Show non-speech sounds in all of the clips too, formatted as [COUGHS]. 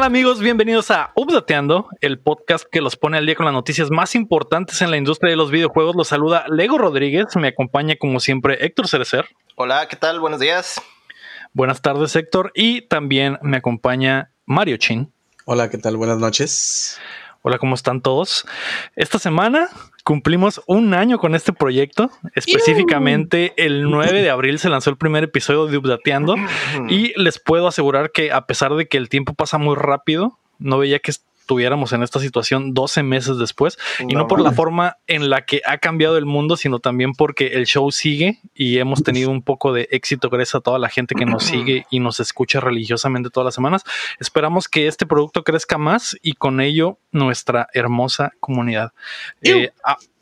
¿Qué tal amigos? Bienvenidos a Updateando, el podcast que los pone al día con las noticias más importantes en la industria de los videojuegos. Los saluda Lego Rodríguez, me acompaña como siempre Héctor Cerecer. Hola, ¿qué tal? Buenos días. Buenas tardes Héctor y también me acompaña Mario Chin. Hola, ¿qué tal? Buenas noches. Hola, ¿cómo están todos? Esta semana cumplimos un año con este proyecto. Específicamente el 9 de abril se lanzó el primer episodio de Updateando y les puedo asegurar que a pesar de que el tiempo pasa muy rápido, no veía que estuviéramos en esta situación 12 meses después y no, por la forma en la que ha cambiado el mundo, sino también porque el show sigue y hemos tenido un poco de éxito gracias a toda la gente que nos sigue y nos escucha religiosamente todas las semanas. Esperamos que este producto crezca más y con ello nuestra hermosa comunidad. Eh,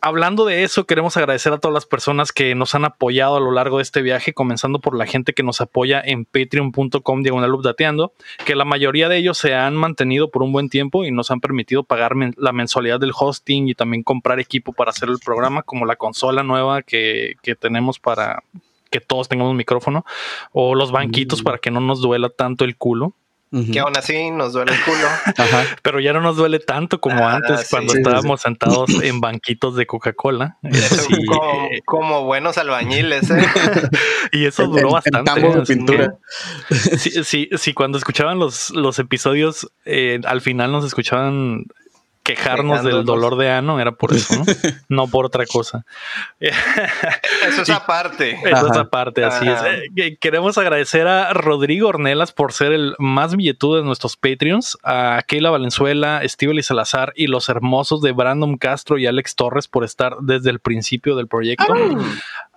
hablando de eso, queremos agradecer a todas las personas que nos han apoyado a lo largo de este viaje, comenzando por la gente que nos apoya en patreon.com diagonal updateando, que la mayoría de ellos se han mantenido por un buen tiempo y nos han permitido pagar la mensualidad del hosting y también comprar equipo para hacer el programa, como la consola nueva que, que tenemos para que todos tengamos un micrófono, o los banquitos mm. para que no nos duela tanto el culo. Que aún así nos duele el culo. [LAUGHS] Pero ya no nos duele tanto como ah, antes cuando estábamos sentados [LAUGHS] en banquitos de Coca-Cola. [LAUGHS] Como, buenos albañiles. ¿eh? y eso duró bastante. pintura. Sí, sí, sí, cuando escuchaban los, los episodios, eh, al final nos escuchaban quejarnos del dolor de ano era por eso, ¿no? [LAUGHS] no por otra cosa. Eso es aparte. Eso es aparte, así es. Eh, queremos agradecer a Rodrigo Ornelas por ser el más billetudo de nuestros Patreons, a Keila Valenzuela, y Salazar y los hermosos de Brandon Castro y Alex Torres por estar desde el principio del proyecto.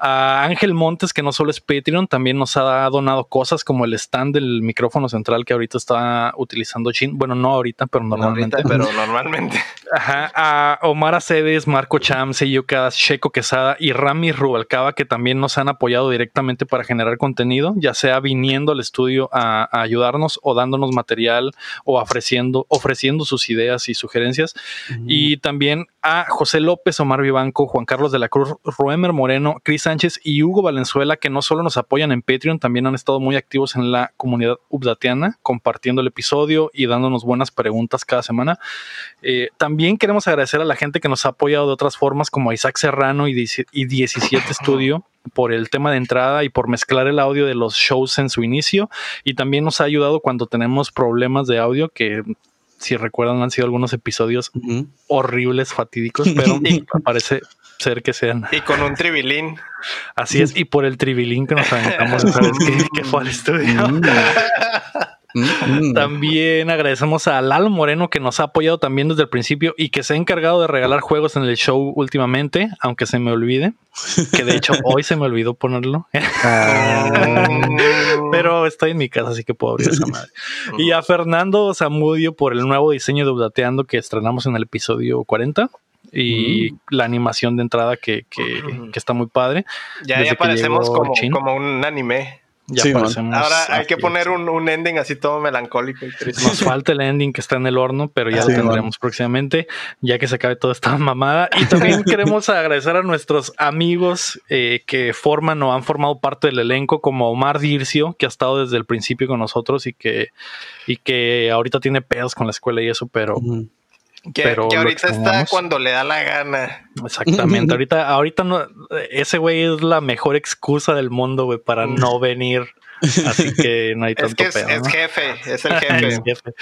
A Ángel Montes, que no solo es Patreon, también nos ha donado cosas como el stand del micrófono central que ahorita está utilizando Chin. Bueno, no ahorita, pero normalmente. pero [LAUGHS] normalmente. Ajá, a Omar Aceves, Marco Cham, Seyucas, Checo Quesada y Rami Rubalcaba, que también nos han apoyado directamente para generar contenido, ya sea viniendo al estudio a, ayudarnos o dándonos material o ofreciendo, ofreciendo sus ideas y sugerencias. Y también a José López, Omar Vivanco, Juan Carlos de la Cruz, Roemer Moreno, Cris Sánchez y Hugo Valenzuela, que no solo nos apoyan en Patreon, también han estado muy activos en la comunidad updateana, compartiendo el episodio y dándonos buenas preguntas cada semana. Eh, también queremos agradecer a la gente que nos ha apoyado de otras formas, como a Isaac Serrano y, 17 [COUGHS] Studio por el tema de entrada y por mezclar el audio de los shows en su inicio. Y también nos ha ayudado cuando tenemos problemas de audio, que si recuerdan han sido algunos episodios horribles, fatídicos, pero [LAUGHS] parece ser que sean. Y con un tribilín. Así es, y por el tribilín que nos aventamos, [LAUGHS] ¿sabes qué, fue al estudio? Mm. Mm. También agradecemos a Lalo Moreno que nos ha apoyado también desde el principio y que se ha encargado de regalar juegos en el show últimamente, aunque se me olvide, que de hecho hoy se me olvidó ponerlo. [LAUGHS] Ah. Pero estoy en mi casa, así que puedo abrir esa madre. Y a Fernando Zamudio por el nuevo diseño de Updateando que estrenamos en el episodio 40 y la animación de entrada que, está muy padre. Ya, ya parecemos como, como un anime. Ahora hay que poner un, ending así todo melancólico y triste. Nos falta el ending que está en el horno, pero ya lo tendremos próximamente, ya que se acabe toda esta mamada. Y también [LAUGHS] queremos agradecer a nuestros amigos eh, que forman o han formado parte del elenco, como Omar Dircio, que ha estado desde el principio con nosotros y que, y que ahorita tiene pedos con la escuela y eso, pero. Que, ahorita está cuando le da la gana. Exactamente. [LAUGHS] ahorita, ahorita no, ese güey es la mejor excusa del mundo, güey, para no venir. Así que no hay [LAUGHS] tanto es es, jefe, es el [LAUGHS] jefe.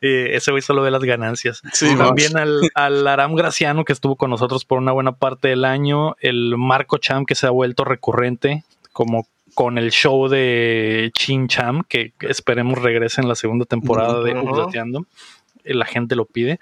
ese güey solo ve las ganancias. También al, al, Aram Graciano, que estuvo con nosotros por una buena parte del año. El Marco Cham, que se ha vuelto recurrente, como con el show de Chin Cham, que esperemos regrese en la segunda temporada de Updateando la gente lo pide.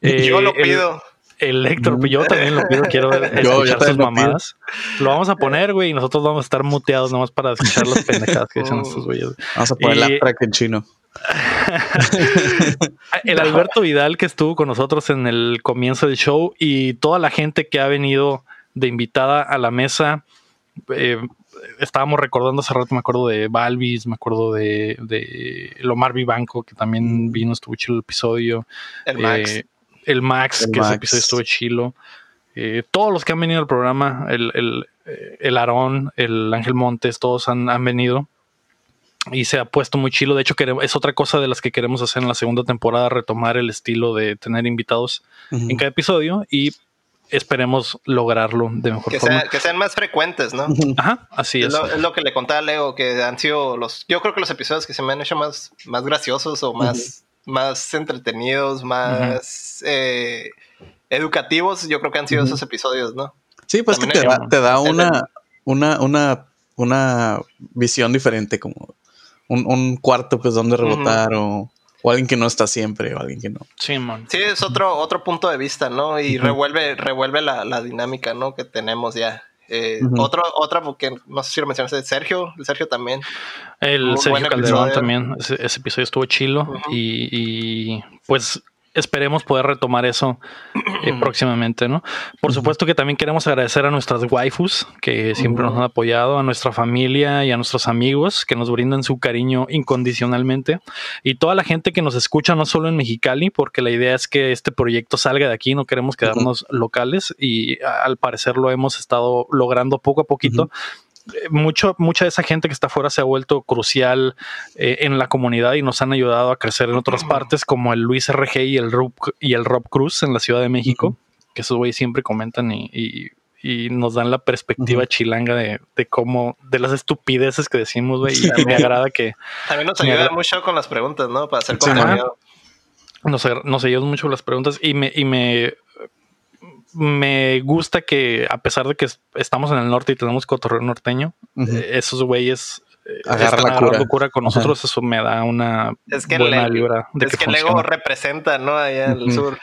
yo lo eh, pido. El, Héctor, yo también lo pido, quiero [LAUGHS] escuchar sus mamadas. Lo vamos a poner, güey, y nosotros vamos a estar muteados nomás para escuchar las pendejadas que dicen estos güeyes. Vamos a poner la track en chino. [LAUGHS] el Alberto Vidal que estuvo con nosotros en el comienzo del show y toda la gente que ha venido de invitada a la mesa. Eh, estábamos recordando hace rato, me acuerdo de Balvis, me acuerdo de, de Lomar Vivanco, que también vino, estuvo chido el episodio. El Max. Eh, el Max, que ese episodio estuvo chilo. Eh, todos los que han venido al programa, el, el, eh, el Aarón, el Ángel Montes, todos han, han venido. y se ha puesto muy chilo. De hecho, es otra cosa de las que queremos hacer en la segunda temporada, retomar el estilo de tener invitados en cada episodio y esperemos lograrlo de mejor que forma. que sean más frecuentes, ¿no? Ajá, así es. Es lo, que le contaba a Leo, que han sido los, yo creo que los episodios que se me han hecho más, más graciosos o más, más entretenidos, más eh, educativos, yo creo que han sido esos episodios, ¿no? Sí, pues que te da, te da una, una, una, una visión diferente, como un, cuarto pues donde rebotar o, alguien que no está siempre o alguien que no. Sí, man. Sí, es otro, otro punto de vista, ¿no? Y revuelve, revuelve la, dinámica, ¿no? Que tenemos ya. Eh, otro, otra, porque no sé si lo mencionaste, Sergio, el Sergio también. El Sergio Calderón también, ese, episodio estuvo chilo y, y, pues esperemos poder retomar eso eh, próximamente, ¿no? Por supuesto que también queremos agradecer a nuestras waifus que siempre nos han apoyado, a nuestra familia y a nuestros amigos que nos brindan su cariño incondicionalmente. Y toda la gente que nos escucha no solo en Mexicali, porque la idea es que este proyecto salga de aquí, no queremos quedarnos locales y al parecer lo hemos estado logrando poco a poquito mucho, mucha de esa gente que está afuera se ha vuelto crucial eh, en la comunidad y nos han ayudado a crecer en otras partes, como el Luis RG y el Rob, y el Rob Cruz en la Ciudad de México, que esos güeyes siempre comentan y, nos dan la perspectiva chilanga de, cómo, de las estupideces que decimos, güey. Y me agrada que. También nos ayuda mucho con las preguntas, ¿no? Para hacer contenido. Nos, nos ayudan mucho las preguntas y me, y me me gusta que a pesar de que estamos en el norte y tenemos cotorreo norteño, eh, esos güeyes eh, Agarra la cura. con nosotros, eso me da una es que buena libra de es que, el ego representa, ¿no? Allá en el sur.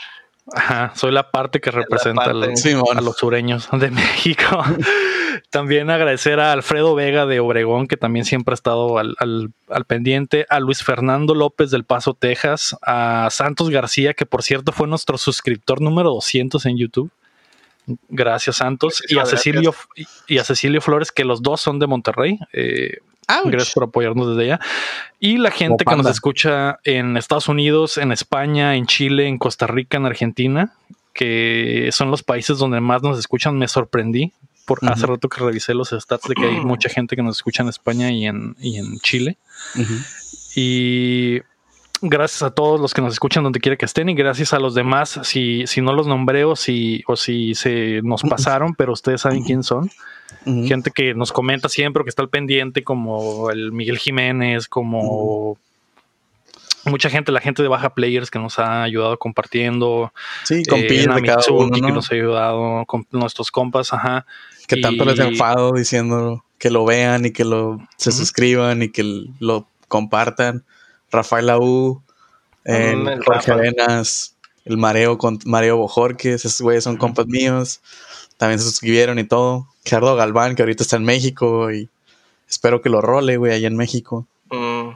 Ajá, soy la parte que representa a los sureños de [LAUGHS] México. [LAUGHS] también agradecer a Alfredo Vega de Obregón, que también siempre ha estado al, al, pendiente, a Luis Fernando López del Paso, Texas, a Santos García, que por cierto fue nuestro suscriptor número 200 en YouTube. Gracias, Santos. Y a, Cecilio, y a Cecilio Flores, que los dos son de Monterrey. Eh, gracias por apoyarnos desde allá. Y la gente que nos escucha en Estados Unidos, en España, en Chile, en Costa Rica, en Argentina, que son los países donde más nos escuchan, me sorprendí. Por hace rato que revisé los stats de que hay mucha gente que nos escucha en España y en, en Chile. Y gracias a todos los que nos escuchan donde quiera que estén y gracias a los demás, si, si no los nombré o si, o si se nos pasaron, pero ustedes saben quién son. Gente que nos comenta siempre, que está al pendiente, como el Miguel Jiménez, como mucha gente, la gente de Baja Players que nos ha ayudado compartiendo. Sí, con eh, que nos ha ayudado, con nuestros compas, ajá. Que tanto les enfado diciendo que lo vean y que lo se suscriban y que lo compartan. Rafael Aú, el Jorge Arenas, el Mareo con Mareo Bojorques, esos güeyes son compas míos. También se suscribieron y todo. Gerardo Galván, que ahorita está en México y espero que lo role, güey, allá en México. Mm.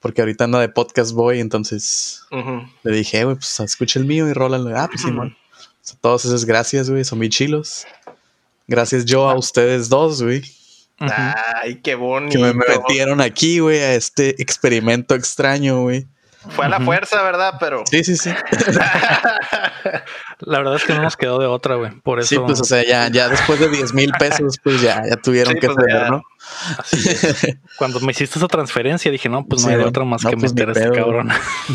Porque ahorita anda de podcast boy, entonces le dije, güey, pues escucha el mío y rólalo. Ah, pues sí, man. todos esos gracias, güey, son muy chilos. Gracias yo a ustedes dos, güey. Ay, qué bonito. Que me metieron aquí, güey, a este experimento extraño, güey. Fue a la fuerza, ¿verdad? Pero. Sí, sí, sí. la verdad es que no nos quedó de otra, güey. Por eso. Sí, pues, o sea, ya, ya después de 10 mil pesos, pues ya, ya tuvieron que pues, ¿no? Así Cuando me hiciste esa transferencia, dije, no, pues no hay de otra más que pues, meter a este cabrón.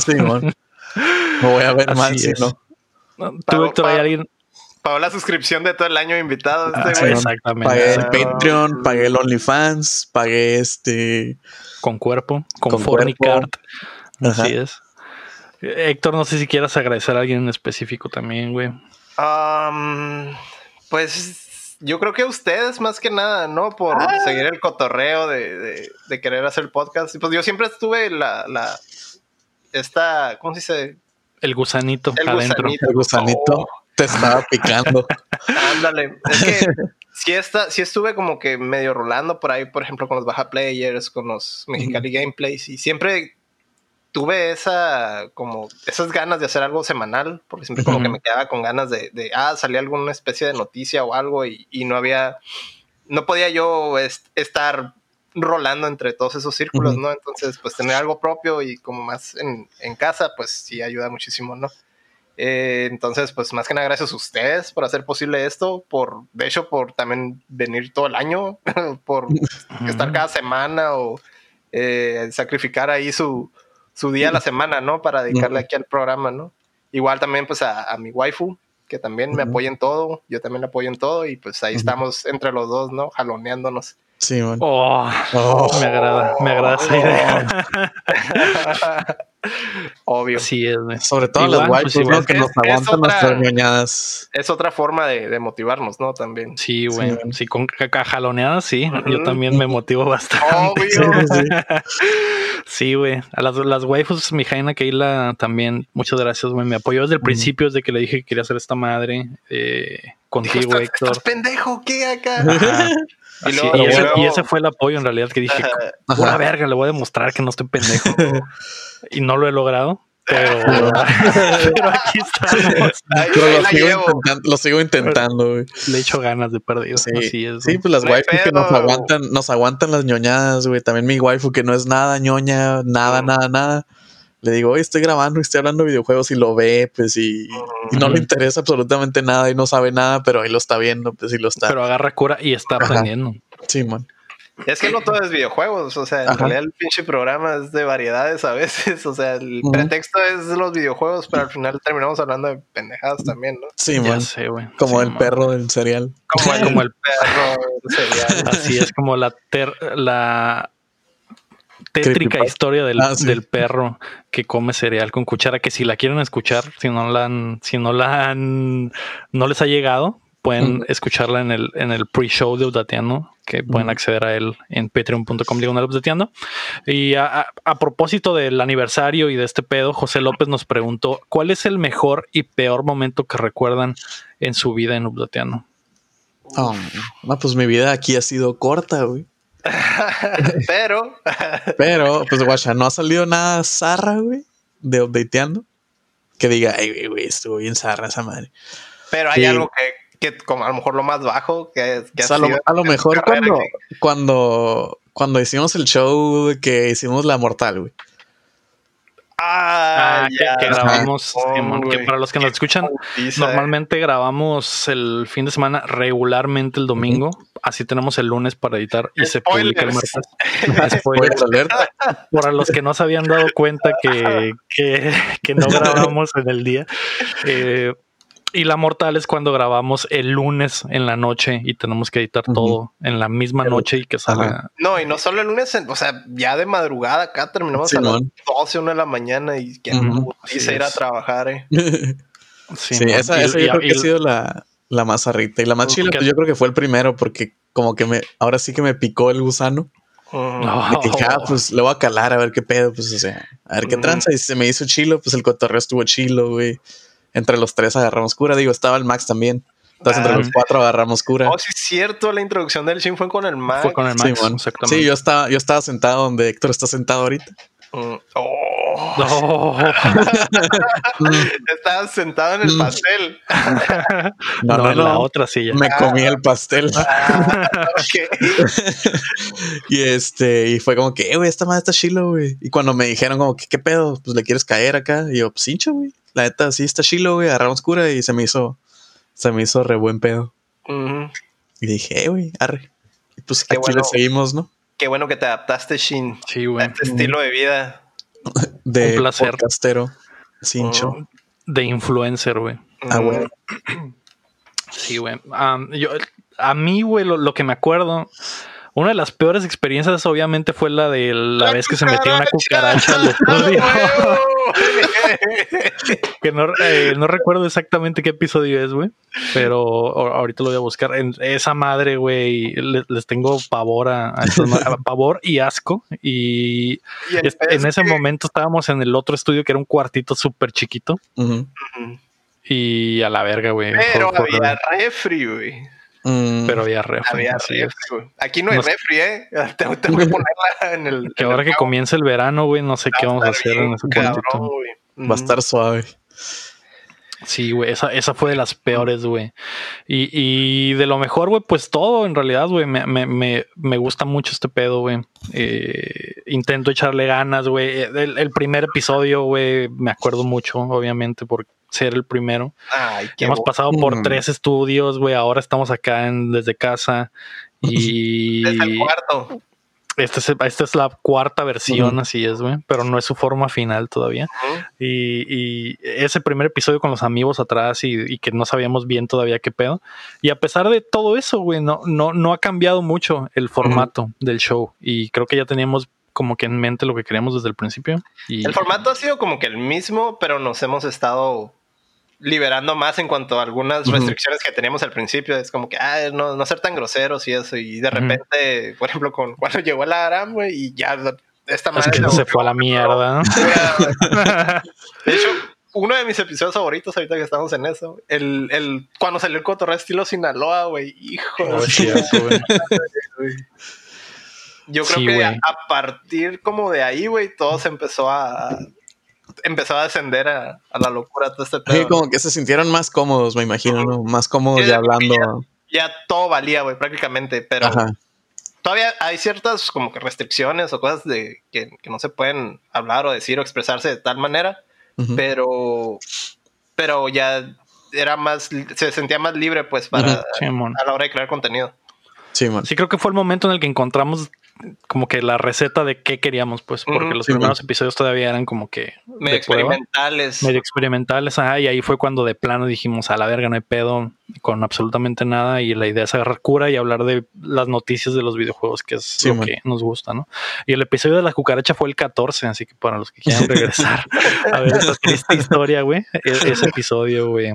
Sí, man. Me voy a ver mal, si no. Tú, Héctor, hay alguien, pagó la suscripción de todo el año invitado. Este ah, exactamente. Pagué el Patreon, pagué el OnlyFans, pagué este. Con cuerpo, con, Fornicard. Así es. Héctor, no sé si quieras agradecer a alguien en específico también, güey. pues yo creo que ustedes más que nada, ¿no? Por ah. seguir el cotorreo de, querer hacer podcast. Pues yo siempre estuve la, la esta, ¿cómo se dice? El gusanito adentro. El gusanito te estaba picando. [LAUGHS] Ándale. Es que sí, está, sí estuve como que medio rolando por ahí, por ejemplo, con los Baja Players, con los Mexicali Gameplays, y siempre tuve esa, como, esas ganas de hacer algo semanal, porque siempre como que me quedaba con ganas de, de, ah, salía alguna especie de noticia o algo, y, y no había, no podía yo estar rolando entre todos esos círculos, ¿no? Entonces, pues tener algo propio y como más en, en casa, pues sí ayuda muchísimo, ¿no? Eh, entonces, pues más que nada gracias a ustedes por hacer posible esto, por, de hecho, por también venir todo el año, [LAUGHS] por estar cada semana o eh, sacrificar ahí su, su día a la semana, ¿no? Para dedicarle aquí al programa, ¿no? Igual también pues a, a mi waifu, que también me apoya en todo, yo también le apoyo en todo y pues ahí estamos entre los dos, ¿no? Jaloneándonos. Sí, man. Oh, Oh. Me agrada, me agrada esa idea. [LAUGHS] Obvio. Sí, es. Sobre todo Igual, las pues. Que Es- nos aguantan otra- nuestras ñoñadas. Es otra forma de, de motivarnos, ¿no? También. Sí, güey. Sí, con ca- jaloneadas, sí. Yo Ujú. también me motivo bastante. Obvio. [LAUGHS] Sí, güey. A las, las waifus, mi Jaina Keila también, muchas gracias, güey. Me apoyó desde el principio, desde que le dije que quería hacer esta madre. Eh, Dijo, contigo, "Estás- Héctor. estás pendejo, ¿qué acá? Ajá. Y Sí, luego- y, ese, luego- y ese fue el apoyo en realidad que dije, Ajá. verga, le voy a demostrar que no estoy pendejo. [LAUGHS] y no lo he logrado, pero, [LAUGHS] [LAUGHS] pero aquí estamos. Ahí- Pero ahí lo sigo, lo sigo intentando, güey. Le echo ganas de perdido. Sí, Así es. sí, pues las waifus que nos aguantan, nos aguantan las ñoñadas, güey. También mi waifu que no es nada ñoña, nada, Mm. nada, nada. Le digo, oye, estoy grabando, estoy hablando de videojuegos y lo ve, pues, y, y no le interesa absolutamente nada y no sabe nada, pero ahí lo está viendo, pues, y lo está. Pero agarra cura y está aprendiendo. sí, man. Es que no todo es videojuegos, o sea, en Ajá. realidad el pinche programa es de variedades a veces, o sea, el pretexto es los videojuegos, pero al final terminamos hablando de pendejadas también, ¿no? Sí, Ya man. sé, güey. Como Sí, el man. perro del cereal. Como el, Como el [LAUGHS] perro serial. Así es como la ter- la tétrica historia del, Ah, sí. del perro que come cereal con cuchara, que si la quieren escuchar, si no la han, si no la han, no les ha llegado, pueden escucharla en el, en el pre-show de Updateando, que pueden acceder a él en patreon.com diagonal Updateando. Y a, a- a propósito del aniversario y de este pedo, José López nos preguntó, ¿cuál es el mejor y peor momento que recuerdan en su vida en Updateando? Oh, no, pues mi vida aquí ha sido corta, güey. [LAUGHS] pero, [LAUGHS] Pero, pues, guacha, no ha salido nada zarra, güey, de updateando. Que diga, ay, güey, estuvo bien zarra esa madre. pero hay Sí. algo que, que como a lo mejor lo más bajo que, que O sea, a lo, sido a lo en tu mejor cuando, que- cuando, cuando hicimos el show que hicimos la mortal, güey. Ah, Ah, que, grabamos, Oh, Simón, que para los que nos escuchan, Putiza, normalmente grabamos el fin de semana regularmente el domingo, así tenemos el lunes para editar y se publica el Spoilers. martes. [LAUGHS] Spoiler. Spoiler alert. Para los que no se habían dado cuenta que, que, que no grabamos en el día. eh, y la mortal es cuando grabamos el lunes en la noche y tenemos que editar todo en la misma noche y que salga. No, y no solo el lunes, o sea, ya de madrugada acá terminamos a las Simón. 12, 1 de la mañana y que putiza Así ir a trabajar, eh. [LAUGHS] Sí, esa, Y- esa y- yo creo que y- ha sido la, la más arrita. Y la más chila, pues yo creo que fue el primero, porque como que me, ahora sí que me picó el gusano. Ujú. No. De que dije, ah, pues le voy a calar a ver qué pedo, pues o sea, a ver qué tranza. Y se me hizo chilo, pues el cotorreo estuvo chilo, güey. Entre los tres agarramos cura. Digo, estaba el Max también. Entonces, entre Ah. los cuatro agarramos cura. Oh, sí, es cierto, la introducción del Shin fue con el Max. Fue con el Max, Simón. exactamente. Sí, yo estaba, yo estaba sentado donde Héctor está sentado ahorita. Mm. Oh. No. [LAUGHS] Estabas sentado en el Mm. pastel. [LAUGHS] No, No, no, en la otra silla. Me comí el pastel. Ah, ok. [LAUGHS] y este, y fue como que, eh, güey, esta madre está chilo, güey. Y cuando me dijeron como que, ¿qué pedo? Pues le quieres caer acá. Y yo, pues hincho, güey. La neta, sí está chilo, güey. Agarramos cura y se me hizo, se me hizo re buen pedo. Y dije, eh, güey, arre. Y pues Qué aquí bueno. le seguimos, ¿no? Qué bueno que te adaptaste, Shin, Sí, a güey. este estilo de vida. [LAUGHS] De Un placer. podcastero. Cincho. De influencer, güey. Ah, güey. Sí, güey. Yo, a mí, güey, lo, lo que me acuerdo, una de las peores experiencias obviamente fue la de la, vez que se metió una cucaracha al estudio. [LAUGHS] que no, eh, no recuerdo exactamente qué episodio es, güey. Pero a- ahorita lo voy a buscar. En esa madre, güey, le- les tengo pavor a, [LAUGHS] pavor y asco. Y es- en ese que- momento estábamos en el otro estudio que era un cuartito súper chiquito. Y a la verga, güey. Pero Fue- fue- había refri, güey. Mm, pero había refri, Había así es. refri, güey. Aquí no hay Nos- refri, ¿eh? [LAUGHS] Tengo, tengo que ponerla en el. Que en ahora el que comienza el verano, güey, no sé qué vamos a hacer bien en ese cabrón. Va a estar suave. Sí, güey, esa, esa fue de las peores, güey. Y, y de lo mejor, güey, pues todo, en realidad, güey, me, me, me, me gusta mucho este pedo, güey. Eh, intento echarle ganas, güey. El, el primer episodio, güey, me acuerdo mucho, obviamente, por ser el primero. Ay, qué Hemos pasado por Mm. tres estudios, güey, ahora estamos acá en, desde casa. [LAUGHS] Y Desde el cuarto. esta es, esta es la cuarta versión, así es, güey, pero no es su forma final todavía. y, y, ese primer episodio con los amigos atrás y, que no sabíamos bien todavía qué pedo. Y a pesar de todo eso, güey, no, no, no ha cambiado mucho el formato del show. Y creo que ya teníamos como que en mente lo que queríamos desde el principio. Y... El formato ha sido como que el mismo, pero nos hemos estado liberando más en cuanto a algunas restricciones que teníamos al principio. Es como que, ah, no, no ser tan groseros y eso. Y de repente, por ejemplo, con, [LAUGHS] cuando llegó el Aram, güey, y ya esta madre... Es que se fue a la mierda. [LAUGHS] de hecho, uno de mis episodios favoritos ahorita que estamos en eso, el, el cuando salió el cotorreo estilo Sinaloa, güey, hijo. Oh, Yo creo que a partir como de ahí, güey, todo se empezó a, empezó a descender a, la locura todo este pedo. Sí, como que se sintieron más cómodos, me imagino, ¿no? Más cómodos ya hablando. Ya, todo valía, güey, prácticamente, pero todavía hay ciertas como que restricciones o cosas de que, no se pueden hablar o decir o expresarse de tal manera, pero, pero ya era más, se sentía más libre, pues, para a la hora de crear contenido. Sí, sí, creo que fue el momento en el que encontramos como que la receta de qué queríamos, pues, porque los primeros episodios todavía eran como que medio experimentales. medio experimentales, ajá, y ahí fue cuando de plano dijimos a la verga, no hay pedo con absolutamente nada. Y la idea es agarrar cura y hablar de las noticias de los videojuegos, que es lo que nos gusta, ¿no? Y el episodio de la cucaracha fue el 14, así que para los que quieran [LAUGHS] regresar a ver esta triste historia, güey, e-, ese episodio, güey.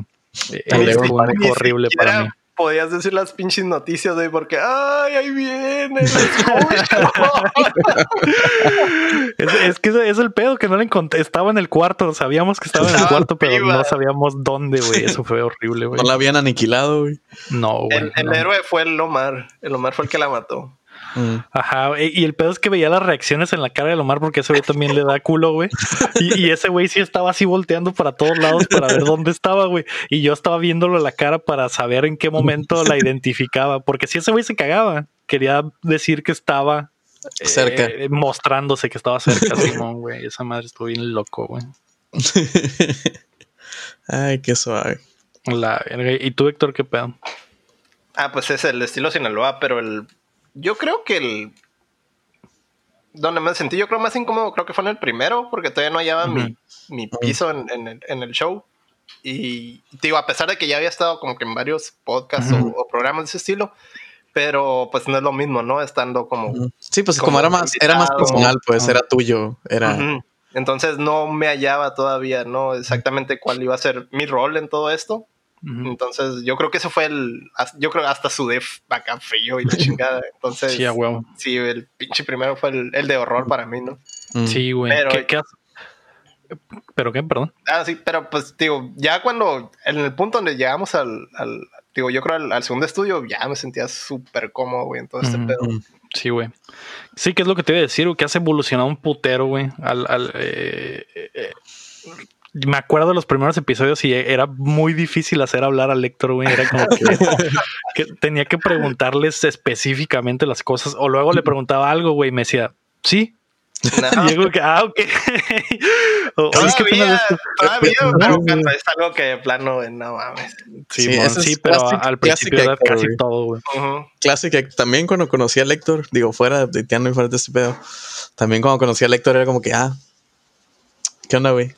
Es horrible para mí podías decir las pinches noticias, güey, porque ¡ay, ahí viene! [LAUGHS] es, es, que es el pedo que no le encontré. Estaba en el cuarto, sabíamos que estaba en el cuarto, pero no sabíamos dónde, güey. Eso fue horrible, güey. No la habían aniquilado, güey. No, güey. El, el héroe fue el Omar. El Omar fue el que la mató. Mm. Ajá, y el pedo es que veía las reacciones en la cara de Omar porque ese güey también le da culo, güey. Y, ese güey sí estaba así volteando para todos lados para ver dónde estaba, güey. Y yo estaba viéndolo en la cara para saber en qué momento la identificaba. Porque si ese güey se cagaba, quería decir que estaba cerca. Eh, mostrándose que estaba cerca, Simón, güey. Esa madre estuvo bien loco, güey. [LAUGHS] Ay, qué suave. La ¿Y tú, Héctor, qué pedo? Ah, pues es el estilo Sinaloa, pero el yo creo que el. Donde me sentí, yo creo más incómodo, creo que fue en el primero, porque todavía no hallaba mi, mi, piso en, el, en, el, show. Y digo, a pesar de que ya había estado como que en varios podcasts o, programas de ese estilo, pero pues no es lo mismo, ¿no? Estando como. Sí, pues como, era más, era más personal, pues era tuyo. Era. Entonces no me hallaba todavía, ¿no? Exactamente cuál iba a ser mi rol en todo esto. Entonces, yo creo que eso fue el. Yo creo hasta su def acá frío y la [LAUGHS] chingada. Entonces, sí, sí, el pinche primero fue el, de horror para mí, ¿no? Mm. Sí, güey. Pero, ¿Qué, ¿Pero qué? Perdón. Ah, sí, pero pues, digo, ya cuando. En el punto donde llegamos al. digo, yo creo al, segundo estudio, ya me sentía súper cómodo, güey, en todo este pedo. Sí, güey. Sí, que es lo que te iba a decir, güey, que has evolucionado un putero, güey, al, al eh, eh, me acuerdo de los primeros episodios y era muy difícil hacer hablar a Lector, güey. Era como [LAUGHS] que, tenía que preguntarles específicamente las cosas. O luego le preguntaba algo, güey, y me decía, sí. [LAUGHS] Y yo que, ah, ok. [LAUGHS] todavía, todavía, pero cuando es algo que de plano, no mames. Sí, sí, pero al principio era casi todo, güey. Clásica. También cuando conocí a Lector, digo, fuera de Tiano y fuera de este pedo, también cuando conocí a Lector era como que, ah, ¿qué onda, güey?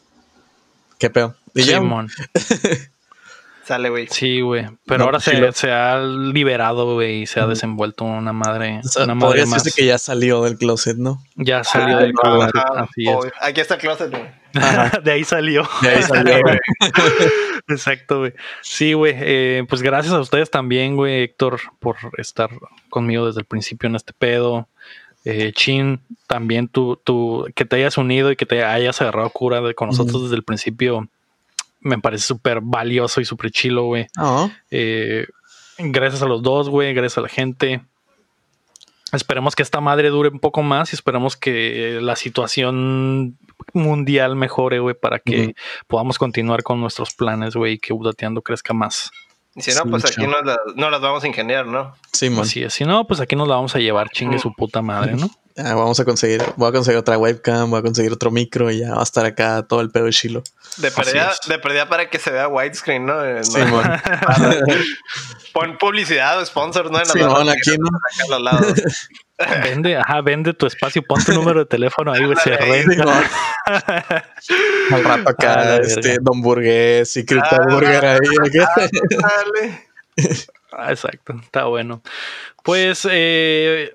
¿Qué pedo? Simón. [LAUGHS] Sale, güey. Sí, güey. Pero ahora se, se, ha liberado, güey, y se ha desenvuelto una madre. una madre más. que ya salió del closet, ¿no? Ya salió del closet. Así es. Aquí está el closet, güey. [LAUGHS] de ahí salió. De ahí salió, güey. [LAUGHS] Exacto, güey. Sí, güey. Eh, pues gracias a ustedes también, güey, Héctor, por estar conmigo desde el principio en este pedo. Eh, Chin, también tú, tú, que te hayas unido y que te hayas agarrado cura de, con nosotros desde el principio, me parece súper valioso y súper chilo, güey. Ah. Eh, gracias a los dos, güey, gracias a la gente. Esperemos que esta madre dure un poco más y esperemos que la situación mundial mejore, güey, para que podamos continuar con nuestros planes, güey, y que Udateando crezca más. Y si no, pues aquí no, las vamos a ingeniar, ¿no? Sí, Así es. Si no, pues aquí nos la vamos a llevar, chingue su puta madre, ¿no? [LAUGHS] Ah, vamos a conseguir, voy a conseguir otra webcam, voy a conseguir otro micro y ya va a estar acá todo el pedo de Shiloh. De pérdida, de pérdida para que se vea widescreen, ¿no? Eh, Sí, no. [LAUGHS] Pon publicidad o sponsor, ¿no? En Sí, aquí, ¿no? acá a los lados. [LAUGHS] Vende, ajá, vende tu espacio, pon tu número de teléfono ahí, güey, se renta. [LAUGHS] Al rato acá, este, verga. Don Burgués y Cripto Ah, Burger ahí. Dale. Ah, [LAUGHS] Exacto, está bueno. Pues eh,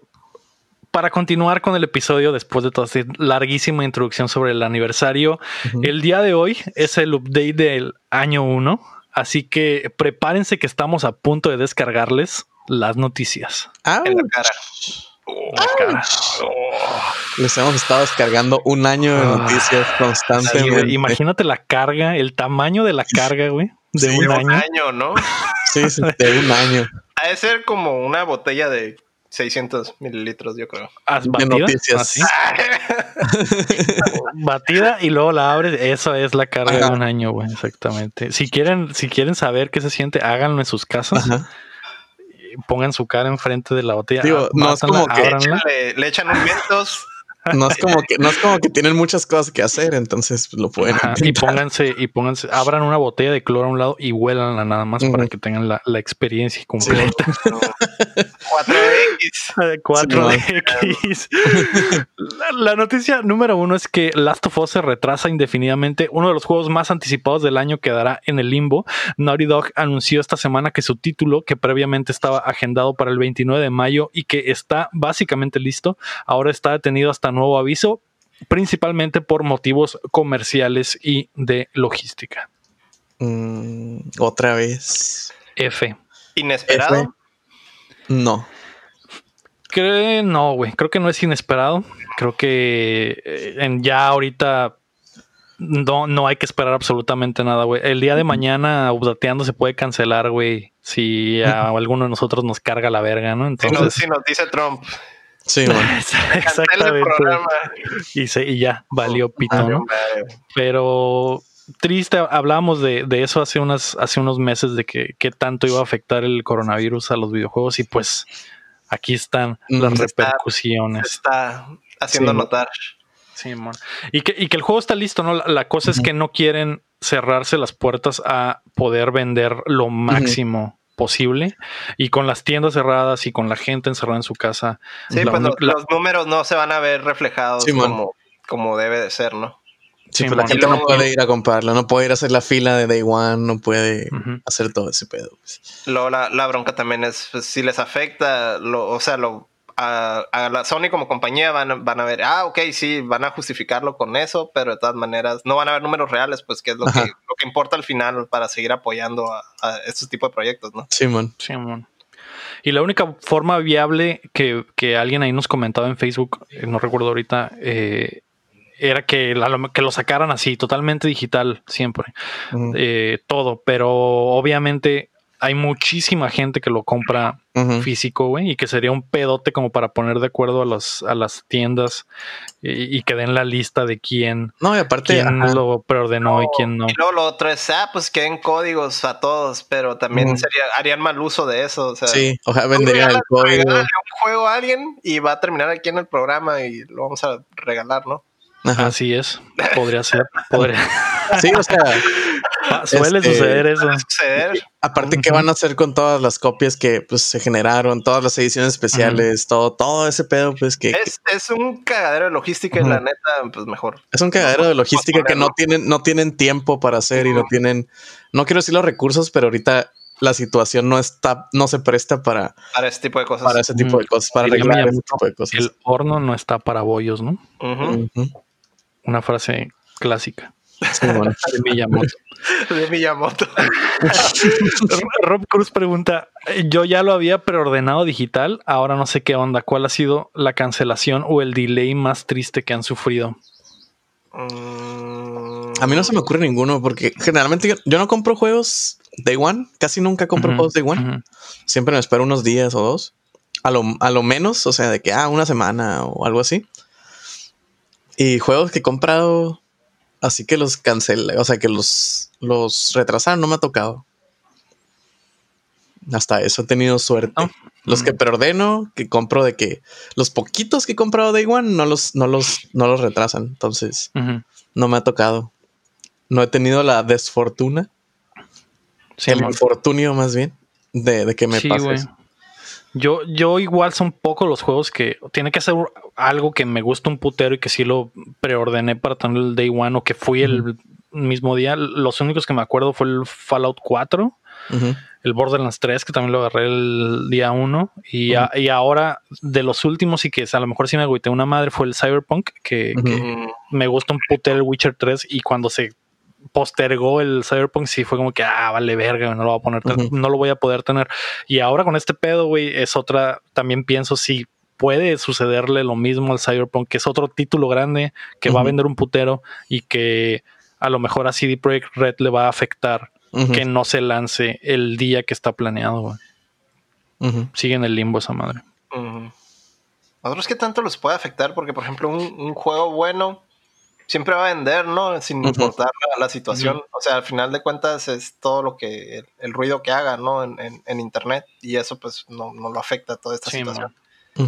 para continuar con el episodio, después de toda esta larguísima introducción sobre el aniversario, el día de hoy es el update del año 1, así que prepárense que estamos a punto de descargarles las noticias. Ah, En la cara. Cara. les hemos estado descargando un año de Ah, noticias güey, constantemente. imagínate la carga, el tamaño de la carga, güey, de Sí, un Un año. año, ¿no? Sí, sí, de un año Ha de ser como una botella de 600 mililitros, yo creo. As- de batida, noticias. así, batida y luego la abres. Eso es la carga Ajá. de un año, güey. Exactamente. Si quieren, si quieren saber qué se siente, háganlo en sus casas. Ajá. Pongan su cara enfrente de la botella. Digo, no es como que- le, echan un vientos. [LAUGHS] No es como que, no es como que tienen muchas cosas que hacer, entonces pues, lo pueden Ajá, y pónganse, y pónganse, abran una botella de cloro a un lado y huélanla nada más para que tengan la, la experiencia completa. [LAUGHS] 4X. 4DX. la, la noticia número uno es que Last of Us se retrasa indefinidamente. Uno de los juegos más anticipados del año quedará en el limbo. Naughty Dog anunció esta semana que su título, que previamente estaba agendado para el 29 de mayo y que está básicamente listo, ahora está detenido hasta nuevo aviso, principalmente por motivos comerciales y de logística. Mm, Otra vez. F. Inesperado. F. No. Creo, no, güey. Creo que no es inesperado. Creo que eh, en ya ahorita no, no hay que esperar absolutamente nada, güey. El día de mañana, updateando, se puede cancelar, güey. Si a alguno de nosotros nos carga la verga, ¿no? Si Entonces, nos, si nos dice Trump, Sí, [LAUGHS] cancela el exactamente. programa. Y, se- y ya, valió pito, ¿no? Pero triste, hablábamos de, de eso hace, unas, hace unos meses, de que qué tanto iba a afectar el coronavirus a los videojuegos y pues aquí están Mm, las repercusiones. Se está haciendo Sí. notar. Sí, mon. y, que, y que el juego está listo, ¿no? La, la cosa es que no quieren cerrarse las puertas a poder vender lo máximo posible y con las tiendas cerradas y con la gente encerrada en su casa. Sí, la pues los, la- los números no se van a ver reflejados Sí, como, como debe de ser, ¿no? Sí, Sí, pues la gente no puede ir a comprarlo, no puede ir a hacer la fila de Day One, no puede hacer todo ese pedo. pues. Luego la, la bronca también es pues, si les afecta, lo, o sea, lo, a, a la Sony como compañía van, a- van a ver, ah, ok, sí, van a justificarlo con eso, pero de todas maneras no van a ver números reales, pues que es lo, que, lo que importa al final para seguir apoyando a, a estos tipos de proyectos, ¿no? Sí, man. Sí, mon. Y la única forma viable que, que alguien ahí nos comentaba en Facebook, eh, no recuerdo ahorita, eh, era que, la- que lo sacaran así, totalmente digital, siempre. Eh, todo, pero obviamente hay muchísima gente que lo compra físico, güey, y que sería un pedote como para poner de acuerdo a, los, a las tiendas y, y que den la lista de quién, No, y aparte, quién ajá, lo preordenó y quién no. Y luego lo otro es, ah, pues que den códigos a todos, pero también sería, harían mal uso de eso. O sea, sí, ojalá venderían el código. un juego a alguien y va a terminar aquí en el programa y lo vamos a regalar, ¿no? Ajá. Así es, podría ser, podría. [LAUGHS] Sí, o sea, Ah, Suele Este, suceder eso. Suceder. aparte, ¿qué van a hacer con todas las copias que pues, se generaron, todas las ediciones especiales, todo, todo ese pedo, pues que Es, es un cagadero de logística y Ujú. la neta, pues mejor. Es un cagadero de logística que no tienen, no tienen tiempo para hacer y no tienen, no quiero decir los recursos, pero ahorita la situación no está, no se presta para, Para ese tipo de cosas. para ese tipo de cosas, para arreglar ese tipo de cosas. El horno no está para bollos, ¿no? Una frase clásica Sí, bueno. [LAUGHS] de Miyamoto. De Miyamoto. [LAUGHS] Rob Cruz pregunta, yo ya lo había preordenado digital, ahora no sé qué onda, ¿cuál ha sido la cancelación o el delay más triste que han sufrido? Mm, A mí no se me ocurre ninguno porque generalmente yo, yo no compro juegos Day One, casi nunca compro juegos Day One. Siempre me espero unos días o dos. A lo, a lo menos, o sea, de que, ah, una semana o algo así. Y juegos que he comprado, así que los cancelé, o sea, que los, los retrasaron, no me ha tocado. Hasta eso he tenido suerte. Oh. Los que preordeno, que compro de que los poquitos que he comprado Day One no los, no los, no los retrasan. Entonces, no me ha tocado. No he tenido la desfortuna, Sí, el infortunio más bien, de, de que me Sí, pase. eso. Yo, yo igual son pocos los juegos que tiene que ser algo que me gusta un putero y que sí lo preordené para tener el day one o que fui el mismo día. Los únicos que me acuerdo fue el Fallout 4, Ujú. el Borderlands 3, que también lo agarré el día 1. Y, a- y ahora de los últimos y que a lo mejor sí me agüité una madre fue el Cyberpunk, que, que me gusta un putero el Witcher 3 y cuando se postergó el Cyberpunk sí fue como que ah vale verga no lo voy a poner no lo voy a poder tener y ahora con este pedo güey es otra también pienso si puede sucederle lo mismo al Cyberpunk que es otro título grande que va a vender un putero y que a lo mejor a CD Projekt Red le va a afectar que no se lance el día que está planeado güey. Sigue en el limbo esa madre. Ujú. Otros que tanto los puede afectar, porque por ejemplo, un, un juego bueno siempre va a vender, ¿no? Sin importar la, la situación. O sea, al final de cuentas es todo lo que, el, el ruido que haga, ¿no? En, en- en internet. Y eso pues no, no lo afecta a toda esta Sí, situación. Sí,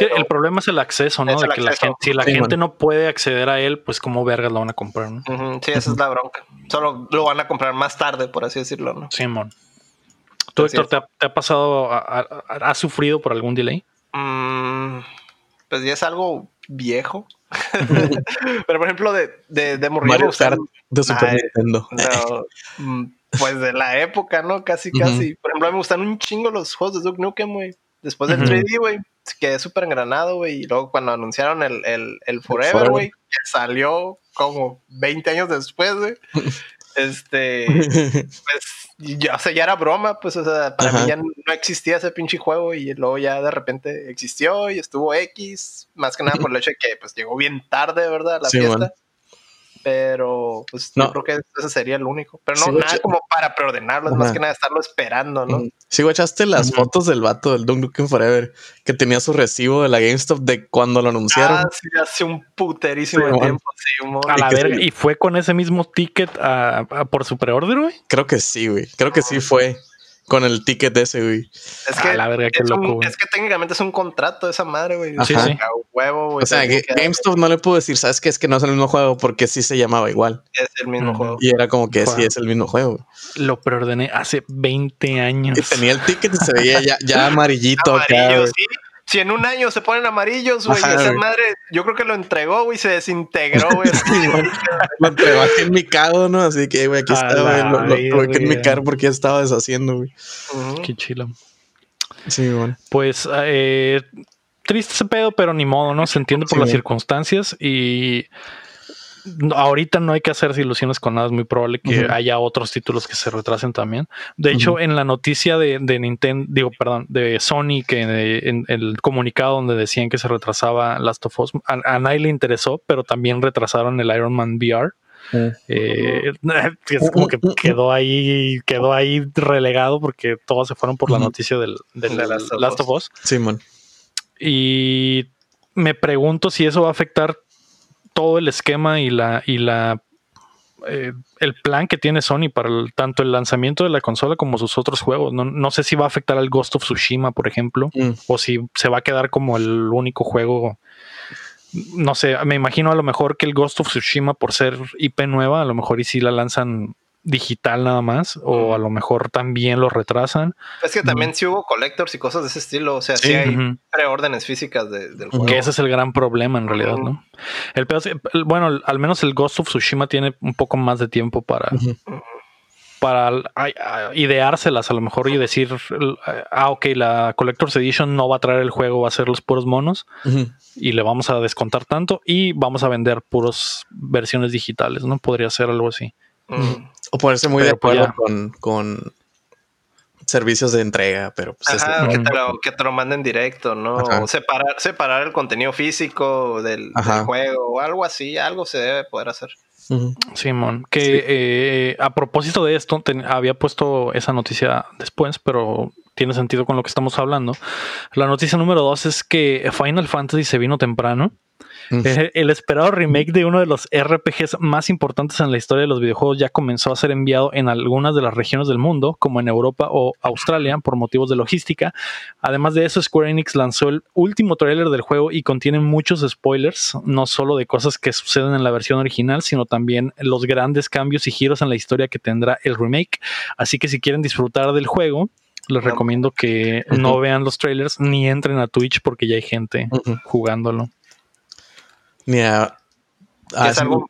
Pero- el problema es el acceso, ¿no? De que la gente, si la Sí, gente man. no puede acceder a él, pues cómo vergas lo van a comprar, ¿no? Sí, esa es la bronca. Solo lo van a comprar más tarde, por así decirlo, ¿no? Simón. ¿Tú, Héctor, te ha, te ha pasado, has sufrido por algún delay? Mm, pues ya es algo viejo. [LAUGHS] Pero por ejemplo, de, de, de Mario de Super Ay, Nintendo. No, mm, pues de la época, ¿no? Casi, casi. Por ejemplo, a mí me gustan un chingo los juegos de Duke Nukem, güey. Después del Ujú. 3D, güey, quedé súper engranado, güey. Y luego cuando anunciaron el, el, el Forever, Forever. güey, que salió como 20 años después, güey. [LAUGHS] Este, [LAUGHS] pues, ya, o sea, ya era broma, pues, o sea, para Ajá. mí ya no existía ese pinche juego y luego ya de repente existió y estuvo X, más que nada por el hecho de que, pues, llegó bien tarde, ¿verdad? La Sí, fiesta. man. Pero, pues, No. yo creo que ese sería el único. Pero no, Sí, nada como para preordenarlo, es más que nada estarlo esperando, ¿no? Sí, guachaste las fotos del vato del Duke Nukem Forever que tenía su recibo de la GameStop de cuando lo anunciaron. Ah, sí, hace un puterísimo Sí, tiempo, sí. A Y la verga. ¿Y fue con ese mismo ticket a- a- por su preorder, güey? Creo que sí, güey. Creo que sí fue con el ticket ese, güey. Es A que, la verga, qué es, loco, un- güey. es que técnicamente es un contrato esa madre, güey. Ajá. Sí, sí. A huevo, güey. O sea, que- GameStop no le pudo decir, ¿sabes qué? Es que no es el mismo juego porque sí se llamaba igual. Es el mismo juego. Y era como que sí es el mismo juego. Lo preordené hace 20 años. Y tenía el ticket y se veía ya, ya amarillito [LAUGHS] acá, güey. sí. Si en un año se ponen amarillos, güey, Ajá, esa güey. madre, yo creo que lo entregó, güey, se desintegró, güey. [LAUGHS] Lo entregó aquí en mi cado, ¿no? Así que, güey, aquí está, güey. Lo, lo tuve que verga. enmicar porque ya estaba deshaciendo, güey. Qué chilo. Sí, bueno. Pues eh, triste ese pedo, pero ni modo, ¿no? Se entiende por Sí, las güey. circunstancias y ahorita no hay que hacerse ilusiones con nada. Es muy probable que haya otros títulos que se retrasen también. De hecho, en la noticia de, de Nintendo, digo, perdón, de Sony, que en el comunicado donde decían que se retrasaba Last of Us, a, a nadie le interesó, pero también retrasaron el Iron Man VR. Eh, [LAUGHS] es como que quedó ahí, quedó ahí relegado porque todos se fueron por la noticia del, del De Last, of of Us. Sí, man. Y me pregunto si eso va a afectar todo el esquema y la y la eh, el plan que tiene Sony para el- tanto el lanzamiento de la consola como sus otros juegos. No, no sé si va a afectar al Ghost of Tsushima, por ejemplo, Mm. o si se va a quedar como el único juego. No sé, me imagino a lo mejor que el Ghost of Tsushima, por ser IP nueva, a lo mejor y si la lanzan digital nada más, o a lo mejor también lo retrasan. Es que también sí hubo collectors y cosas de ese estilo. O sea, sí, Sí, hay ujú. preórdenes físicas de- del juego. Que ese es el gran problema en realidad. ¿no? El el- bueno, al menos el Ghost of Tsushima tiene un poco más de tiempo para, para ideárselas a lo mejor y decir, ah, ok, la Collector's Edition no va a traer el juego, va a ser los puros monos y le vamos a descontar tanto y vamos a vender puros versiones digitales, ¿no? Podría ser algo así. O ponerse muy de Pero pues acuerdo ya. con, con servicios de entrega, pero pues es- Ajá, que, te lo, que te lo manden directo, ¿no? O separar, separar el contenido físico del, juego o algo así, algo se debe poder hacer. Simón, que eh, a propósito de esto, había puesto esa noticia después, pero tiene sentido con lo que estamos hablando. La noticia número dos es que Final Fantasy se vino temprano Eh, el esperado remake de uno de los RPGs más importantes en la historia de los videojuegos ya comenzó a ser enviado en algunas de las regiones del mundo, como en Europa o Australia, por motivos de logística. Además de eso, Square Enix lanzó el último tráiler del juego y contiene muchos spoilers, no solo de cosas que suceden en la versión original, sino también los grandes cambios y giros en la historia que tendrá el remake. Así que si quieren disfrutar del juego, les recomiendo que no vean los trailers ni entren a Twitch porque ya hay gente jugándolo. Ni a, es, algo,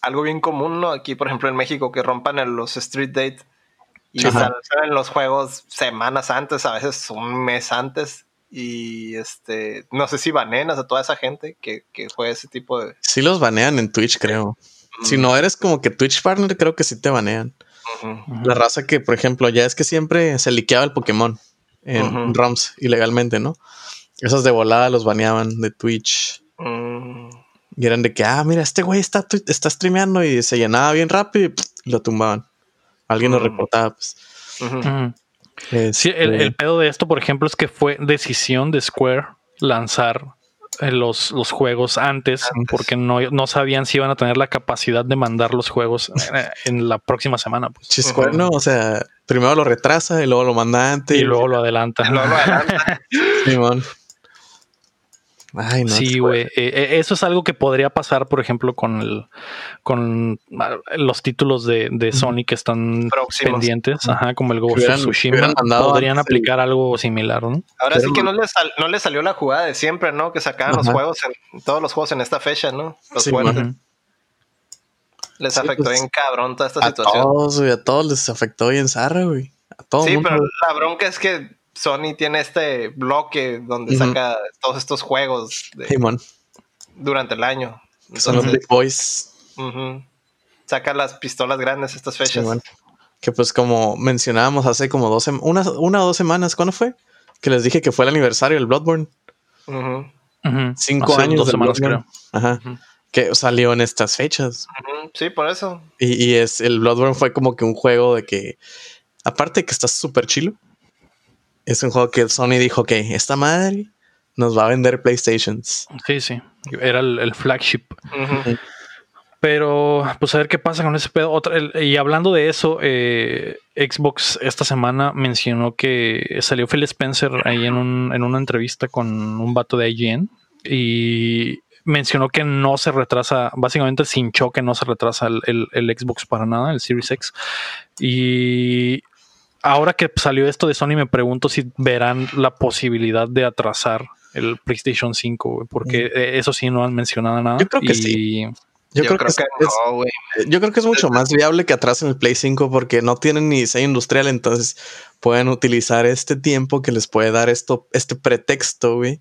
algo, bien común, ¿no? Aquí, por ejemplo, en México, que rompan los Street Date y salen los juegos semanas antes, a veces un mes antes. Y este, no sé si banean a toda esa gente que, que juega ese tipo de. Sí, los banean en Twitch, creo. Si no eres como que Twitch partner, creo que sí te banean. La raza que, por ejemplo, ya es que siempre se liqueaba el Pokémon en ROMs ilegalmente, ¿no? Esos de volada los baneaban de Twitch. Mm. Y eran de que, ah, mira, este güey está, está streameando y se llenaba bien rápido y lo tumbaban. Alguien lo reportaba, pues. Sí, el, el, este pedo de esto, por ejemplo, es que fue decisión de Square lanzar eh, los, los juegos antes, porque no, no, sabían si iban a tener la capacidad de mandar los juegos eh, en la próxima semana. Pues. Square no, o sea, primero lo retrasa y luego lo manda antes. Y luego lo adelanta. Y luego lo adelanta. [LAUGHS] Simón sí, güey. Eh, eh, eso es algo que podría pasar, por ejemplo, con el, con ah, los títulos de, de Sony que están pendientes, ajá, como el Ghost of Tsushima. Podrían aplicar algo similar, ¿no? Ahora sí que no les, no le salió la jugada de siempre, ¿no? Que sacaban los juegos, en, todos los juegos en esta fecha, ¿no? Los sí, Les afectó pues, bien cabrón toda esta a situación. Todos, güey, a todos les afectó bien zarra, güey. A todos. Sí, pero la bronca es que Sony tiene este bloque donde saca todos estos juegos durante el año. Son los Big Boys. Saca las pistolas grandes estas fechas. que pues como mencionábamos hace como dos una, una o dos semanas, ¿cuándo fue? Que les dije que fue el aniversario del Bloodborne. Cinco años. Dos semanas, creo. Ajá. Que salió en estas fechas. Sí, por eso. Y, y, es el Bloodborne fue como que un juego de que, aparte de que está súper chilo, es un juego que Sony dijo que esta madre nos va a vender PlayStations. Sí, sí. Era el, flagship. Pero, pues a ver qué pasa con ese pedo. y hablando de eso, eh, Xbox esta semana mencionó que salió Phil Spencer ahí en, una entrevista con un vato de IGN y mencionó que no se retrasa, básicamente sin choque no se retrasa el, el Xbox para nada, el Series X. Y ahora que salió esto de Sony, me pregunto si verán la posibilidad de atrasar el PlayStation 5, porque mm. eso sí no han mencionado nada. Yo creo que sí. Yo, creo, que, es, yo creo que es mucho más viable que atrasen el Play 5 porque no tienen ni diseño industrial, entonces pueden utilizar este tiempo que les puede dar esto, este pretexto, güey,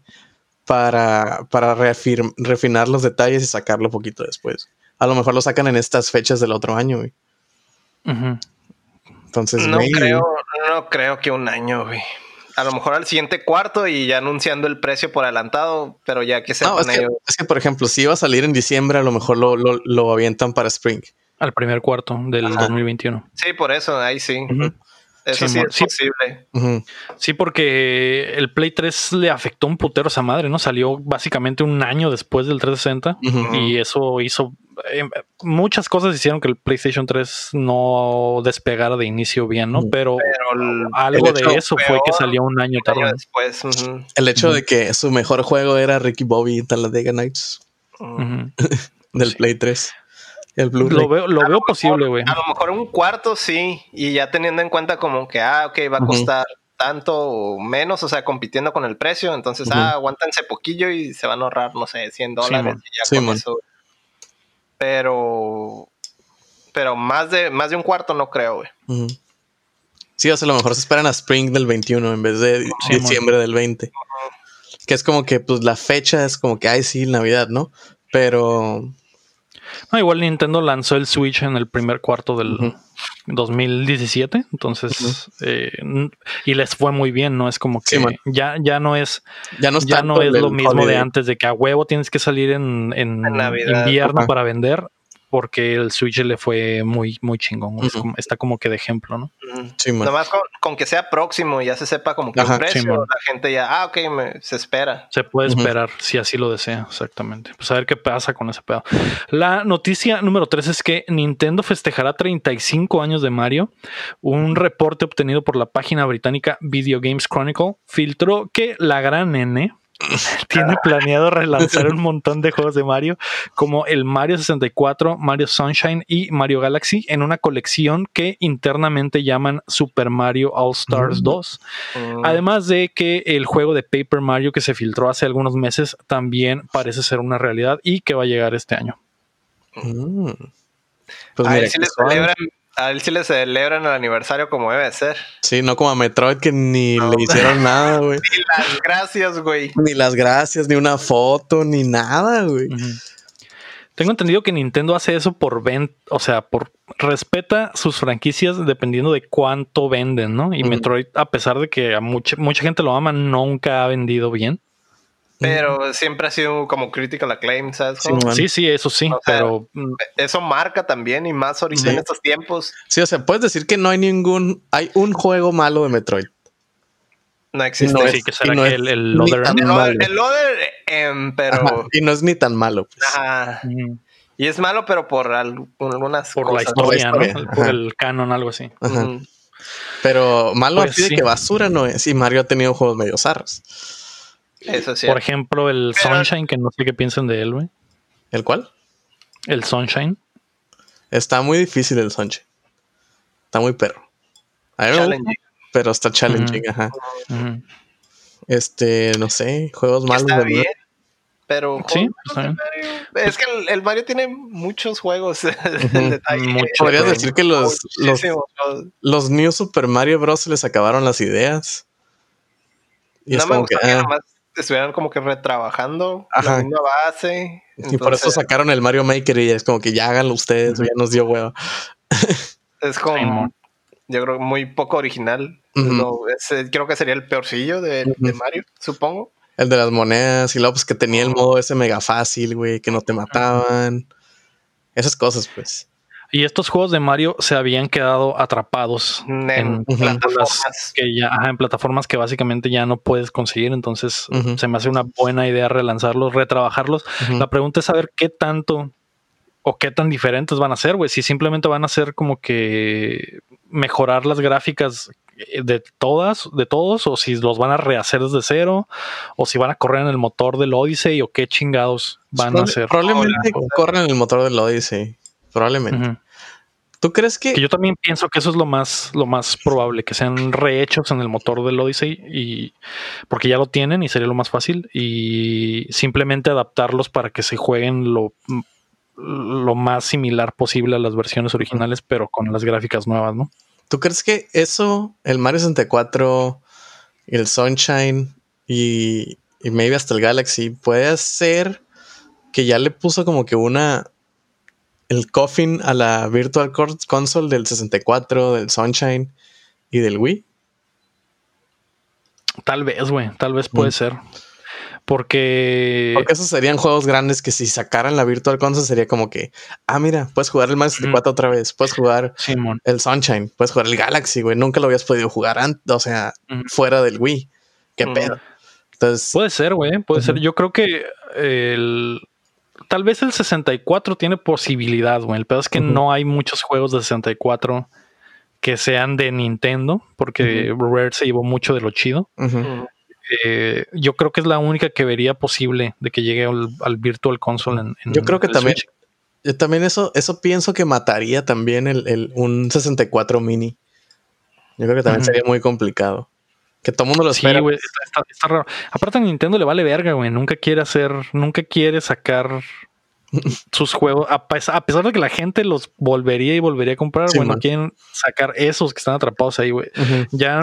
para, para refinar los detalles y sacarlo poquito después. A lo mejor lo sacan en estas fechas del otro año, güey. Entonces, no creo, no creo que un año, güey. A lo mejor al siguiente cuarto y ya anunciando el precio por adelantado, pero ya que se no, es, que, es que, por ejemplo, si iba a salir en diciembre, a lo mejor lo, lo, avientan para Spring. Al primer cuarto del 2021. Sí, por eso, ahí sí. Eso sí, es posible. Sí, porque el Play 3 le afectó un putero a esa madre, ¿no? Salió básicamente un año después del 360 y eso hizo eh, muchas cosas hicieron que el PlayStation 3 no despegara de inicio bien, ¿no? Pero, algo de eso fue que salió un año tarde. después. El hecho de que su mejor juego era Ricky Bobby y Talladega Nights [LAUGHS] del Play 3. El Blue lo veo, lo veo posible, güey. A lo mejor un cuarto sí, y ya teniendo en cuenta como que, ah, ok, va a costar tanto o menos, o sea, compitiendo con el precio, entonces, ah, aguántense poquillo y se van a ahorrar, no sé, 100 dólares. y ya con eso pero. Pero más de, más de un cuarto no creo, güey. Sí, o sea, a lo mejor se esperan a Spring del 21 en vez de diciembre del 20. Que es como que, pues, la fecha es como que, ay, sí, Navidad, ¿no? Pero. No, igual Nintendo lanzó el Switch en el primer cuarto del 2017, entonces, eh, y les fue muy bien, ¿no? Es como que ya, ya no es, ya no, es lo mismo de antes, de que a huevo tienes que salir en, invierno para vender. Porque el Switch le fue muy, muy chingón. está como que de ejemplo, ¿no? Sí, Nomás con, que sea próximo y ya se sepa como que el precio, la gente ya, ah, ok, se espera. Se puede esperar si así lo desea, exactamente. Pues a ver qué pasa con ese pedo. La noticia número 3 es que Nintendo festejará 35 años de Mario. Un reporte obtenido por la página británica Video Games Chronicle filtró que la gran N [LAUGHS] tiene planeado relanzar un montón de juegos de Mario, como el Mario 64, Mario Sunshine y Mario Galaxy, en una colección que internamente llaman Super Mario All Stars 2. Mm. Además de que el juego de Paper Mario que se filtró hace algunos meses también parece ser una realidad y que va a llegar este año. Mm. Pues mira, si le celebran a él sí le celebran el aniversario como debe ser. Sí, no como a Metroid que ni le hicieron nada, [LAUGHS] güey. Ni las gracias, güey. Ni las gracias, ni una foto, ni nada, güey. Tengo entendido que Nintendo hace eso por venta, o sea, por respeta sus franquicias dependiendo de cuánto venden, ¿no? Y Metroid, a pesar de que a mucha, mucha gente lo ama, nunca ha vendido bien. Pero siempre ha sido como critical acclaim, ¿sabes? Sí, sí, eso sí, pero... Eso marca también y más ahorita en estos tiempos. Sí, o sea, puedes decir que no hay ningún... Hay un juego malo de Metroid. No existe. No sí, que será que el, el Loader... El Loader, em, pero... y no es ni tan malo. Pues. Ajá. Y es malo, pero por, algunas por La historia, ¿no? Por el canon, algo así. Pero malo pues así de que basura no es. Y Mario ha tenido juegos medio zarros. Por ejemplo, el Sunshine, que no sé qué piensan de él, güey. ¿El cuál? El Sunshine. Está muy difícil el Sunshine. Está muy perro. pero está challenging, ajá. Este, no sé, juegos malos. Está bien, pero sí, es que el, Mario tiene muchos juegos. [LAUGHS] Podrías decir que los, los, los, New Super Mario Bros. les acabaron las ideas. Y es como que, ah, estuvieran como que retrabajando la misma base. y por eso sacaron el Mario Maker y es como que ya háganlo ustedes, ya nos dio huevo. es como, yo creo, muy poco original. creo que sería el peorcillo de, Mario, supongo. El de las monedas y luego pues que tenía el modo ese mega fácil, güey, que no te mataban. Esas cosas, pues. Y estos juegos de Mario se habían quedado atrapados en, plataformas que ya, en plataformas que básicamente ya no puedes conseguir. Entonces se me hace una buena idea relanzarlos, retrabajarlos. La pregunta es saber qué tanto o qué tan diferentes van a ser, güey. Si simplemente van a ser como que mejorar las gráficas de todas, de todos, o si los van a rehacer desde cero, o si van a correr en el motor del Odyssey, o qué chingados van a hacer. Probablemente corren en el motor del Odyssey. Probablemente. ¿Tú crees que... Yo también pienso que eso es lo más, lo más probable, que sean rehechos en el motor del Odyssey y porque ya lo tienen y sería lo más fácil y simplemente adaptarlos para que se jueguen lo, lo más similar posible a las versiones originales, pero con las gráficas nuevas, ¿no? ¿Tú crees que eso, el Mario 64, el Sunshine y, y maybe hasta el Galaxy, puede ser que ya le puso como que una el coffin a la Virtual Console del 64, del Sunshine y del Wii? Tal vez, güey, tal vez puede mm. ser. Porque... Porque esos serían juegos grandes que si sacaran la Virtual Console sería como que, ah, mira, puedes jugar el Mario 64 otra vez, puedes jugar el Sunshine, puedes jugar el Galaxy, güey, nunca lo habías podido jugar antes, o sea, fuera del Wii. Qué pedo. Entonces... Puede ser, güey, puede ser. Yo creo que el tal vez el 64 tiene posibilidad, güey. El pedo es que no hay muchos juegos de 64 que sean de Nintendo, porque Rare se llevó mucho de lo chido. Eh, yo creo que es la única que vería posible de que llegue al, Virtual Console en, Yo creo que también. Yo también eso, eso pienso que mataría también el, un 64 mini. Yo creo que también sería muy complicado. Que todo el mundo lo espera. Sí, güey, está, raro. Aparte a Nintendo le vale verga, güey. Nunca quiere hacer, nunca quiere sacar sus juegos. A, pesar de que la gente los volvería y volvería a comprar, bueno, quieren sacar esos que están atrapados ahí, güey. Ya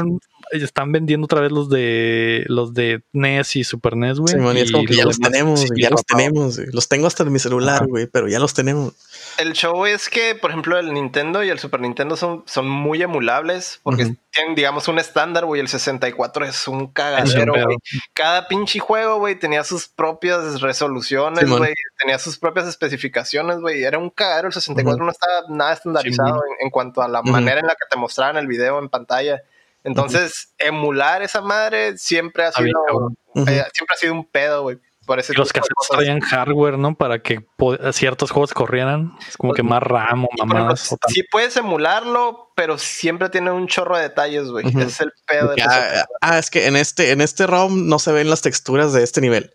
están vendiendo otra vez los de los de NES y Super NES, güey. Sí, y, ya los tenemos, ya los tenemos. Los tengo hasta en mi celular, güey, pero ya los tenemos. El show es que, por ejemplo, el Nintendo y el Super Nintendo son, son muy emulables porque tienen, digamos, un estándar, güey. El 64 es un cagadero, güey. Cada pinche juego, güey, tenía sus propias resoluciones, güey. tenía sus propias especificaciones, güey. Era un cagadero. El 64 no estaba nada estandarizado en, cuanto a la manera en la que te mostraban el video en pantalla. Entonces, emular esa madre siempre ha sido, eh, siempre ha sido un pedo, güey los cassettes traían hardware, ¿no? Para que ciertos juegos corrieran. Es como que más RAM o mamadas. Sí, puedes emularlo, pero siempre tiene un chorro de detalles, güey. Es el pedo de ah, ah, es que en este, en este ROM no se ven las texturas de este nivel.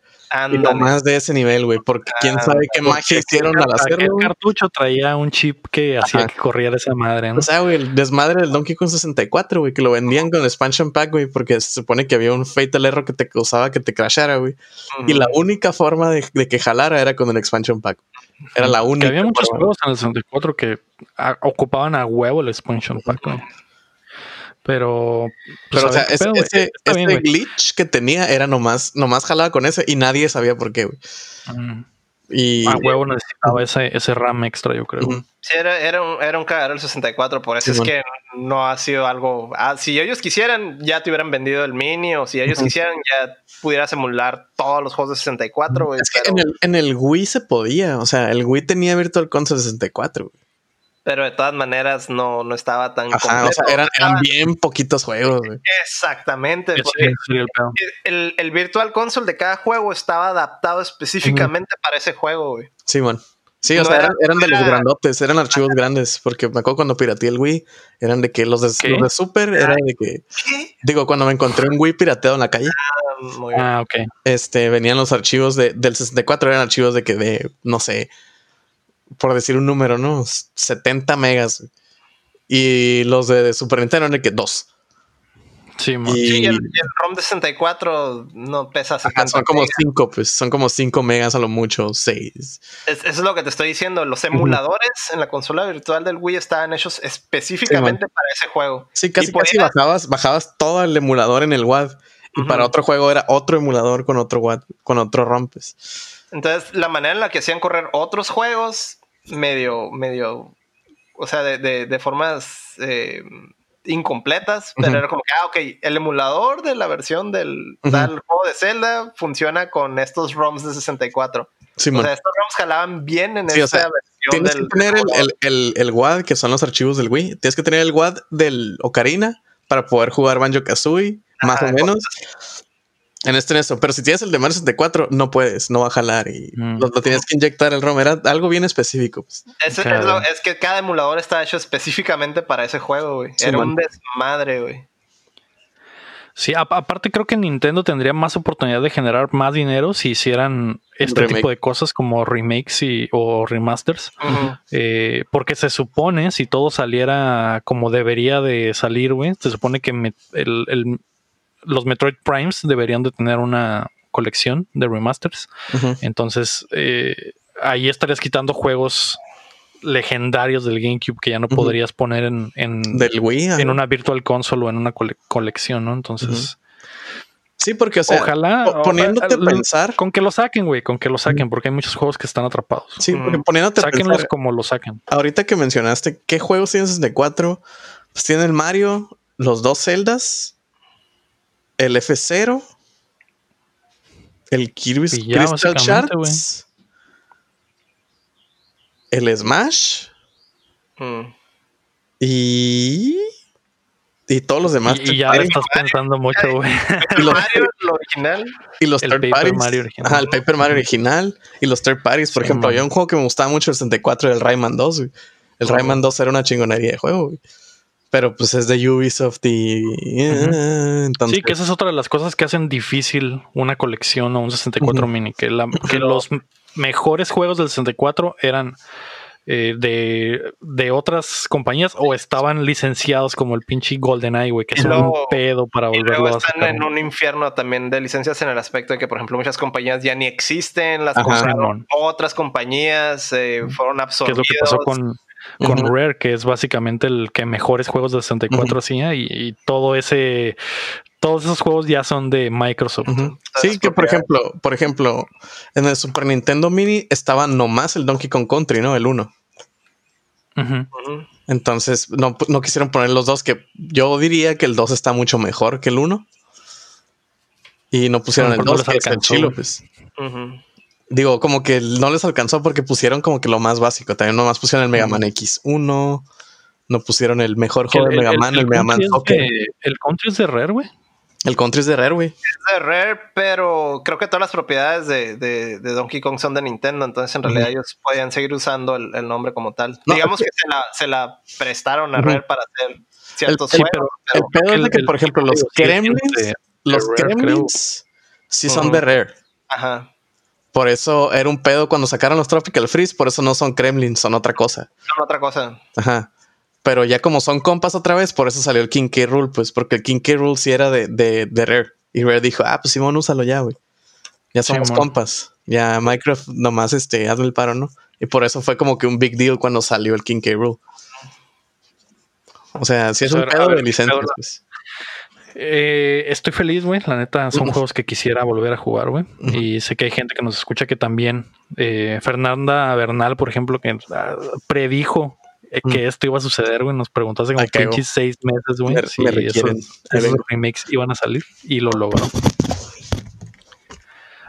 Y lo más de ese nivel, güey, porque quién sabe qué magia hicieron al hacerlo. El cartucho traía un chip que hacía que corriera esa madre, ¿no? O sea, güey, el desmadre del Donkey Kong 64, güey, que lo vendían con expansion pack, güey, porque se supone que había un fatal error que te causaba que te crashara, güey. Y la única forma de, que jalara era con el expansion pack. Era la única. había muchos juegos en el 64 que ocupaban a huevo el expansion pack, güey. Pero, pues, pero o sea, ese, glitch que tenía era nomás, nomás jalaba con ese y nadie sabía por qué, güey. Y a huevo necesitaba ese, ese RAM extra, yo creo. Sí, era, era, un, era un cagadero el 64, por eso es que no ha sido algo. Ah, si ellos quisieran, ya te hubieran vendido el mini, o si ellos quisieran, ya pudieras emular todos los juegos de 64, güey. Es que en, el, en el Wii se podía, o sea, el Wii tenía Virtual Console 64, güey pero de todas maneras no, no estaba tan Ajá, O sea, eran, bien poquitos juegos. Exactamente. el, el, Virtual Console de cada juego estaba adaptado específicamente para ese juego, güey. Sí, man. Sí, o sea, eran, de los grandotes, eran archivos grandes, porque me acuerdo cuando pirateé el Wii, eran de que los de, Super eran de que. Digo, cuando me encontré un Wii pirateado en la calle. Ah, ah ok. Este, venían los archivos de, del 64, eran archivos de que de, no sé, por decir un número, ¿no? 70 megas. Y los de Super Nintendo eran que dos. Sí, y, el, ROM de 64 no pesa 70 Son como 5, pues son como 5 megas a lo mucho, 6. eso es lo que te estoy diciendo. Los emuladores en la consola virtual del Wii estaban hechos específicamente para ese juego. Sí, casi, casi bajabas, bajabas todo el emulador en el WAD. Y para otro juego era otro emulador con otro WAD, con otro ROM, pues. Entonces, la manera en la que hacían correr otros juegos, medio, medio, o sea, de, de, formas eh, incompletas, pero era como que, ah, ok, el emulador de la versión del juego de Zelda funciona con estos ROMs de 64. Sí, o sea, estos ROMs jalaban bien en esa versión. Tienes que tener el, el, el, WAD, que son los archivos del Wii. Tienes que tener el WAD del Ocarina para poder jugar Banjo Kazooie, más o menos. En este, en esto. Pero si tienes el de Mario 64, no puedes, no va a jalar y mm. lo, tienes que inyectar el ROM. Era algo bien específico. Pues. Es, que cada emulador está hecho específicamente para ese juego, güey. Era un desmadre, güey. Sí, aparte creo que Nintendo tendría más oportunidad de generar más dinero si hicieran este tipo de cosas como remakes y, o remasters. Eh, porque se supone, si todo saliera como debería de salir, güey, se supone que el, los Metroid Primes deberían de tener una colección de remasters. Entonces, eh, ahí estarías quitando juegos legendarios del GameCube que ya no podrías poner en, en, en una Virtual Console o en una colección, ¿no? Entonces. Sí, porque, o sea, ojalá poniéndote a pensar. Con que lo saquen, güey, con que lo saquen, porque hay muchos juegos que están atrapados. Sí, porque poniéndote a pensar. como lo saquen. Ahorita que mencionaste, ¿qué juegos tienes 64? Pues tiene el Mario, los dos Zeldas, el F0, el Kirby's Crystal Shards, el Smash mm. y y todos los demás. Y, ya estás pensando mucho, güey. Y los, Mario, original. Y los el third Paper Mario original. Ajá, el Paper Mario original. Y los third parties. Por ejemplo, había un juego que me gustaba mucho, el 64, el Rayman 2. El Rayman 2 era una chingonería de juego, güey pero pues es de Ubisoft y... Eh, sí, que esa es otra de las cosas que hacen difícil una colección o un 64 mini, que, que los mejores juegos del 64 eran eh, de, otras compañías o estaban licenciados como el pinche GoldenEye, güey, que es un pedo para volverlo a están en un infierno también de licencias en el aspecto de que, por ejemplo, muchas compañías ya ni existen, las otras compañías eh, fueron absorbidas. ¿Qué es lo que pasó con con Rare, que es básicamente el que mejores juegos de 64 hacía y, todo ese todos esos juegos ya son de Microsoft. Sí, que por ejemplo, por ejemplo, en el Super Nintendo Mini estaba nomás el Donkey Kong Country, ¿no? El 1. Entonces, no, no, quisieron poner los dos, que yo diría que el 2 está mucho mejor que el 1. Y no pusieron el 2, que es chilo, pues. Digo, como que no les alcanzó porque pusieron como que lo más básico. También nomás pusieron el Mega Man X1. No pusieron el mejor juego de Mega Man, el, Mega Man Soccer. el country es de Rare, güey. El country es de Rare, güey. Es de Rare, pero creo que todas las propiedades de, Donkey Kong son de Nintendo, entonces en realidad ellos podían seguir usando el, nombre como tal. Digamos que se la, prestaron a Rare para hacer ciertos el, juegos. el pedo es de que, por ejemplo, los Gremlins, los Gremlins sí son de Rare. Ajá. Por eso era un pedo cuando sacaron los Tropical Freeze, por eso no son Kremlins, son otra cosa. Son otra cosa. Ajá. Pero ya como son compas otra vez, por eso salió el King K. Rule, pues porque el King K. Rule sí era de, de, Rare. Y Rare dijo, ah, pues Simón, úsalo ya, güey. Ya somos compas. Ya Minecraft nomás este, hazme el paro, ¿no? Y por eso fue como que un big deal cuando salió el King K. Rule. O sea, si es un pedo de licencias, pues. Eh, estoy feliz, güey. La neta, son juegos que quisiera volver a jugar, güey. Y sé que hay gente que nos escucha que también. Eh, Fernanda Bernal, por ejemplo, que ah, predijo eh, que esto iba a suceder, güey. Nos preguntó hace como pinches seis meses, güey, si esos, remakes iban a salir y lo logró.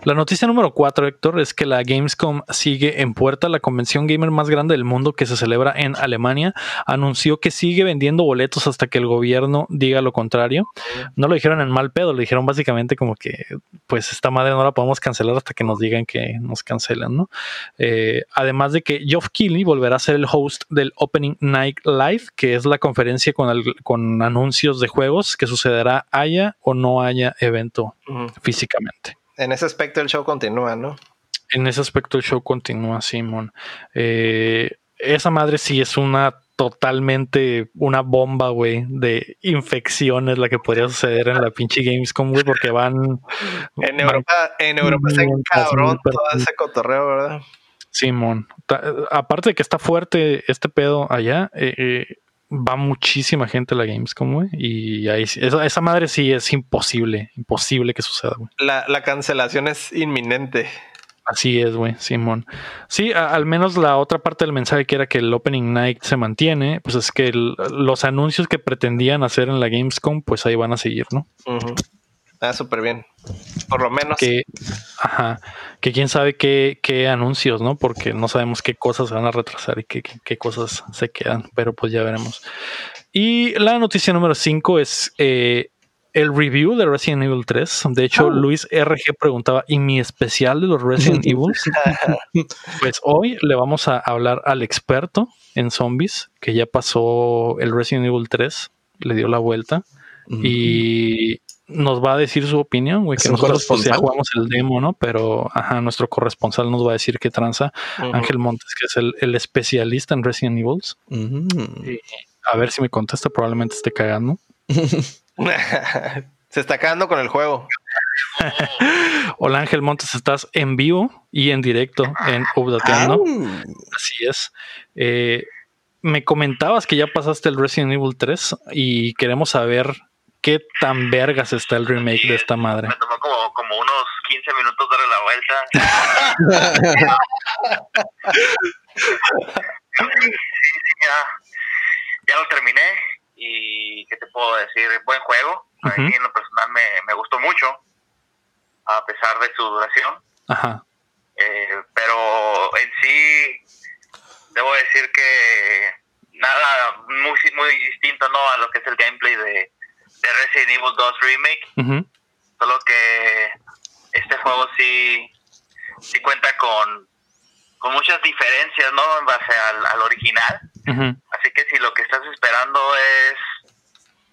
La noticia número 4, Héctor, es que la Gamescom sigue en puerta. La convención gamer más grande del mundo que se celebra en Alemania anunció que sigue vendiendo boletos hasta que el gobierno diga lo contrario. No lo dijeron en mal pedo, le dijeron básicamente como que, pues esta madre no la podemos cancelar hasta que nos digan que nos cancelan, ¿no? Eh, además de que Geoff Keighley volverá a ser el host del Opening Night Live, que es la conferencia con, con anuncios de juegos que sucederá haya o no haya evento físicamente en ese aspecto el show continúa, ¿no? En ese aspecto el show continúa, Simón. Eh, esa madre sí es una totalmente una bomba, güey, de infecciones la que podría suceder en la pinche Gamescom, güey, porque van... [LAUGHS] En Europa, en Europa está cabrón todo ese cotorreo, ¿verdad? Simón. Aparte de que está fuerte este pedo allá, eh, eh va muchísima gente a la Gamescom, güey. Y ahí, esa, esa, madre sí es imposible, imposible que suceda, güey. La, la cancelación es inminente. Así es, güey, Simón. Sí, al menos la otra parte del mensaje que era que el Opening Night se mantiene, pues es que los anuncios que pretendían hacer en la Gamescom, pues ahí van a seguir, ¿no? Ah, súper bien. Por lo menos. Que, ajá, que quién sabe qué, qué, anuncios, ¿no? Porque no sabemos qué cosas van a retrasar y qué, qué, cosas se quedan, pero pues ya veremos. Y la noticia número 5 es eh, el review de Resident Evil 3. De hecho, oh. Luis RG preguntaba, ¿y mi especial de los Resident [LAUGHS] Evil? [LAUGHS] pues hoy le vamos a hablar al experto en zombies, que ya pasó el Resident Evil 3, le dio la vuelta. Y nos va a decir su opinión, güey, que nosotros pues, ya jugamos el demo, ¿no? Pero, ajá, nuestro corresponsal nos va a decir qué tranza. Ángel Montes, que es el, especialista en Resident Evil. a ver si me contesta, probablemente esté cagando. [LAUGHS] Se está cagando con el juego. [LAUGHS] Hola Ángel Montes, estás en vivo y en directo en Updateando. Así es. Eh, me comentabas que ya pasaste el Resident Evil 3 y queremos saber qué tan vergas está el remake de esta madre. Me tomó como, como unos 15 minutos darle la vuelta. ya, lo terminé y ¿qué te puedo decir? Buen juego. A mí en lo personal me, me gustó mucho, a pesar de su duración. Ajá. Eh, pero en sí, debo decir que nada muy, muy distinto ¿no? a lo que es el gameplay de, de Resident Evil 2 Remake. Solo que este juego sí, sí cuenta con, con muchas diferencias, ¿no? En base al, al original. Así que si lo que estás esperando es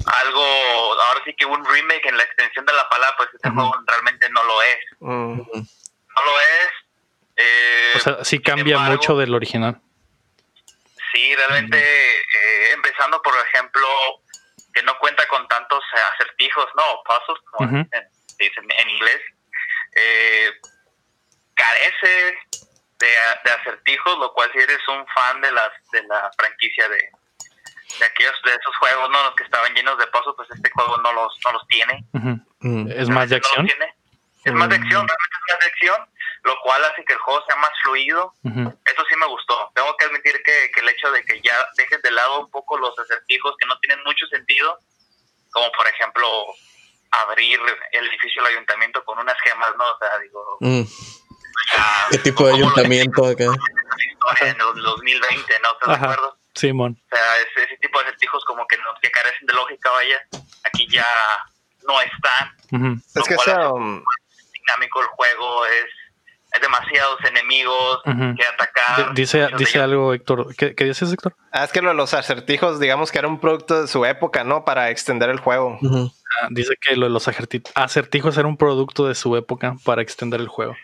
algo, ahora sí que un remake en la extensión de la palabra, pues este juego realmente no lo es. No lo es. Eh, o sea, sí cambia mucho del original. Sí, realmente, eh, empezando por ejemplo, que no cuenta con tantos acertijos, no, pasos, como dicen, en inglés, eh, carece de, acertijos, lo cual si eres un fan de las de la franquicia de, de aquellos de esos juegos, no los que estaban llenos de pasos, pues este juego no los no los tiene. ¿Es más de acción? Es más de acción, realmente es más de acción, lo cual hace que el juego sea más fluido. Eso sí me gustó. Tengo que admitir que, que, el hecho de que ya dejes de lado un poco los acertijos que no tienen mucho sentido, como por ejemplo abrir el edificio del ayuntamiento con unas gemas, ¿no? O sea, digo... Mm. ¿Qué tipo de ayuntamiento acá? [LAUGHS] En el 2020, ¿no? ¿Estás de acuerdo? Simón. O sea, ese, tipo de acertijos como que, no, que carecen de lógica, vaya, aquí ya no están. Es que sea... Um, dinámico el juego, es hay demasiados enemigos que atacar. dice dice algo, Héctor. ¿Qué, ¿Qué, dices, Héctor? Ah, es que lo de los acertijos, digamos que era un producto de su época, ¿no? Para extender el juego. Ah, dice que lo de los acertijos era un producto de su época para extender el juego.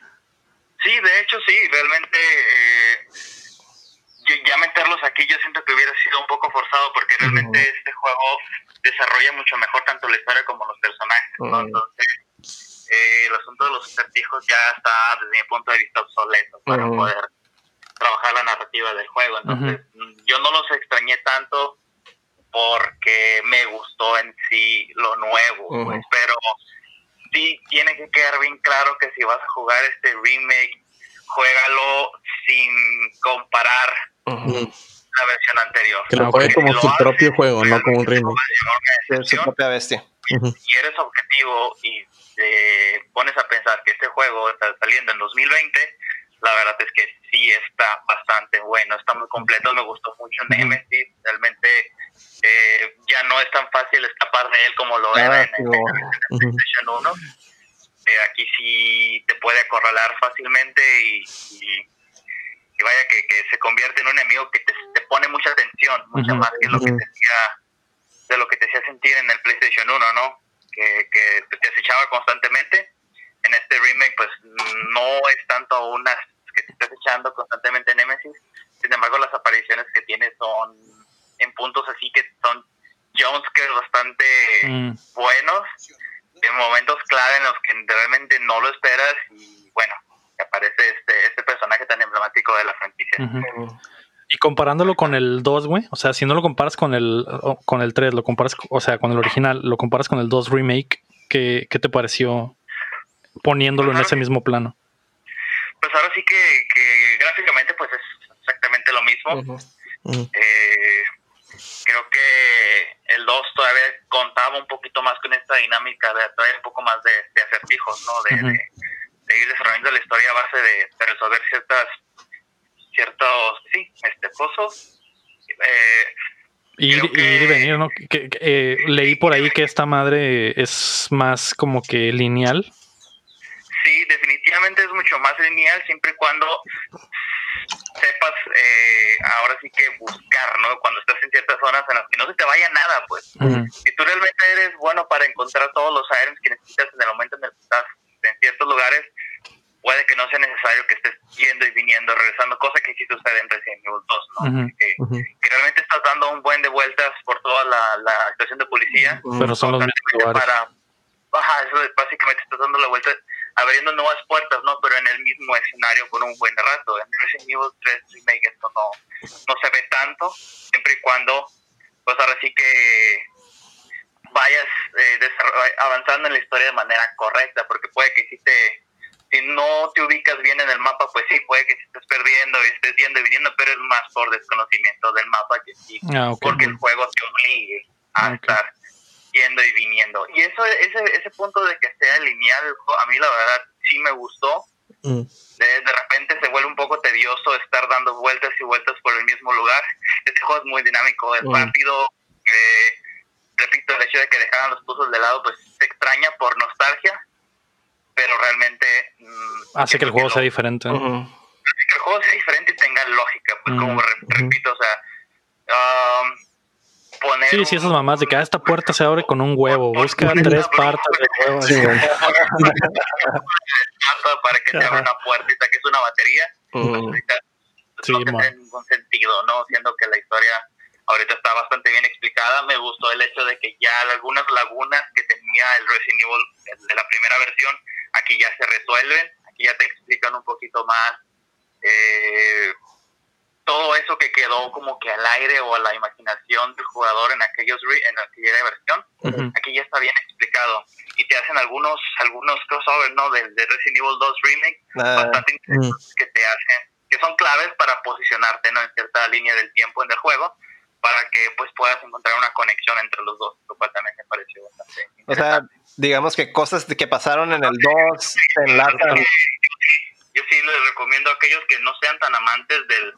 Sí, de hecho sí, realmente eh, ya meterlos aquí yo siento que hubiera sido un poco forzado porque realmente este juego desarrolla mucho mejor tanto la historia como los personajes, ¿no? Entonces, eh, el asunto de los acertijos ya está desde mi punto de vista obsoleto para poder trabajar la narrativa del juego. Entonces, yo no los extrañé tanto porque me gustó en sí lo nuevo, pues, pero sí tiene que quedar bien claro que si vas a jugar este remake, juégalo sin comparar la versión anterior. Que lo juegue como su propio juego, no como un remake. su propia bestia. Si eres objetivo y te pones a pensar que este juego está saliendo en 2020, la verdad es que sí está bastante bueno, está muy completo, me gustó mucho Nemesis, realmente eh, ya no es tan fácil escapar de él como lo era en, el, PlayStation 1. Eh, aquí sí te puede acorralar fácilmente y, vaya que, se convierte en un enemigo que te, pone mucha atención, mucha más que lo que te hacía, de lo que te hacía sentir en el PlayStation 1, ¿no? Que, que te acechaba constantemente. En este remake, pues no es tanto unas que te estás echando constantemente en Nemesis, sin embargo, las apariciones que tiene son en puntos así que son jumpscares bastante mm. buenos, en momentos clave en los que realmente no lo esperas y bueno, aparece este, este personaje tan emblemático de la franquicia. Y comparándolo con el 2, güey, o sea, si no lo comparas con el, con el 3, lo comparas, o sea, con el original, lo comparas con el 2 remake, ¿qué, qué te pareció poniéndolo en ese mismo plano? Pues ahora sí que, que gráficamente pues es exactamente lo mismo. Eh, creo que el 2 todavía contaba un poquito más con esta dinámica de traer un poco más de, acertijos, ¿no? De, ir desarrollando la historia a base de, resolver ciertas, ciertos, sí, este, cosas. Eh, ir, y venir, ¿no? Que, eh, leí por ahí que esta madre es más como que lineal. Sí, definitivamente es mucho más lineal siempre y cuando sepas eh, ahora sí que buscar, ¿no? Cuando estás en ciertas zonas en las que no se te vaya nada, pues. Si tú realmente eres bueno para encontrar todos los items que necesitas en el momento en el que estás en ciertos lugares, puede que no sea necesario que estés yendo y viniendo, regresando, cosa que sí sucede en Resident Evil 2, ¿no? que, realmente estás dando un buen de vueltas por toda la, la estación de policía. Pero son los Para, ajá, eso básicamente estás dando la vuelta abriendo nuevas puertas, ¿no? Pero en el mismo escenario por un buen rato. En Resident Evil 3 Remake esto no, no se ve tanto, siempre y cuando, pues ahora sí que vayas eh, avanzando en la historia de manera correcta, porque puede que si te si no te ubicas bien en el mapa, pues sí, puede que estés perdiendo y estés yendo y viniendo, pero es más por desconocimiento del mapa que sí, ah, porque el juego te obligue a estar yendo y viniendo. Y eso ese, ese punto de que sea lineal, a mí la verdad sí me gustó. Mm. De, repente se vuelve un poco tedioso estar dando vueltas y vueltas por el mismo lugar. Este juego es muy dinámico, es mm. rápido. Eh, repito, el hecho de que dejaran los puzzles de lado, pues se extraña por nostalgia, pero realmente... Mm, Hace que el juego sea diferente. Hace que el juego sea diferente y tenga lógica, pues como repito, o sea... Um, Sí, sí, esas mamás de que ah, esta puerta se abre con un huevo. Busca tres partes de huevo. Sí, para que se abra una puertita que es una batería. Uh sí, no tiene ningún sentido, ¿no? Siendo que la historia ahorita está bastante bien explicada. Me gustó el hecho de que ya algunas lagunas que tenía el Resident Evil de la primera versión, aquí ya se resuelven. Aquí ya te explican un poquito más. Eh, todo eso que quedó como que al aire o a la imaginación del jugador en aquellos en aquella versión, aquí ya está bien explicado y te hacen algunos algunos crossovers, ¿no? Del de Resident Evil 2 remake ah. bastante interesantes que te hacen que son claves para posicionarte ¿no? en cierta línea del tiempo en el juego para que pues puedas encontrar una conexión entre los dos, lo cual también me pareció bastante O sea, digamos que cosas que pasaron en el 2 se enlazan. Yo sí les recomiendo a aquellos que no sean tan amantes del,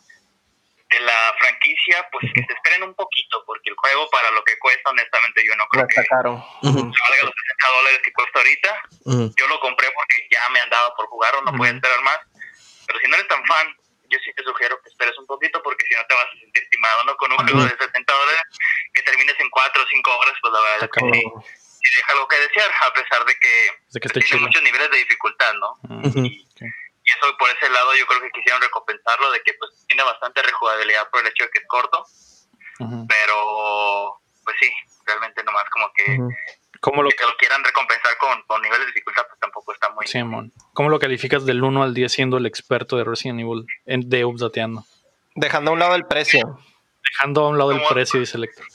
de la franquicia, pues que se esperen un poquito, porque el juego para lo que cuesta, honestamente, yo no creo que caro. valga los 60 dólares que cuesta ahorita. Yo lo compré porque ya me andaba por jugar o no puede esperar más. Pero si no eres tan fan, yo sí te sugiero que esperes un poquito porque si no te vas a sentir estimado, ¿no? Con un juego de 70 dólares que termines en 4 o 5 horas, pues la verdad es que sí, deja algo que desear, a pesar de que, tiene muchos niveles de dificultad, ¿no? y, eso por ese lado yo creo que quisieron recompensarlo de que pues tiene bastante rejugabilidad por el hecho de que es corto, pero pues sí, realmente nomás como que ¿Cómo lo... que lo quieran recompensar con, con, niveles de dificultad, pues tampoco está muy... Simón. ¿Cómo lo calificas del 1 al 10 siendo el experto de Resident Evil en, de Updateando? Dejando a un lado el precio. Dejando a un lado el precio, dice Lector.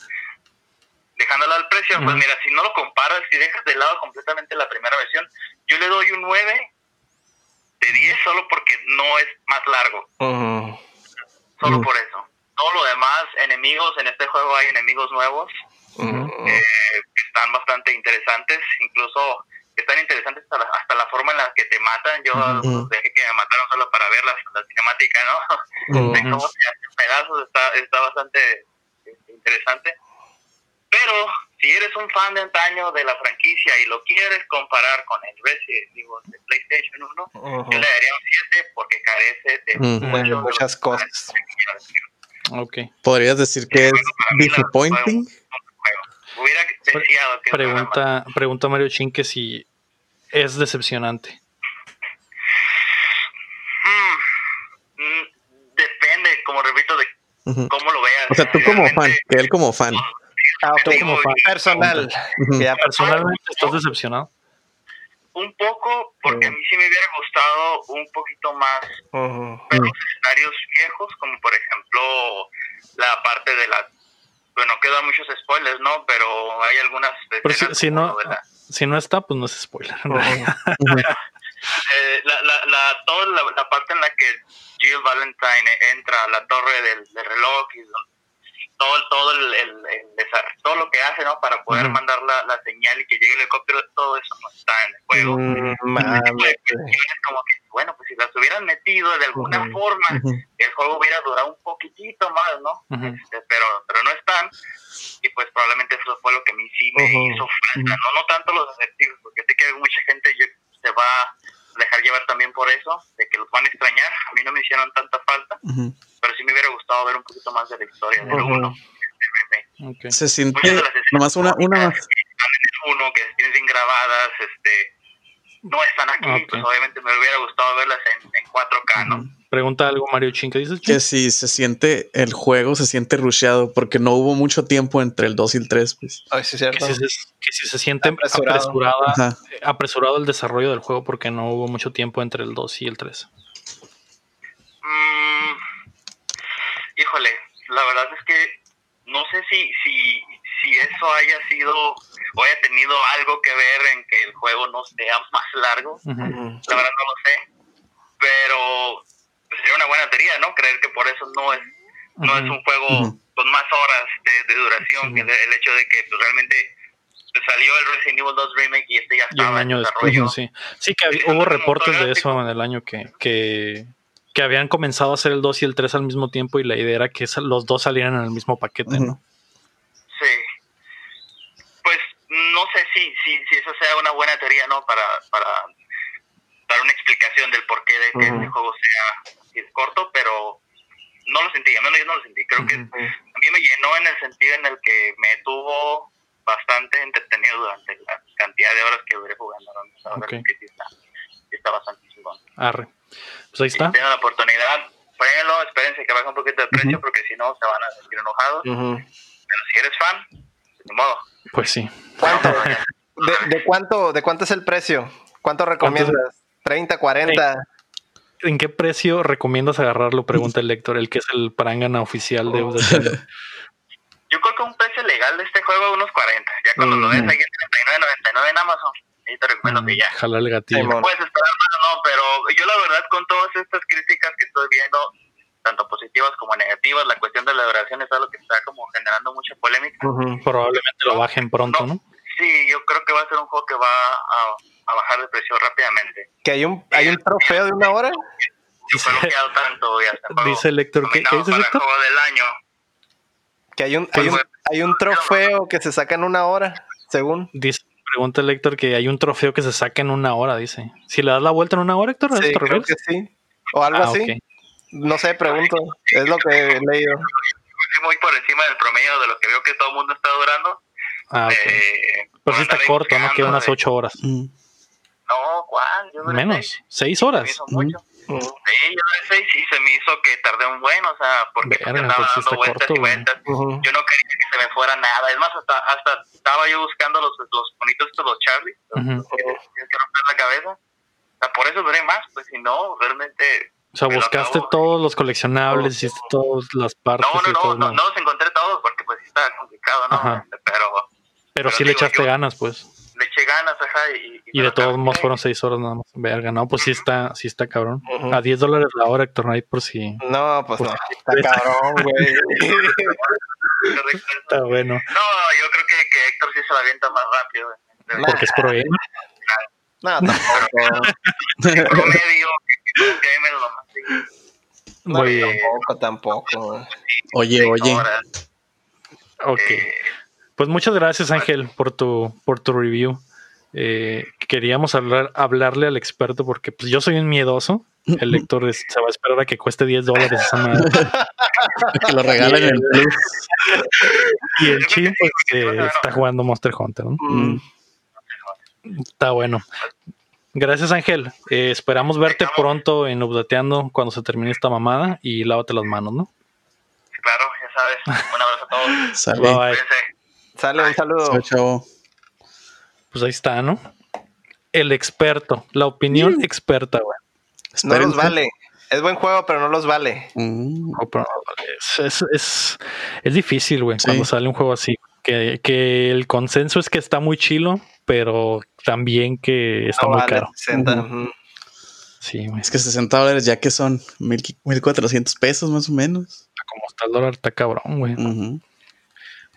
Dejando a lado el precio, pues mira, si no lo comparas, si dejas de lado completamente la primera versión, yo le doy un 9 de 10 solo porque no es más largo. Solo por eso. Todo lo demás, enemigos, en este juego hay enemigos nuevos eh, están bastante interesantes, incluso están interesantes hasta la, hasta la forma en la que te matan. Yo dejé que me mataron solo para ver la, cinemática, ¿no? De [LAUGHS] cómo se hacen pedazos, está, está bastante este, interesante. Pero si eres un fan de antaño de la franquicia y lo quieres comparar con el Resident digo, de PlayStation 1, yo le daría un 7 porque carece de muchas cosas. Okay. ¿Podrías decir que es disappointing? Hubiera deseado que pregunta, pregunta Mario Chin que si es decepcionante. Mm, mm, depende, como repito, de cómo lo veas. O sea, tú como fan, que él como fan. Ah, tú como fan. Personal. Personalmente estás decepcionado. Un poco, porque a mí sí me hubiera gustado un poquito más ver los escenarios viejos, como por ejemplo la parte de la bueno, quedan muchos spoilers, ¿no? Pero hay algunas... Pero si, no, si no está, pues no es spoiler. [LAUGHS] eh, la, la, la, toda la, parte en la que Jill Valentine entra a la torre del, reloj y todo, todo, el, el, todo lo que hace, ¿no? Para poder mandar la, la, señal y que llegue el helicóptero, todo eso no está en el juego. Mm, es como que, bueno, pues si las hubieran metido de alguna forma, el juego hubiera durado un poquitito más, ¿no? Este, pero, pero no están. Y pues probablemente eso fue lo que a mí sí me hizo falta, ¿no? No tanto los efectivos, porque sé que mucha gente se va dejar llevar también por eso, de que los van a extrañar. A mí no me hicieron tanta falta pero sí me hubiera gustado ver un poquito más de la historia del uno. Okay. Se siente nomás una, una más. uno que tienen grabadas, este, no están aquí, pues obviamente me hubiera gustado verlas en, en 4K, ¿no? Pregunta algo Mario Chin, ¿qué dices? Que si se siente el juego, se siente rusheado porque no hubo mucho tiempo entre el 2 y el 3, pues. Ay, sí, cierto. Que, si, se siente apresurado. apresurado el desarrollo del juego porque no hubo mucho tiempo entre el 2 y el 3. híjole, la verdad es que no sé si, si, si eso haya sido o haya tenido algo que ver en que el juego no sea más largo. La verdad no lo sé. Pero sería una buena teoría, ¿no? Creer que por eso no es, no es un juego con más horas de, duración. el, hecho de que pues, realmente salió el Resident Evil 2 Remake y este ya estaba en desarrollo. sí. sí, que hubo reportes de eso en el año que, que que habían comenzado a hacer el 2 y el 3 al mismo tiempo y la idea era que los dos salieran en el mismo paquete, ¿no? Sí. Pues no sé si, si, si eso sea una buena teoría, ¿no? Para, para dar una explicación del porqué de que este juego sea corto, pero no lo sentí, a menos yo no lo sentí. Creo que a mí me llenó en el sentido en el que me tuvo bastante entretenido durante la cantidad de horas que duré jugando. ¿no? que sí está, está bastante chingón. Arre. Pues ahí está. Si tienen la oportunidad, pruébenlo, espérense que baje un poquito de precio porque si no se van a sentir enojados. Pero si eres fan, de modo. Pues sí. ¿Cuánto? [LAUGHS] ¿De, cuánto, ¿De cuánto es el precio? ¿Cuánto recomiendas? ¿30, 40? ¿en qué precio recomiendas agarrarlo? Pregunta el lector, el que es el parangana oficial de Updateando. [LAUGHS] Yo creo que un precio legal de este juego es unos 40. Ya cuando lo ves ahí en 39.99 en Amazon, ahí te recomiendo que ya. Jalar el gatillo. No puedes esperar más, no, pero yo la verdad con todas estas críticas que estoy viendo, tanto positivas como negativas, la cuestión de la duración es algo que está como generando mucha polémica. Probablemente lo bajen pronto, ¿no? Sí, yo creo que va a ser un juego que va a, a bajar de precio rápidamente. ¿Que hay un, hay un trofeo de una hora? Dice, tanto, dice el Héctor, ¿qué, ¿qué dice Héctor? del año. Que hay un, hay un, hay un trofeo que se saca en una hora, según. Dice, pregunta el Héctor que hay un trofeo que se saca en una hora, dice. Si le das la vuelta en una hora, Héctor, sí, creo que sí. O algo ah, así. No sé, pregunto. Es lo que he leído. Muy por encima del promedio de lo que veo que todo el mundo está durando. Ah, ok. Eh, sí está corto, ¿no? Que unas ocho horas. Mm. No, ¿cuál? Yo Menos, seis, horas. Sí, yo de seis y se me hizo que tardé un buen, o sea, porque Verga, andaba dando vueltas corto, y vueltas. Yo no quería que se me fuera nada. Es más, hasta, hasta estaba yo buscando los, los bonitos estos, los Charlie, los, uh que tienes que romper la cabeza. O sea, por eso duré más, pues si no, realmente... O sea, buscaste todos los coleccionables, hiciste todas las partes. No, no, no, no, no, los encontré todos porque pues sí estaba complicado, ¿no? Pero, pero, pero sí le echaste ganas, pues le eché ganas, ajá. Y, y, de todos modos fueron seis horas nada más. Verga, no, pues sí está, sí está cabrón. A 10 dólares la hora, Héctor Knight, por si. No, pues no, está cabrón, güey. [LAUGHS] [LAUGHS] está bueno. No, yo creo que, que Héctor sí se la avienta más rápido. Porque es pro. No, tampoco. [LAUGHS] promedio, que gamer lo más. Bien. Tampoco, tampoco. Oye, oye. Ok. Eh, pues muchas gracias, Ángel, por tu, por tu review. Eh, queríamos hablar, hablarle al experto porque pues, yo soy un miedoso. El lector se va a esperar a que cueste 10 dólares esa madre. que lo regalen en el plus. Y el chip pues, está jugando Monster Hunter. ¿no? Mm. Está bueno. Gracias, Ángel. Eh, esperamos verte pronto en Updateando cuando se termine esta mamada y lávate las manos, ¿no? Claro, ya sabes. Un abrazo a todos. [LAUGHS] Saludos. Sale, un saludo. Pues ahí está, ¿no? El experto, la opinión experta, güey. No los vale. Es buen juego, pero no los vale. Mm. es, es, difícil, güey, cuando sale un juego así. Que, que, el consenso es que está muy chilo, pero también que está muy caro. Sí, güey. Es que 60 dólares ya que son 1400 pesos más o menos. Como está el dólar, está cabrón, güey.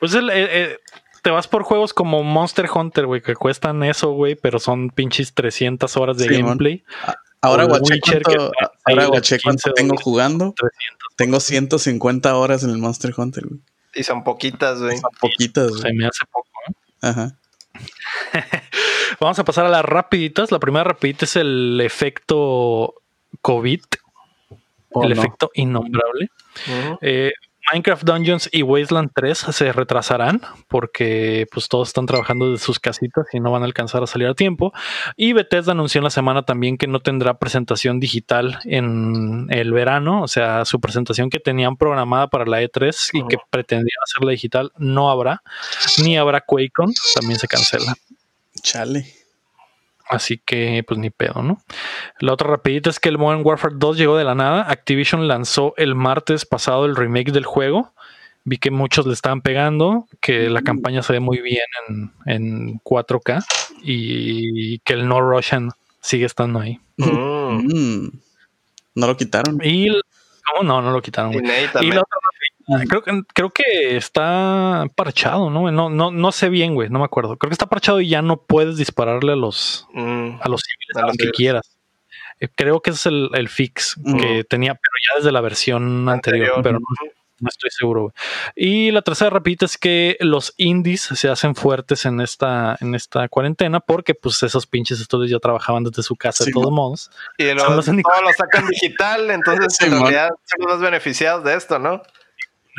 Pues el, eh, eh, te vas por juegos como Monster Hunter, güey, que cuestan eso, güey, pero son pinches 300 horas de gameplay. Ahora guaché cuánto, ahora cuánto tengo jugando. Tengo 150 horas en el Monster Hunter, güey. Y son poquitas, güey. Son poquitas, güey. Se me hace poco, ¿no? Ajá. [LAUGHS] Vamos a pasar a las rapiditas. La primera rapidita es el efecto COVID. Oh, el efecto innombrable. eh, Minecraft Dungeons y Wasteland 3 se retrasarán porque pues todos están trabajando desde sus casitas y no van a alcanzar a salir a tiempo. Y Bethesda anunció en la semana también que no tendrá presentación digital en el verano, o sea, su presentación que tenían programada para la E3 y que pretendían hacerla digital no habrá, ni habrá QuakeCon, también se cancela. Chale. Así que, pues ni pedo, ¿no? La otra rapidita es que el Modern Warfare 2 llegó de la nada. Activision lanzó el martes pasado el remake del juego. Vi que muchos le estaban pegando, que la mm. campaña se ve muy bien en, 4K y que el No Russian sigue estando ahí. Mm. No lo quitaron. Y no, no, no lo quitaron. Y la otra Creo que, creo que está parchado, ¿no? ¿no? No, no sé bien, güey, no me acuerdo. Creo que está parchado y ya no puedes dispararle a los mm, a los civiles, a quieras. Eh, creo que ese es el, fix que tenía, pero ya desde la versión anterior, pero no, estoy seguro. Y la tercera rapidita es que los indies se hacen fuertes en esta, en esta cuarentena porque pues esos pinches estudios ya trabajaban desde su casa de todos modos. Y todos lo sacan digital, entonces [LAUGHS] en realidad son los beneficiados de esto, ¿no?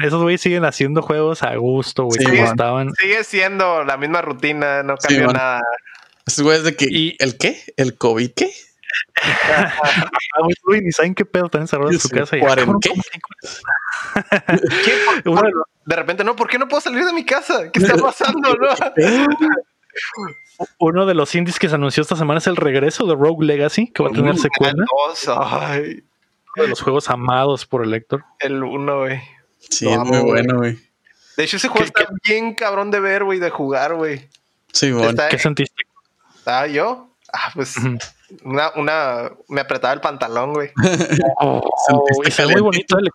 Esos güeyes siguen haciendo juegos a gusto, güey, como estaban. Sigue siendo la misma rutina, no cambió nada. Esos güeyes de que. ¿Y el qué? ¿El COVID qué? Güey, ni saben qué pedo están encerrados en su casa. [LAUGHS] ¿Qué? ¿Qué? De repente, no, ¿por qué no puedo salir de mi casa? ¿Qué está pasando? No? Uno de los indies que se anunció esta semana es el regreso de Rogue Legacy, que va a tener secuela. Ay. Uno de los juegos amados por el Héctor. El uno, güey. Sí, es muy bueno, güey. De hecho, ese juego está bien cabrón de ver, güey, de jugar, güey. Sí, bueno. ¿Qué sentiste? Ah, yo. Ah, pues una, una, me apretaba el pantalón, güey. [LAUGHS] Oh, es muy bonito el,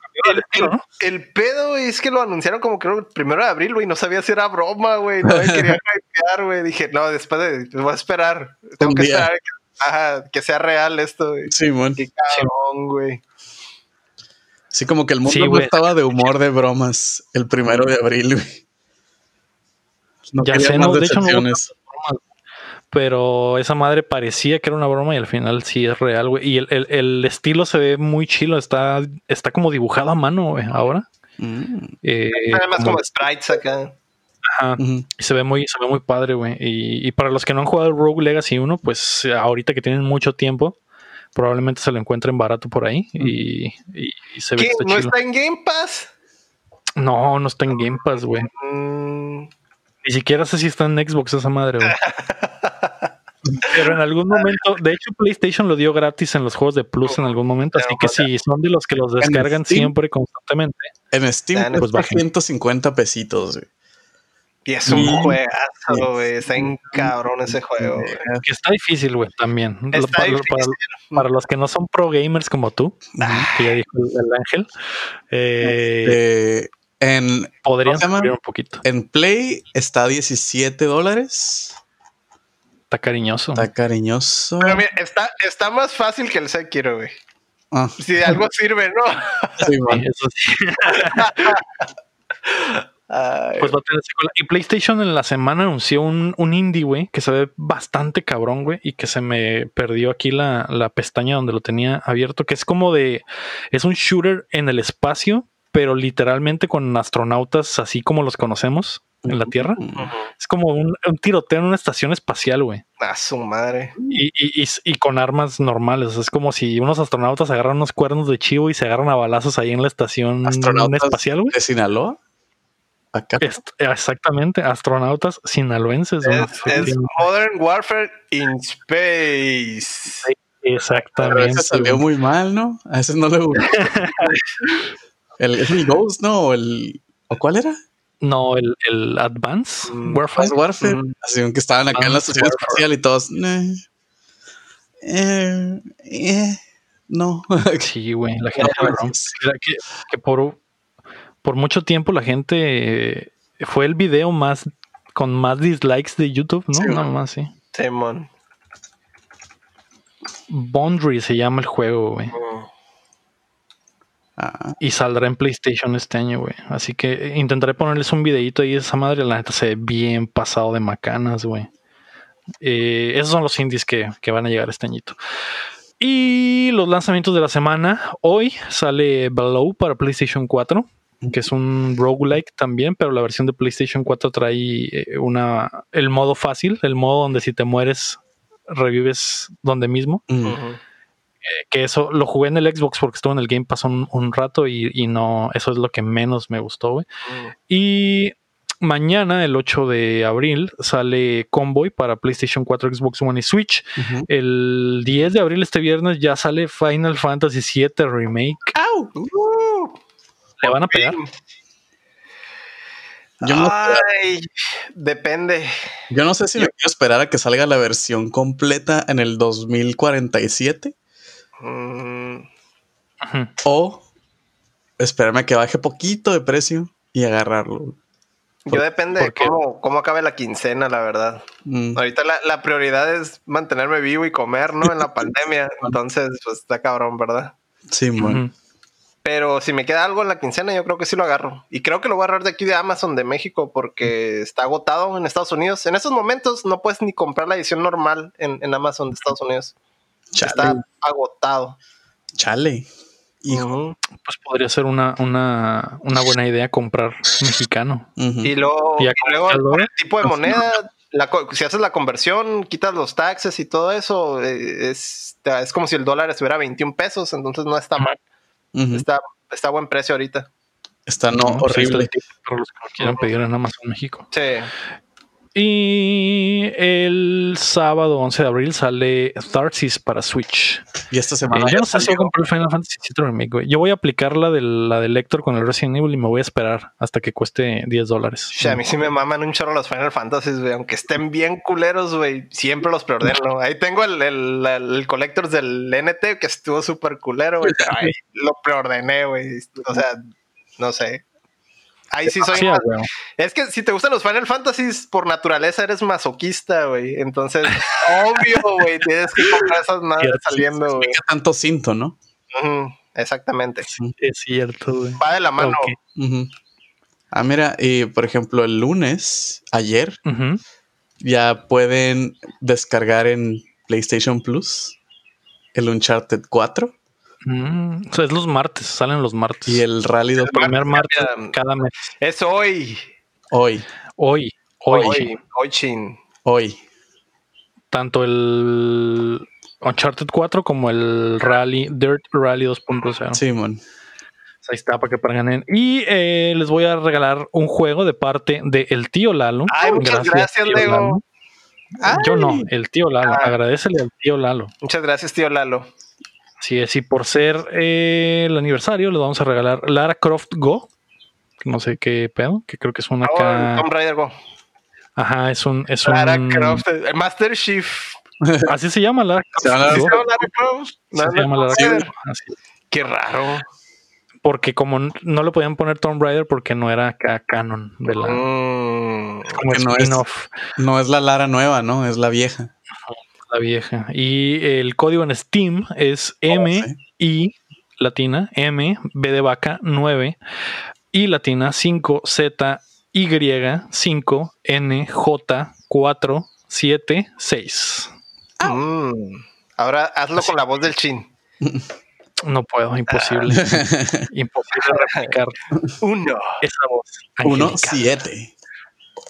el, pedo, es que lo anunciaron como que el primero de abril, güey. No sabía si era broma, güey. No me [LAUGHS] quería hypear, güey. Dije, no, después de, voy a esperar. Tengo que esperar que, que, sea real esto, güey. Sí, man. Qué cabrón, güey. Sí, como que el mundo estaba de humor de bromas el primero de abril, güey. No ya sé, no, de hecho no pero esa madre parecía que era una broma y al final sí es real, güey. Y el, estilo se ve muy chilo, está, está como dibujado a mano, güey, ahora. Mm. Eh, Además como, sprites acá. Ajá. Y se ve muy, se ve muy padre, güey. Y, para los que no han jugado Rogue Legacy 1, pues ahorita que tienen mucho tiempo, probablemente se lo encuentren barato por ahí. Y, se ve que está ¿No está en Game Pass? No, no está en Game Pass, güey. Mm. Ni siquiera sé si está en Xbox esa madre, güey. [LAUGHS] Pero en algún momento, de hecho, PlayStation lo dio gratis en los juegos de Plus en algún momento. Así que si son de los que los descargan siempre, constantemente. En Steam, pues va 150 pesitos, güey. Y es un juegazo, güey. Está en cabrón ese juego, güey. Que está difícil, güey, también. para, los que no son pro gamers como tú, que ya dijo el, ángel, eh, este, en, Podrían subir un poquito. En Play está a 17 dólares. Está cariñoso. Está cariñoso. Pero mira, está, está más fácil que el Sekiro, güey. Ah. Si de algo sirve, ¿no? Sí, man. Eso sí. [LAUGHS] pues va a tener secuela. Y PlayStation en la semana anunció un, un indie, güey, que se ve bastante cabrón, güey, y que se me perdió aquí la, la pestaña donde lo tenía abierto, que es como de. Es un shooter en el espacio, pero literalmente con astronautas así como los conocemos en la Tierra. Es como un, tiroteo en una estación espacial, güey. A su madre. Y, con armas normales. Es como si unos astronautas agarran unos cuernos de chivo y se agarran a balazos ahí en la estación espacial, güey. ¿De Sinaloa? Acá. exactamente, astronautas sinaloenses. Es, Modern Warfare in Space. exactamente. salió muy mal, ¿no? A ese no le gustó. [LAUGHS] El, el Ghost, ¿no? El, ¿O cuál era? No, el, el Advance mm, Warfare. Warfare. Mm. Así que estaban acá en la estación espacial y todos. Eh, eh, no. [LAUGHS] sí, güey. La gente. que, que por, por mucho tiempo la gente. Fue el video más. Con más dislikes de YouTube, ¿no? Nada más, sí. Simon. Boundary se llama el juego, güey. Mm. Y saldrá en PlayStation este año, güey. Así que intentaré ponerles un videito ahí. Esa madre, la neta, se ve bien pasado de macanas, güey. Eh, esos son los indies que, van a llegar este añito. Y los lanzamientos de la semana. Hoy sale Below para PlayStation 4, que es un roguelike también, pero la versión de PlayStation 4 trae eh, una, el modo fácil, el modo donde si te mueres revives donde mismo que eso lo jugué en el Xbox porque estuvo en el Game Pass un, rato y, no, eso es lo que menos me gustó, güey. Mm. Y mañana, el 8 de abril, sale Convoy para PlayStation 4, Xbox One y Switch. El 10 de abril, este viernes, ya sale Final Fantasy VII Remake. ¡Au! ¿Le van a pegar? Yo no Ay, depende. Yo no sé si me quiero esperar a que salga la versión completa en el 2047 Mm. O esperarme a que baje poquito de precio y agarrarlo. Yo depende de cómo, cómo, acabe la quincena, la verdad. Mm. Ahorita la, prioridad es mantenerme vivo y comer, ¿no? En la [LAUGHS] pandemia. Entonces, pues está cabrón, ¿verdad? Sí, bueno. Pero si me queda algo en la quincena, yo creo que sí lo agarro. Y creo que lo voy a agarrar de aquí de Amazon de México porque está agotado en Estados Unidos. En esos momentos no puedes ni comprar la edición normal en, en Amazon de Estados Unidos. Está agotado. Chale. Hijo. Pues podría ser una, una, una buena idea comprar mexicano. Y luego, el tipo de moneda, si haces la conversión, quitas los taxes y todo eso, eh, es, es como si el dólar estuviera a 21 pesos, entonces no está mal. Está, está a buen precio ahorita. Está no, horrible. Para los que no quieran pedir en Amazon México. Sí. Y el sábado 11 de abril sale Tharsis para Switch. Y esta semana. Eh, yo no sé si voy a comprar el Final Fantasy VII Remake, güey. Yo voy a aplicar la de la de Lector con el Resident Evil y me voy a esperar hasta que cueste 10 dólares. a mí sí me maman un chorro los Final Fantasy, güey. Aunque estén bien culeros, güey. Siempre los preordeno. Ahí tengo el, el, el, Collectors del NT que estuvo súper culero, güey. [LAUGHS] lo preordené, güey. O sea, no sé. Ahí sí soy. es que si te gustan los Final Fantasies, por naturaleza eres masoquista, güey. Entonces, [LAUGHS] obvio, güey, tienes que comprar esas madres saliendo, güey. tanto cinto, ¿no? exactamente. es cierto, güey. Va de la mano. Ah, mira, y por ejemplo, el lunes, ayer, ya pueden descargar en PlayStation Plus el Uncharted 4. Mm, es los martes, salen los martes. Y el rally del primer martes cada mes. Es hoy. Hoy. Hoy. Hoy. Hoy. Hoy, chin. Hoy. Tanto el Uncharted 4 como el Rally, Dirt Rally 2.0. Simón. Ahí está para que ganen. Y eh, les voy a regalar un juego de parte de el tío Lalo. Ay, muchas gracias, Lego. Yo no, el tío Lalo. Ah. Agradecele al tío Lalo. Muchas gracias, tío Lalo. Sí, es, y por ser eh, el aniversario, le vamos a regalar Lara Croft Go. No sé qué pedo, que creo que es una. Oh, Tomb Raider Go. Ajá, es un. Es Lara Croft, el Master Chief. [LAUGHS] Así se llama Lara Croft. ¿Se llama Lara Croft? Se llama Lara Croft. Qué raro. Porque como no le podían poner Tomb Raider porque no era canon de la. Mm, como no es, no es la Lara nueva, ¿no? Es la vieja la vieja. Y el código en Steam es oh, M I latina M B de vaca 9 y latina 5 Z Y 5 N J 4 7 6. Ahora hazlo con la voz del chin. No puedo, imposible. imposible replicar. [LAUGHS] Uno. Esa voz. Uno, siete.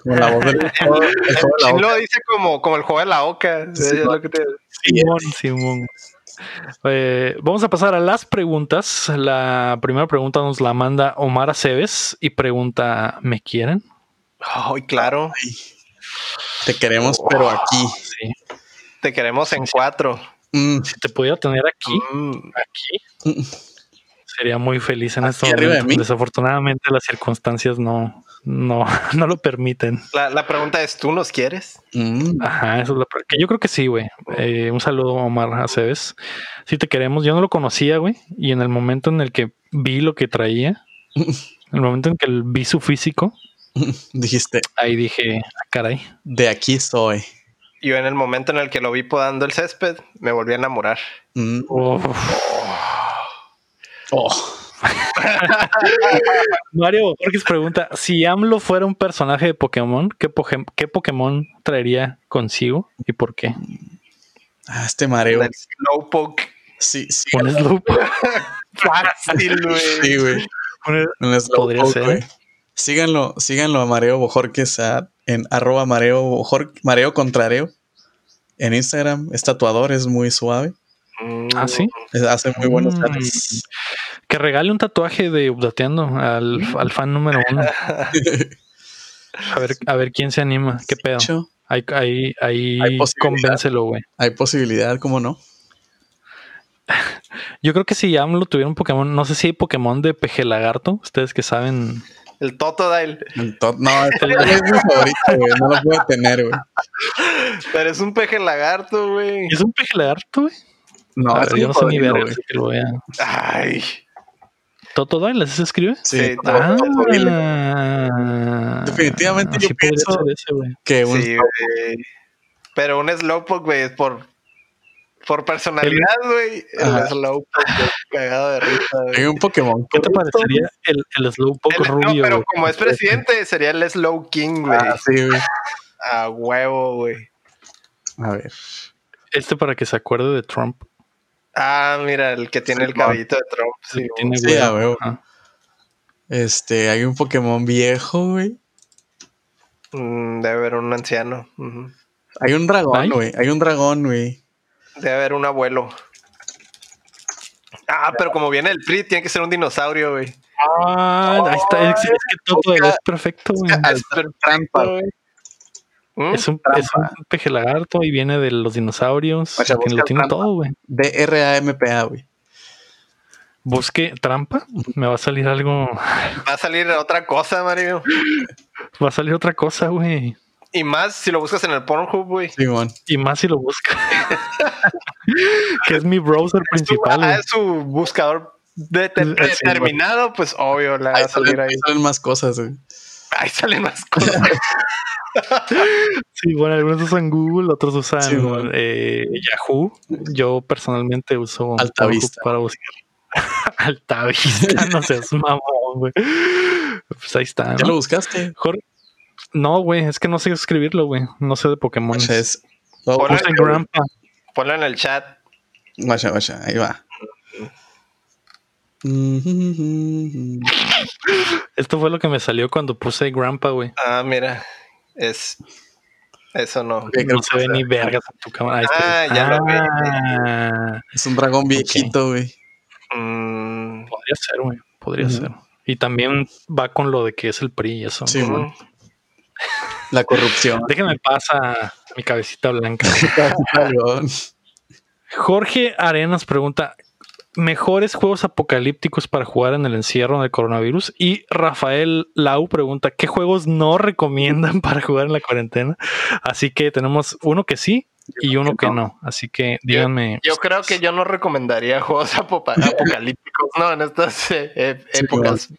Como la voz del [LAUGHS] el, lo dice como, como el juego de la oca. Simón, Simón. Eh, vamos a pasar a las preguntas. La primera pregunta nos la manda Omar Aceves y pregunta: ¿Me quieren? Ay, claro. Te queremos, pero aquí. Sí. Te queremos en cuatro. Mm. Si te pudiera tener aquí, mm. aquí, mm. sería muy feliz en esto. Desafortunadamente las circunstancias no, no, [LAUGHS] no lo permiten. La, pregunta es, ¿tú nos quieres? Mm. Ajá, eso es lo que yo creo que sí, güey. Eh, un saludo, Omar Aceves. Si te queremos, yo no lo conocía, güey. Y en el momento en el que vi lo que traía, en [LAUGHS] el momento en que vi su físico, [LAUGHS] dijiste. Ahí dije, ah, caray. De aquí soy. Yo en el momento en el que lo vi podando el césped, me volví a enamorar. Mm. oh. oh. Mario Borges pregunta: si AMLO fuera un personaje de Pokémon, ¿qué, Pokémon traería consigo y por qué? Ah, este mareo. Slowpoke. Sí, sí. Un [LAUGHS] Slowpoke. Fácil, güey. Sí, güey. Un Slowpoke, Podría ser. Síganlo, síganlo a Mareo Bojorques en arroba Mareo Mareo Contrareo. En Instagram es tatuador, es muy suave. Ah, sí. Hace muy buenos mm. Que regale un tatuaje de Updateando al, al fan número uno. [LAUGHS] a ver, a ver quién se anima. ¿Qué pedo? Ahí, ahí, ahí convéncelo, güey. Hay posibilidad, ¿cómo no? [LAUGHS] Yo creo que si AMLO tuviera un Pokémon, no sé si hay Pokémon de peje lagarto, ustedes que saben. El Totodile. El no, este es mi [LAUGHS] favorito, güey. No lo puedo tener, güey. Pero es un peje lagarto, güey. ¿Es un peje lagarto, güey? No, yo no sé ni ver, que lo vea. Ay. ¿Totodile se escribe? Sí, ah, Definitivamente yo pienso que un Pero un Slowpoke, güey, por, por personalidad, güey. El Slowpoke cagado de risa, Hay un Pokémon. ¿Qué te parecería el, el Slowpoke rubio? No, pero como es presidente, sería el Slow King, güey. Ah, sí, güey. A huevo, güey. A ver. Este para que se acuerde de Trump. Ah, mira, el que tiene el cabellito de Trump. Sí, tiene sí, Este, hay un Pokémon viejo, güey. Mm, debe haber un anciano. Hay un dragón, güey. Hay un dragón, güey. Debe haber un abuelo. Ah, pero como viene el PRI, tiene que ser un dinosaurio, güey. Ah, ahí está. Es, que todo es perfecto, güey. Es trampa, güey. ¿Mm? Es, un, es, un, peje lagarto y viene de los dinosaurios. que lo tiene todo, güey. D-R-A-M-P-A, güey. Busque trampa. Me va a salir algo. Va a salir otra cosa, Mario. Va a salir otra cosa, güey. Y más si lo buscas en el Pornhub, güey. Sí, y más si lo buscas. [LAUGHS] que es mi browser principal. Es su, buscador determinado, pues obvio, la va a salir ahí. Ahí salen más cosas, güey. Ahí salen más cosas. [LAUGHS] sí, bueno, algunos usan Google, otros usan eh, Yahoo. Yo personalmente uso Altavista para buscar. [LAUGHS] Altavista, no seas mamón, güey. Pues ahí está. ¿Ya lo buscaste? Jorge, no, güey, es que no sé escribirlo, güey. No sé de Pokémon. Es... Ponlo, en el chat. Vaya, vaya, ahí va. [LAUGHS] Esto fue lo que me salió cuando puse Grandpa, güey. Ah, mira. Es. Eso no. no se ve ni vergas en tu cámara. Ah, ya lo vi. Ah. Es un dragón viejito, güey. Mm. Podría ser, güey. Podría ser. Y también va con lo de que es el PRI y eso. Sí, güey. La corrupción. Déjenme pasar mi cabecita blanca. [LAUGHS] Jorge Arenas pregunta: ¿Mejores juegos apocalípticos para jugar en el encierro del coronavirus? Y Rafael Lau pregunta: ¿Qué juegos no recomiendan [LAUGHS] para jugar en la cuarentena? Así que tenemos uno que sí y uno que no. Así que díganme. Yo, creo que yo no recomendaría [LAUGHS] juegos [LAUGHS] apocalípticos, ¿no? En estas eh, épocas.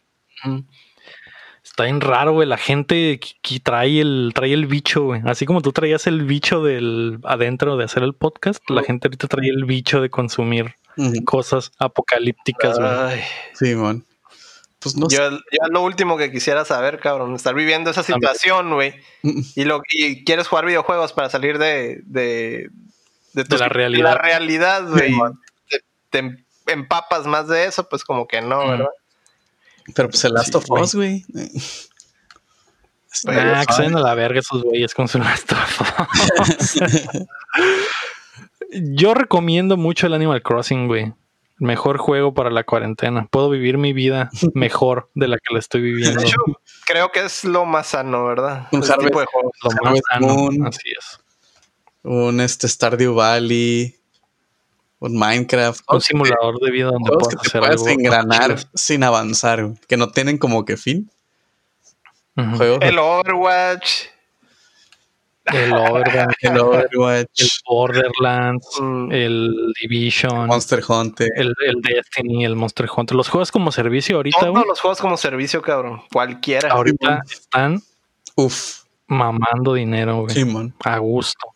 Está bien raro, güey. La gente que, trae el, trae el bicho, güey. Así como tú traías el bicho del adentro de hacer el podcast, la gente ahorita trae el bicho de consumir cosas apocalípticas, güey. Sí, man. Pues no yo, sé. yo, lo último que quisiera saber, cabrón, estar viviendo esa situación, güey. Y lo y quieres jugar videojuegos para salir de, de, de, la realidad. la realidad, güey. te, empapas más de eso, pues como que no, ¿verdad? Pero pues el Last of Us, güey. Ah, que a la verga esos güeyes con su Last of Us. [LAUGHS] [LAUGHS] [LAUGHS] Yo recomiendo mucho el Animal Crossing, güey. Mejor juego para la cuarentena. Puedo vivir mi vida [LAUGHS] mejor de la que la estoy viviendo. De hecho, creo que es lo más sano, ¿verdad? Un tipo de juego. Lo más sano. así es. Un este Stardew Valley un Minecraft. Un simulador de vida donde puedes, hacer puedes engranar sin avanzar, que no tienen como que fin. el Overwatch. El Overwatch, [LAUGHS] el, Overwatch, el Borderlands, mm. el Division, Monster Hunter, el, Destiny, el Monster Hunter. Los juegos como servicio ahorita. Todos los juegos como servicio, cabrón. Cualquiera. Ahorita están Uf. mamando dinero, güey. a gusto.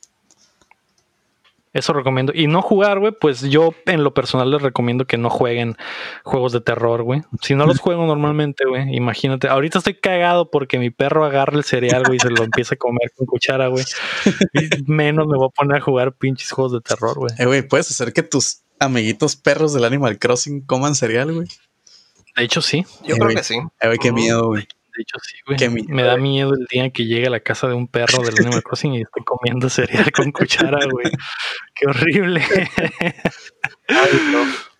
Eso recomiendo. Y no jugar, güey, pues yo en lo personal les recomiendo que no jueguen juegos de terror, güey. Si no los juego normalmente, güey, imagínate. Ahorita estoy cagado porque mi perro agarra el cereal, güey, y se lo empieza a comer con cuchara, güey. [LAUGHS] menos me voy a poner a jugar pinches juegos de terror, güey. Eh, güey, puedes hacer que tus amiguitos perros del Animal Crossing coman cereal, güey. De hecho, sí. Yo creo que sí. Eh, güey, qué miedo, güey. De hecho, sí, güey. Me da miedo el día que llegue a la casa de un perro del Animal [LAUGHS] Crossing y esté comiendo cereal con cuchara, güey. Qué horrible. [LAUGHS]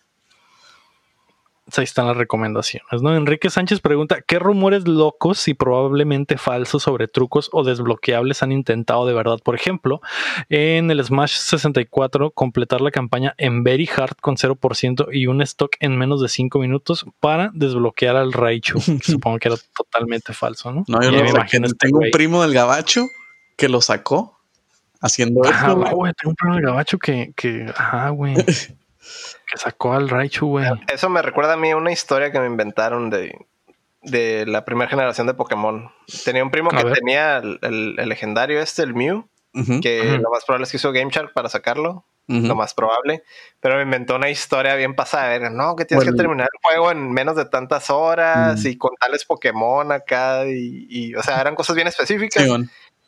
ahí están las recomendaciones, ¿no? Enrique Sánchez pregunta, ¿qué rumores locos y probablemente falsos sobre trucos o desbloqueables han intentado de verdad? Por ejemplo, en el Smash 64, completar la campaña en Very Hard con 0% y un stock en menos de 5 minutos para desbloquear al Raichu. [LAUGHS] Supongo que era totalmente falso, ¿no? No, yo no me imagino. Este tengo un primo del Gabacho que lo sacó haciendo Ajá, güey, tengo un primo del Gabacho que, que ajá, güey. [LAUGHS] Que sacó al Raichu, güey. Eso me recuerda a mí una historia que me inventaron de, de la primera generación de Pokémon. Tenía un primo que tenía el, legendario este, el Mew, que lo más probable es que hizo Game Shark para sacarlo. Lo más probable, pero me inventó una historia bien pasada. no, que tienes que terminar el juego en menos de tantas horas y con tales Pokémon acá. Y, o sea, eran cosas bien específicas.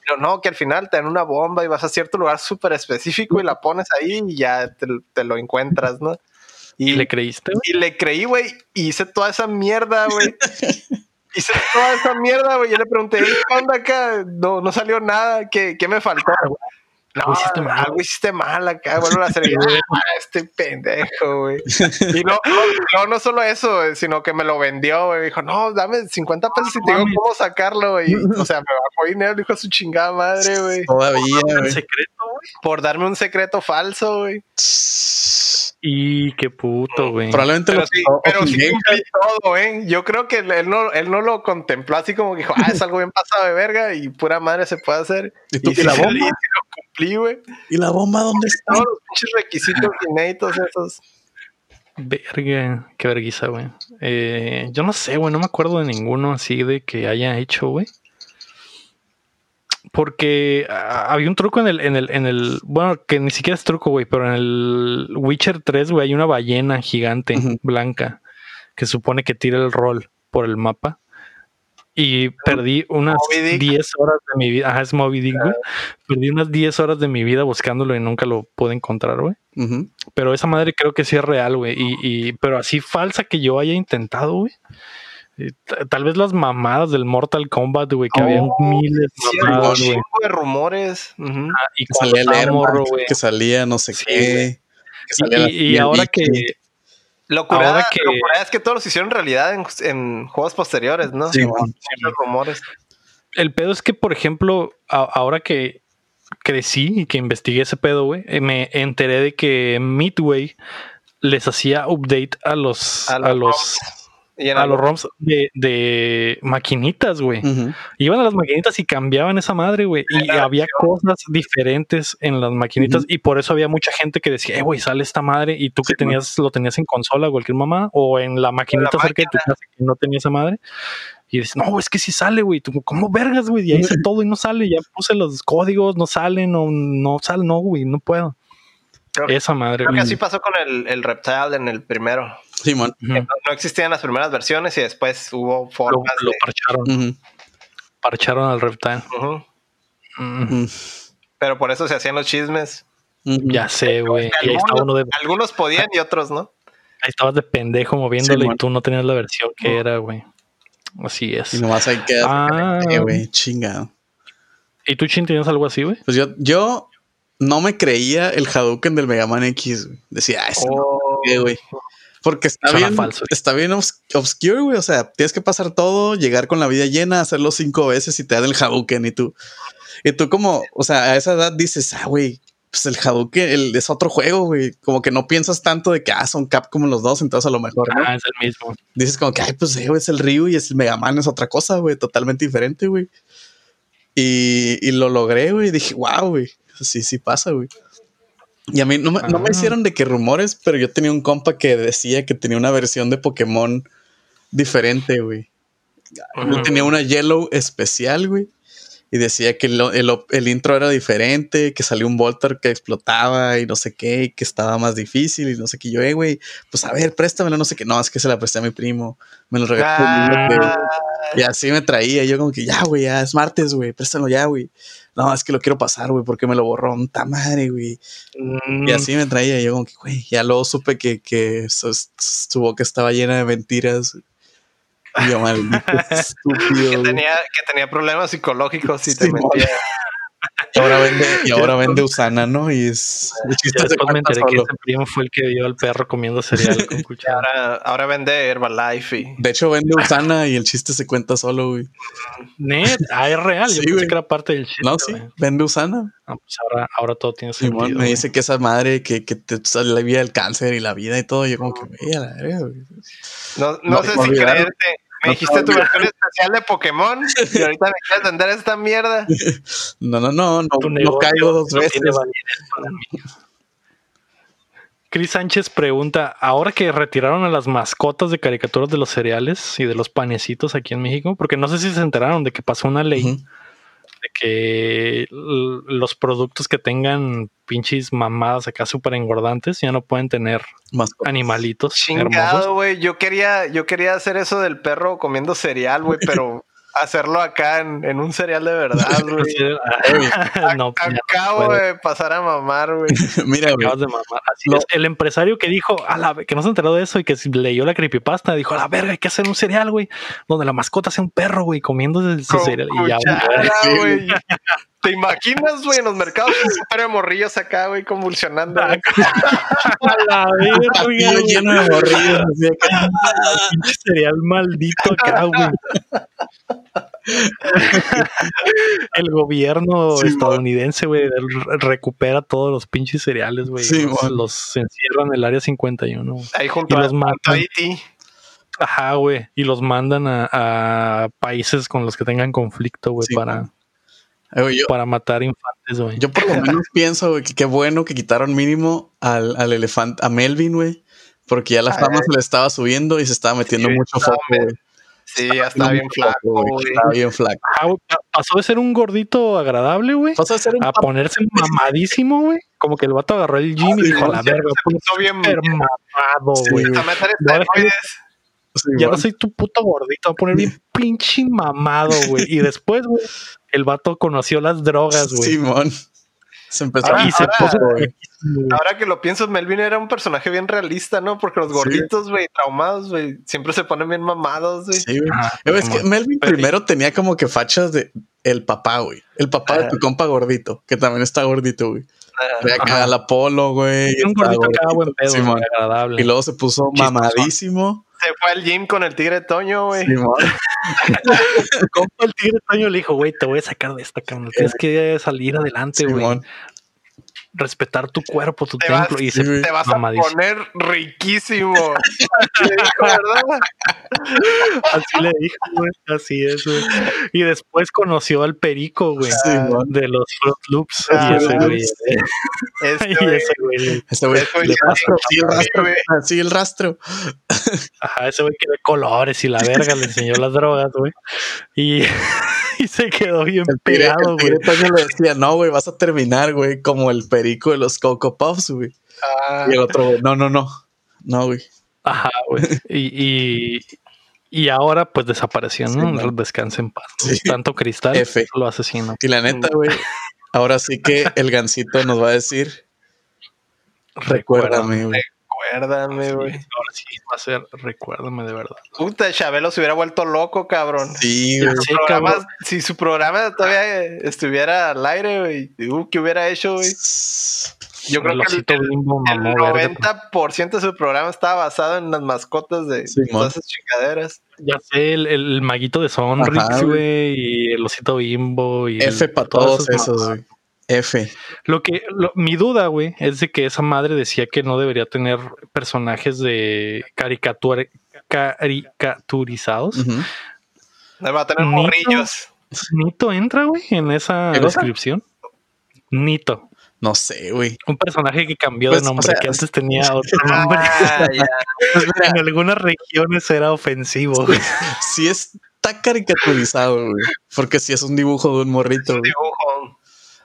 pero no, que al final te dan una bomba y vas a cierto lugar súper específico y la pones ahí y ya te, te lo encuentras, ¿no? Y, le creíste? Y le creí, güey. Y hice toda esa mierda, güey. [LAUGHS] hice toda esa mierda, güey. Yo le pregunté, ¿qué onda acá? No, no salió nada. ¿Qué, qué me faltó? no, hiciste mal. algo hiciste mal acá, vuelvo a hacer [LAUGHS] ah, este pendejo, güey. Y no, no, no, solo eso, sino que me lo vendió, güey. Dijo, no, dame 50 pesos y te digo cómo sacarlo, güey. O sea, me bajó dinero, dijo su chingada madre, güey. Todavía, güey. Por darme un secreto falso, güey. Y qué puto, güey. Probablemente pero sí, pero sí cumplí todo, ¿eh? Yo creo que él no, él no lo contempló así como que dijo, ah, es algo bien pasado de verga y pura madre se puede hacer. [LAUGHS] Y tú y la bomba. lo cumplí, güey. ¿Y la bomba dónde está? Todos los pinches requisitos inéditos esos. Verga, qué vergüenza, güey. Eh, yo no sé, güey, no me acuerdo de ninguno así de que haya hecho, güey. Porque ah, había un truco en el, en el, en el, bueno, que ni siquiera es truco, güey, pero en el Witcher 3, güey, hay una ballena gigante blanca que supone que tira el rol por el mapa. Y perdí unas 10 horas de mi vida. Ajá, es Moby Dick, güey. Perdí unas 10 horas de mi vida buscándolo y nunca lo pude encontrar, güey. Pero esa madre creo que sí es real, güey. Y, y, pero así falsa que yo haya intentado, güey. Tal vez las mamadas del Mortal Kombat, güey, que había oh, miles de mamadas, güey. de rumores. Ah, y que salía el morro, güey. Que salía no sé qué. y, ahora que... Locura, ahora que... es que todos los hicieron realidad en, juegos posteriores, ¿no? Sí, rumores. El pedo es que, por ejemplo, ahora que crecí y que investigué ese pedo, güey, eh, me enteré de que Midway les hacía update a los... A, los a los ROMs de, maquinitas, güey. Iban a las maquinitas y cambiaban esa madre, güey. Y había cosas diferentes en las maquinitas y por eso había mucha gente que decía, eh, güey, sale esta madre y tú que tenías, lo tenías en consola, cualquier mamá, o en la maquinita cerca de tu casa que no tenía esa madre. Y dices, no, es que sí sale, güey. Tú, ¿cómo vergas, güey? Ya hice [LAUGHS] todo y no sale. Ya puse los códigos, no salen, o no sale, no, güey, no puedo. Esa madre. Creo que así pasó con el, el Reptile en el primero. Simón. no, existían las primeras versiones y después hubo formas. Lo, parcharon. Parcharon al Reptile. Pero por eso se hacían los chismes. Ya sé, güey. Algunos, podían y otros no. Ahí estabas de pendejo moviéndolo y tú no tenías la versión que era, güey. Así es. Y nomás hay que ah. güey, chingado. ¿Y tú, Chin, tienes algo así, güey? Pues yo, yo no me creía el Hadouken del Mega Man X. Decía, ah, eso oh. güey. Porque está bien, está bien obscure, güey. O sea, tienes que pasar todo, llegar con la vida llena, hacerlo cinco veces y te dan el Hadouken y tú. Y tú como, o sea, a esa edad dices, ah, güey, pues el Hadouken el, es otro juego, güey. Como que no piensas tanto de que, ah, son cap como los dos, entonces a lo mejor. Ah, es el mismo. Dices como que, ay, pues eh, es el Ryu y es el Mega Man, es otra cosa, güey, totalmente diferente, güey. Y, y lo logré, güey. Dije, wow, güey. Sí, sí pasa, güey. Y a mí no, me ah. hicieron de que rumores, pero yo tenía un compa que decía que tenía una versión de Pokémon diferente, güey. Tenía una Yellow especial, güey. Y decía que el, intro era diferente, que salió un Voltor que explotaba y no sé qué, y que estaba más difícil y no sé qué. Yo, eh, güey, pues a ver, préstamelo, no sé qué. No, es que se la presté a mi primo. Me lo regaló. Ah. Y así me traía. Yo como que ya, güey, ya es martes, güey, préstalo ya, güey no, es que lo quiero pasar, güey, porque me lo borró, un madre, güey. Y así me traía, yo como que, güey, ya luego supe que, que su, boca estaba llena de mentiras. Y yo, maldito [LAUGHS] estúpido. Que tenía, que tenía problemas psicológicos y te mentía. Y ahora vende, y ahora vende Usana, ¿no? Y es. después me enteré que ese primo fue el que vio al perro comiendo cereal con [LAUGHS] cuchara. Ahora, ahora vende Herbalife. Y... De hecho, vende Usana y el chiste se cuenta solo, güey. Net, ah, es real. Yo pensé que era parte del chiste. No, sí, vende Usana. Ah, pues ahora, ahora todo tiene sentido. me dice que esa madre que, que te sale la vida del cáncer y la vida y todo. Yo, como que, güey, a la verga, güey. No, no, sé si creerte. Me dijiste tu versión especial de Pokémon y ahorita me quieres vender esta mierda. [LAUGHS] No, no, no, no, no caigo dos veces. Cris Sánchez pregunta, ahora que retiraron a las mascotas de caricaturas de los cereales y de los panecitos aquí en México, porque no sé si se enteraron de que pasó una ley que los productos que tengan pinches mamadas acá súper engordantes ya no pueden tener más animalitos. Chingado, güey. Yo quería, yo quería hacer eso del perro comiendo cereal, güey, pero hacerlo acá en, un cereal de verdad, [LAUGHS] güey. no, Acabo de pasar a mamar, güey. [LAUGHS] Mira, güey. De mamar. Así es. El empresario que dijo, a la, que no se enteró de eso y que leyó la creepypasta, dijo, a la verga, hay que hacer un cereal, güey, donde la mascota sea un perro, güey, comiendo ese cereal. Y ya, güey. ¿Te imaginas, güey, en los mercados [LAUGHS] un de morrillos acá, güey, convulsionando? a la verga, lleno de morrillos. Sería el maldito acá, güey. [LAUGHS] el gobierno estadounidense, güey, recupera todos los pinches cereales, güey. los, los, encierran en el área 51. Ahí junto a, los Ajá, güey. Y los mandan a, países con los que tengan conflicto, güey, para, para matar infantes, güey. Yo por lo menos [LAUGHS] pienso, güey, que qué bueno que quitaron mínimo al, al elefante, a Melvin, güey. Porque ya la fama se le estaba subiendo y se estaba metiendo mucho foco, güey. Sí, ya está bien flaco, güey. Estaba bien flaco. pasó de ser un gordito agradable, güey. Pasó de ser un a ponerse mamadísimo, güey. Como que el vato agarró el gym y dijo, la verga, se puso bien mamado, güey. ya no soy tu puto gordito, voy a poner bien pinche mamado, güey. Y después, güey, el vato conoció las drogas, güey. Simón. Se empezó a... ahora, que lo pienso, Melvin era un personaje bien realista, ¿no? Porque los gorditos, güey, traumados, güey, siempre se ponen bien mamados, güey. Sí, güey. es que Melvin primero tenía como que fachas de el papá, güey. El papá de tu compa gordito, que también está gordito, güey. Ve acá al Apolo, güey. Un gordito acá, buen pedo, agradable. Y luego se puso mamadísimo se fue al gym con el tigre Toño, güey. [LAUGHS] el tigre Toño le dijo, güey, te voy a sacar de esta, cabrón. Tienes que salir adelante, güey respetar tu cuerpo, tu templo. y se, te vas a poner riquísimo. [LAUGHS] Así le dijo, güey. Así es, güey. Y después conoció al perico, güey. de los Fruit Loops. y ese güey. [LAUGHS] ese güey. Ese güey. Así el rastro. Así el rastro. Ajá, ese güey que ve colores y la verga le enseñó las drogas, güey. Y. [LAUGHS] [LAUGHS] y se quedó bien pegado, güey. le decía, no, güey, vas a terminar, güey, como el perico de los Coco Puffs, güey. Ah. Y el otro, güey, no, no, no. No, güey. Ajá, güey. Y, y, ahora, pues desapareció, ¿no? Sí, Descansa en paz. Tanto cristal F. lo asesino. Y la neta, güey, ahora sí que el gancito nos va a decir. Recuérdame, güey. Recuérdame, güey. ahora sí va a ser, recuérdame de verdad. Puta, Chabelo se hubiera vuelto loco, cabrón. Sí, güey. Si, su programa todavía estuviera al aire, güey, uh, ¿qué hubiera hecho, güey? Yo creo que el, el, 90% de su programa estaba basado en las mascotas de todas esas chingaderas. Ya sé, el, maguito de Sonrix, güey, y el osito bimbo. Y F para todos esos, güey. F. Lo que, mi duda, güey, es de que esa madre decía que no debería tener personajes de caricatura, caricaturizados. Va a tener morrillos. Nito entra, güey, en esa descripción. Nito. No sé, güey. Un personaje que cambió de pues, nombre, que antes tenía [LAUGHS] otro nombre. Ah, [LAUGHS] en algunas regiones era ofensivo. Sí, está caricaturizado, güey. Porque si es un dibujo de un morrito. un dibujo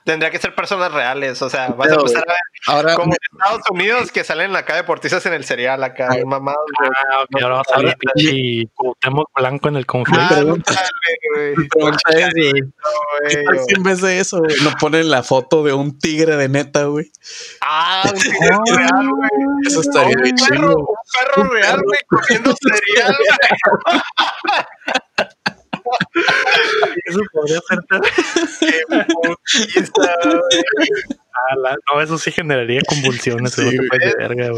tendría que ser personas reales. O sea, vas a empezar a ver ahora, como en Estados Unidos que salen acá deportistas en el serial, acá, ay, mamados. Ah, ok, ahora va a salir pinche blanco en el conflicto. Ah, si en vez de eso, nos ponen la foto de un tigre de neta, güey. Ah, un [LAUGHS] tigre real, güey. Eso estaría bien chido. Un perro real, güey, comiendo [LAUGHS] cereal, [LAUGHS] [LAUGHS] Eso podría ser no, eso sí generaría convulsiones. Sí, verga,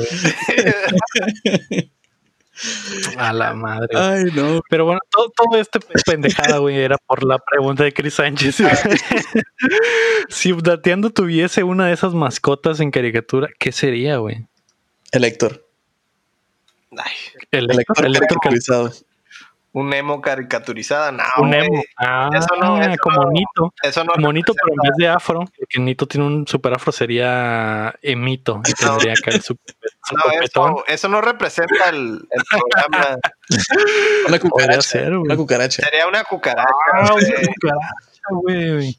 A la madre. Ay, no. Pero bueno, todo, todo este pendejada, güey, era por la pregunta de Chris Sánchez. [LAUGHS] si Dateando tuviese una de esas mascotas en caricatura, ¿qué sería, güey? El Héctor. el Héctor, el Héctor un emo caricaturizada, no. Un emo. Ah, eso no, como Nito. Eso no. Como Nito, pero en vez de afro, porque Nito tiene un super afro, sería Emito. Y tendría que su, [LAUGHS] no, eso, no representa el, el programa. una cucaracha. una cucaracha. Sería una cucaracha. Ah, una cucaracha, güey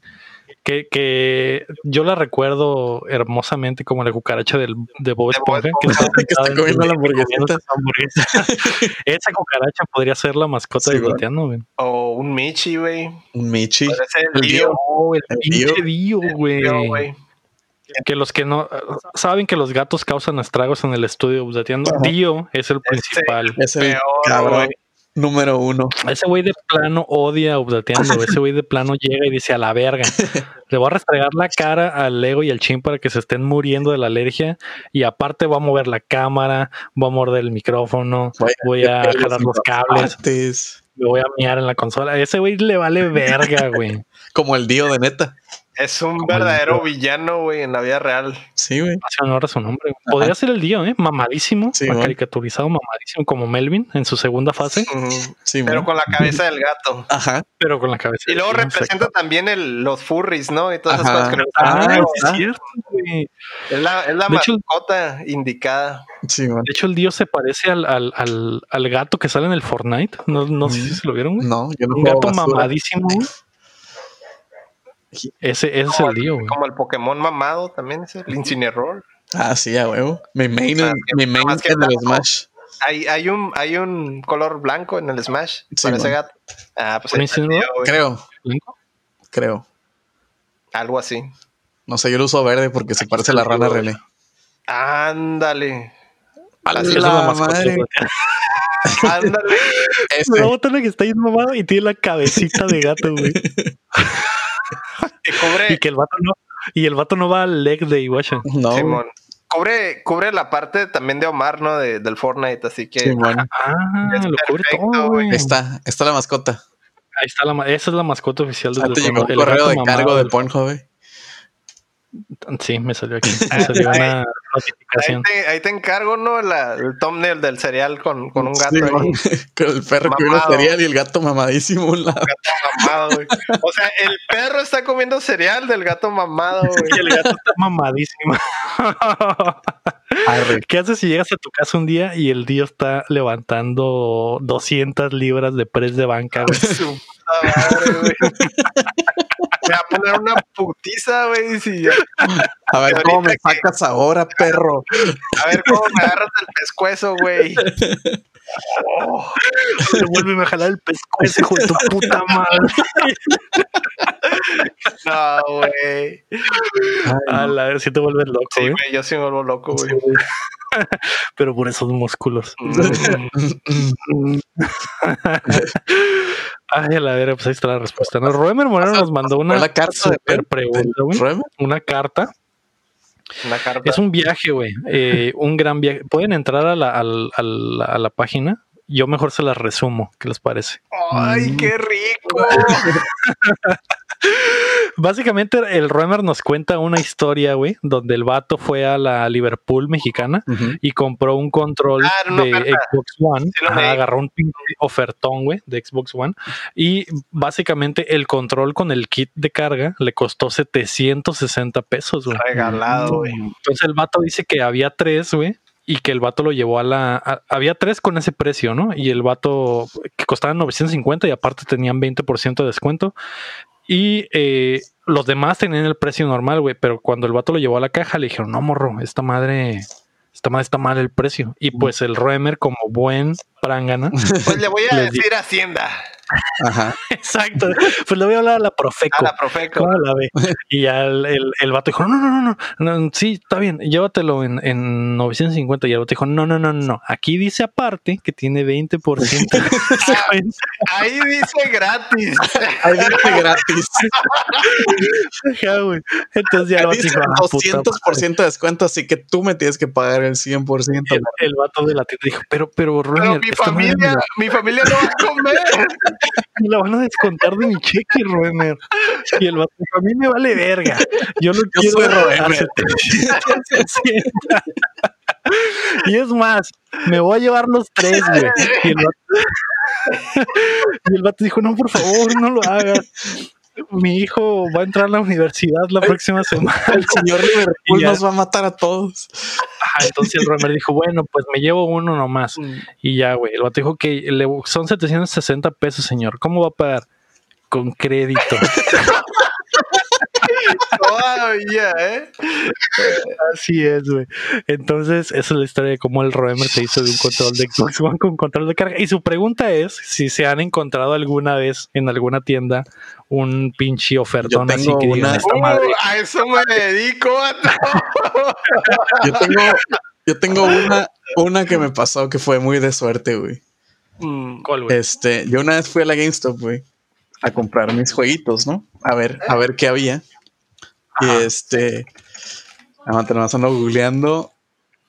que, que yo la recuerdo hermosamente como la cucaracha del, de Bob Esponja, que, está, comiendo la hamburguesita. [LAUGHS] Esa cucaracha podría ser la mascota de güey. O un Michi, güey. Un Michi. El, Dio. Oh, el, pinche Dio, güey. Que los que no saben que los gatos causan estragos en el estudio Dio es el principal. Es el cabrón. Número uno. Ese güey de plano odia Updateando. Ese güey de plano llega y dice a la verga. [LAUGHS] Le voy a restregar la cara al Lego y al Chin para que se estén muriendo de la alergia. Y aparte voy a mover la cámara, voy a morder el micrófono, voy a jalar los cables. Me voy a miar en la consola. Ese güey le vale verga, güey. [LAUGHS] Como el Dio de neta. Es un verdadero villano, güey, en la vida real. Sí, güey. Hace honor a su nombre. Podría ser el Dio, ¿eh? Mamadísimo. caricaturizado, mamadísimo, como Melvin en su segunda fase. sí, pero con la cabeza del gato. Ajá. Pero con la cabeza. Y luego representa también el, los furries, ¿no? Y todas esas cosas que no Ah, es cierto, güey. Es la, es la mascota indicada. Sí, De hecho, el Dio se parece al, al, al, al, gato que sale en el Fortnite. No, no sé si se lo vieron, güey. No, yo no Un gato mamadísimo, güey. Ese, es el lío, güey. Como el Pokémon mamado también, ese, el Incineroar. Ah, sí, a huevo. Mi main, mi main en el Smash. Hay, hay, un, hay un color blanco en el Smash para ese gato. Ah, pues Creo. ¿Blanco? Creo. Algo así. No sé, yo lo uso verde porque se parece a la rana René. Ándale. A la, la madre. [LAUGHS] Ándale. Ese. La que está ahí mamado y tiene la cabecita de gato, güey. [LAUGHS] [LAUGHS] y que el vato no, y el vato no va al leg de Iwasha. No. Cubre, cubre la parte también de Omar, ¿no? De, del Fortnite, así que. Ah, lo cubre todo, güey. Está, está la mascota. Ahí está la esa es la mascota oficial del ah, el correo de cargo de Pornhub, Sí, me salió aquí. Me salió una notificación. Ahí te, encargo, ¿no? el thumbnail del cereal con, con un gato ahí. Con el perro comiendo cereal y el gato mamadísimo. El gato mamado, güey. O sea, el perro está comiendo cereal del gato mamado, güey. Y el gato está mamadísimo. ¿Qué haces si llegas a tu casa un día y el día está levantando 200 libras de press de banca, güey? [LAUGHS] madre, güey. Me va a poner una putiza, güey. A ver cómo me sacas ahora, perro. A ver cómo me agarras el pescuezo, güey. Oh, vuelve a jalar el pescuezo, hijo de tu puta madre. [LAUGHS] No, güey. A ver si te vuelves loco, sí, güey. Yo sí me vuelvo loco, güey. Pero por esos músculos. [LAUGHS] Ay, a la vera, pues ahí está la respuesta. No, Roemer Moreno nos mandó una super pregunta, güey. Una carta. Una carta. Es un viaje, güey. Eh, un gran viaje. Pueden entrar a la, a, la, a la página yo mejor se las resumo. ¿Qué les parece? ¡Ay, qué rico! [LAUGHS] Básicamente, el Roemer nos cuenta una historia, güey, donde el vato fue a la Liverpool mexicana y compró un control ah, de Xbox One. agarró un ofertón, güey, de Xbox One. Y básicamente el control con el kit de carga le costó 760 pesos, güey. Regalado, güey. Entonces el vato dice que había tres, güey, y que el vato lo llevó a la... había tres con ese precio, ¿no? Y el vato que costaban 950 y aparte tenían 20% de descuento. Y eh, los demás tenían el precio normal, güey, pero cuando el vato lo llevó a la caja le dijeron, no, morro, esta madre, esta madre está mal el precio. Y pues el Roemer, como buen prangana... Pues le voy a decir Hacienda. Ajá. [LAUGHS] Exacto. Pues le voy a hablar a la Profeco. A la Profeco. la? Y ya el, el, el, vato dijo, no, no, no, no, sí, está bien, llévatelo en, en 950. Y el vato dijo, no, no, no, no, aquí dice aparte que tiene 20% [LAUGHS] Ahí dice gratis. [LAUGHS] Ahí dice gratis. Entonces ya el vato dijo, 200% ah, de descuento, así que tú me tienes que pagar el 100%. El, el vato de la tienda dijo, pero, pero, pero mi familia, mi familia no va a comer. Me la van a descontar de mi cheque, Roemer. Y el vato, a mí me vale verga. Yo no quiero soy Roemer. [LAUGHS] y es más, me voy a llevar los tres, güey. Y el vato, [LAUGHS] y el vato dijo, no, por favor, no lo hagas mi hijo va a entrar a la universidad la próxima [LAUGHS] semana. El señor Liverpool nos va a matar a todos. entonces el Romer dijo, bueno, pues me llevo uno nomás. Mm. Y ya, güey. El vato dijo que le, son 760 pesos, señor. ¿Cómo va a pagar? Con crédito. [LAUGHS] Todavía, ¿eh? Así es, güey. Entonces, esa es la historia de cómo el Roemer se hizo de un control de Xbox One con control de carga. Y su pregunta es si se han encontrado alguna vez en alguna tienda un pinche ofertón así que una... esta madre. Uh, a eso me dedico. yo tengo, yo tengo una, una que me pasó que fue muy de suerte, güey. Mm. ¿Cuál, güey? Este, yo una vez fui a la GameStop, güey, a comprar mis jueguitos, ¿no? A ver, a ver qué había. Y este, además ando googleando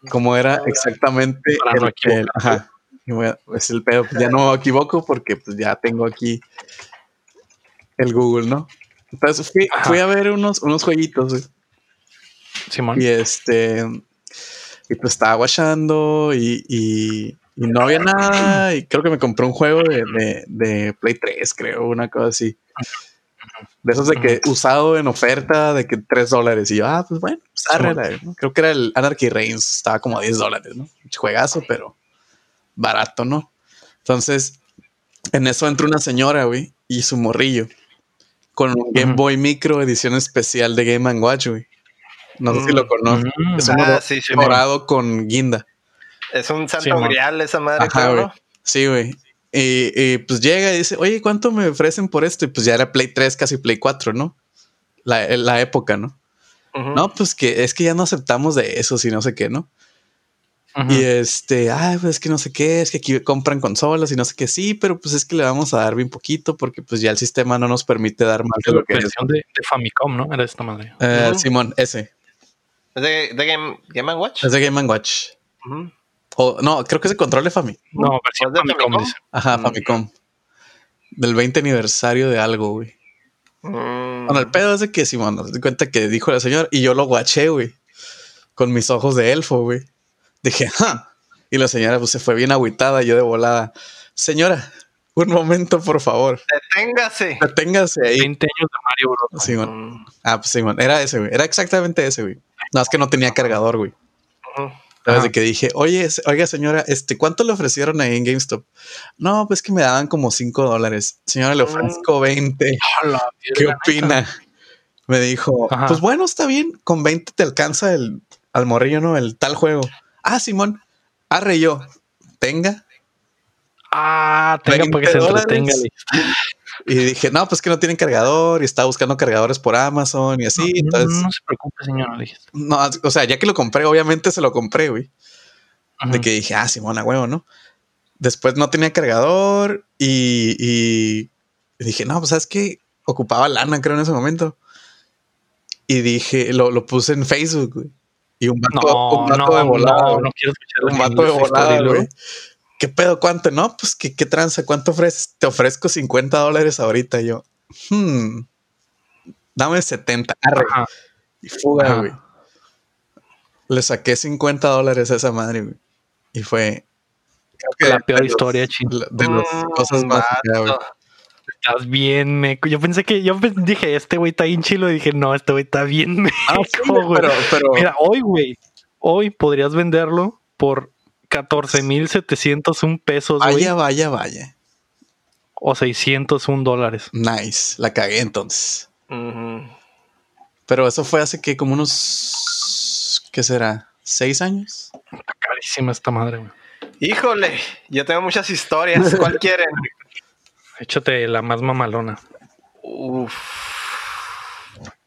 cómo era exactamente el, ajá, es el pedo. Pues ya no me equivoco porque pues ya tengo aquí el Google, ¿no? Entonces fui, a ver unos, unos jueguitos, güey. Simón. Y este, y pues estaba guachando y, y, no había nada. Y creo que me compré un juego de, de, Play 3, creo, una cosa así. De esos de que usado en oferta de que 3 dólares. Y yo, ah, pues bueno, pues, creo que era el Anarchy Reigns, estaba como a 10 dólares, ¿no? Juegazo, pero barato, ¿no? Entonces, en eso entró una señora, güey, y su morrillo con un Game Boy Micro edición especial de Game Watch, güey. No sé si lo mm. conoces. Mm. Es un ah, morado con guinda. Es un santo grial esa madre, Sí, güey. Y, pues llega y dice, oye, ¿cuánto me ofrecen por esto? Y pues ya era Play 3, casi Play 4, ¿no? La, la época, ¿no? No, pues que es que ya no aceptamos de eso, si no sé qué, ¿no? Y este, ay, pues es que no sé qué, es que aquí compran consolas y no sé qué, sí, pero pues es que le vamos a dar bien poquito porque pues ya el sistema no nos permite dar más de lo que es. De, Famicom, ¿no? Era esta madre. Eh, Simón, ese. ¿Es de, Game, Game Watch? Es de Game Watch. O, no, creo que es de control de Famicom. No, versión de Famicom. Ajá, Famicom. Del 20 aniversario de algo, güey. Mm. Bueno, el pedo es de que Simón, nos di cuenta que dijo el señor y yo lo guaché, güey. Con mis ojos de elfo, güey. Dije, [LAUGHS] ¡ja! Y la señora pues, se fue bien agüitada, yo de volada. Señora, un momento, por favor. Deténgase. Deténgase ahí. 20 años de Mario Bros. Sí, mm. Ah, pues sí, Era ese, güey. Era exactamente ese, güey. No, es que no tenía cargador, güey. Desde que dije, oye, oiga, señora, este, ¿cuánto le ofrecieron ahí en GameStop? No, pues que me daban como 5 dólares. Señora, le ofrezco 20. [LAUGHS] [LAUGHS] ¿Qué opina? Me dijo, pues bueno, está bien. Con 20 te alcanza el al morrillo, ¿no? El tal juego. Ah, Simón, arre yo, tenga. Ah, tenga porque se entretenga. Y dije, no, pues que no tienen cargador y estaba buscando cargadores por Amazon y así. No, no, se preocupe, señor. No, o sea, ya que lo compré, obviamente se lo compré, güey. De que dije, ah, Simón, a huevo, ¿no? Después no tenía cargador y, y dije, no, pues sabes que ocupaba lana, creo, en ese momento. Y dije, lo, lo puse en Facebook, güey. Y un vato, no, un vato de volada. No, quiero escuchar Un vato de volada, güey. ¿Qué pedo? ¿Cuánto? No, pues ¿qué, qué tranza? ¿Cuánto ofreces? Te ofrezco 50 dólares ahorita. yo, hmm, dame 70. Arre. Y fuga, güey. Le saqué 50 dólares a esa madre, güey. Y fue. la peor historia, chino. De las cosas más, güey. Estás bien meco. Yo pensé que, yo dije, este güey está bien chilo. Y dije, no, este güey está bien meco, ah, Pero, Mira, hoy, güey, hoy podrías venderlo por 14,701 pesos. Vaya, vaya, vaya. O 601 dólares. Nice. La cagué entonces. Pero eso fue hace que como unos. ¿Qué será? ¿Seis años? Está carísima esta madre, güey. Híjole, yo tengo muchas historias. ¿Cuál [LAUGHS] quieren? Échate la más mamalona. Uf.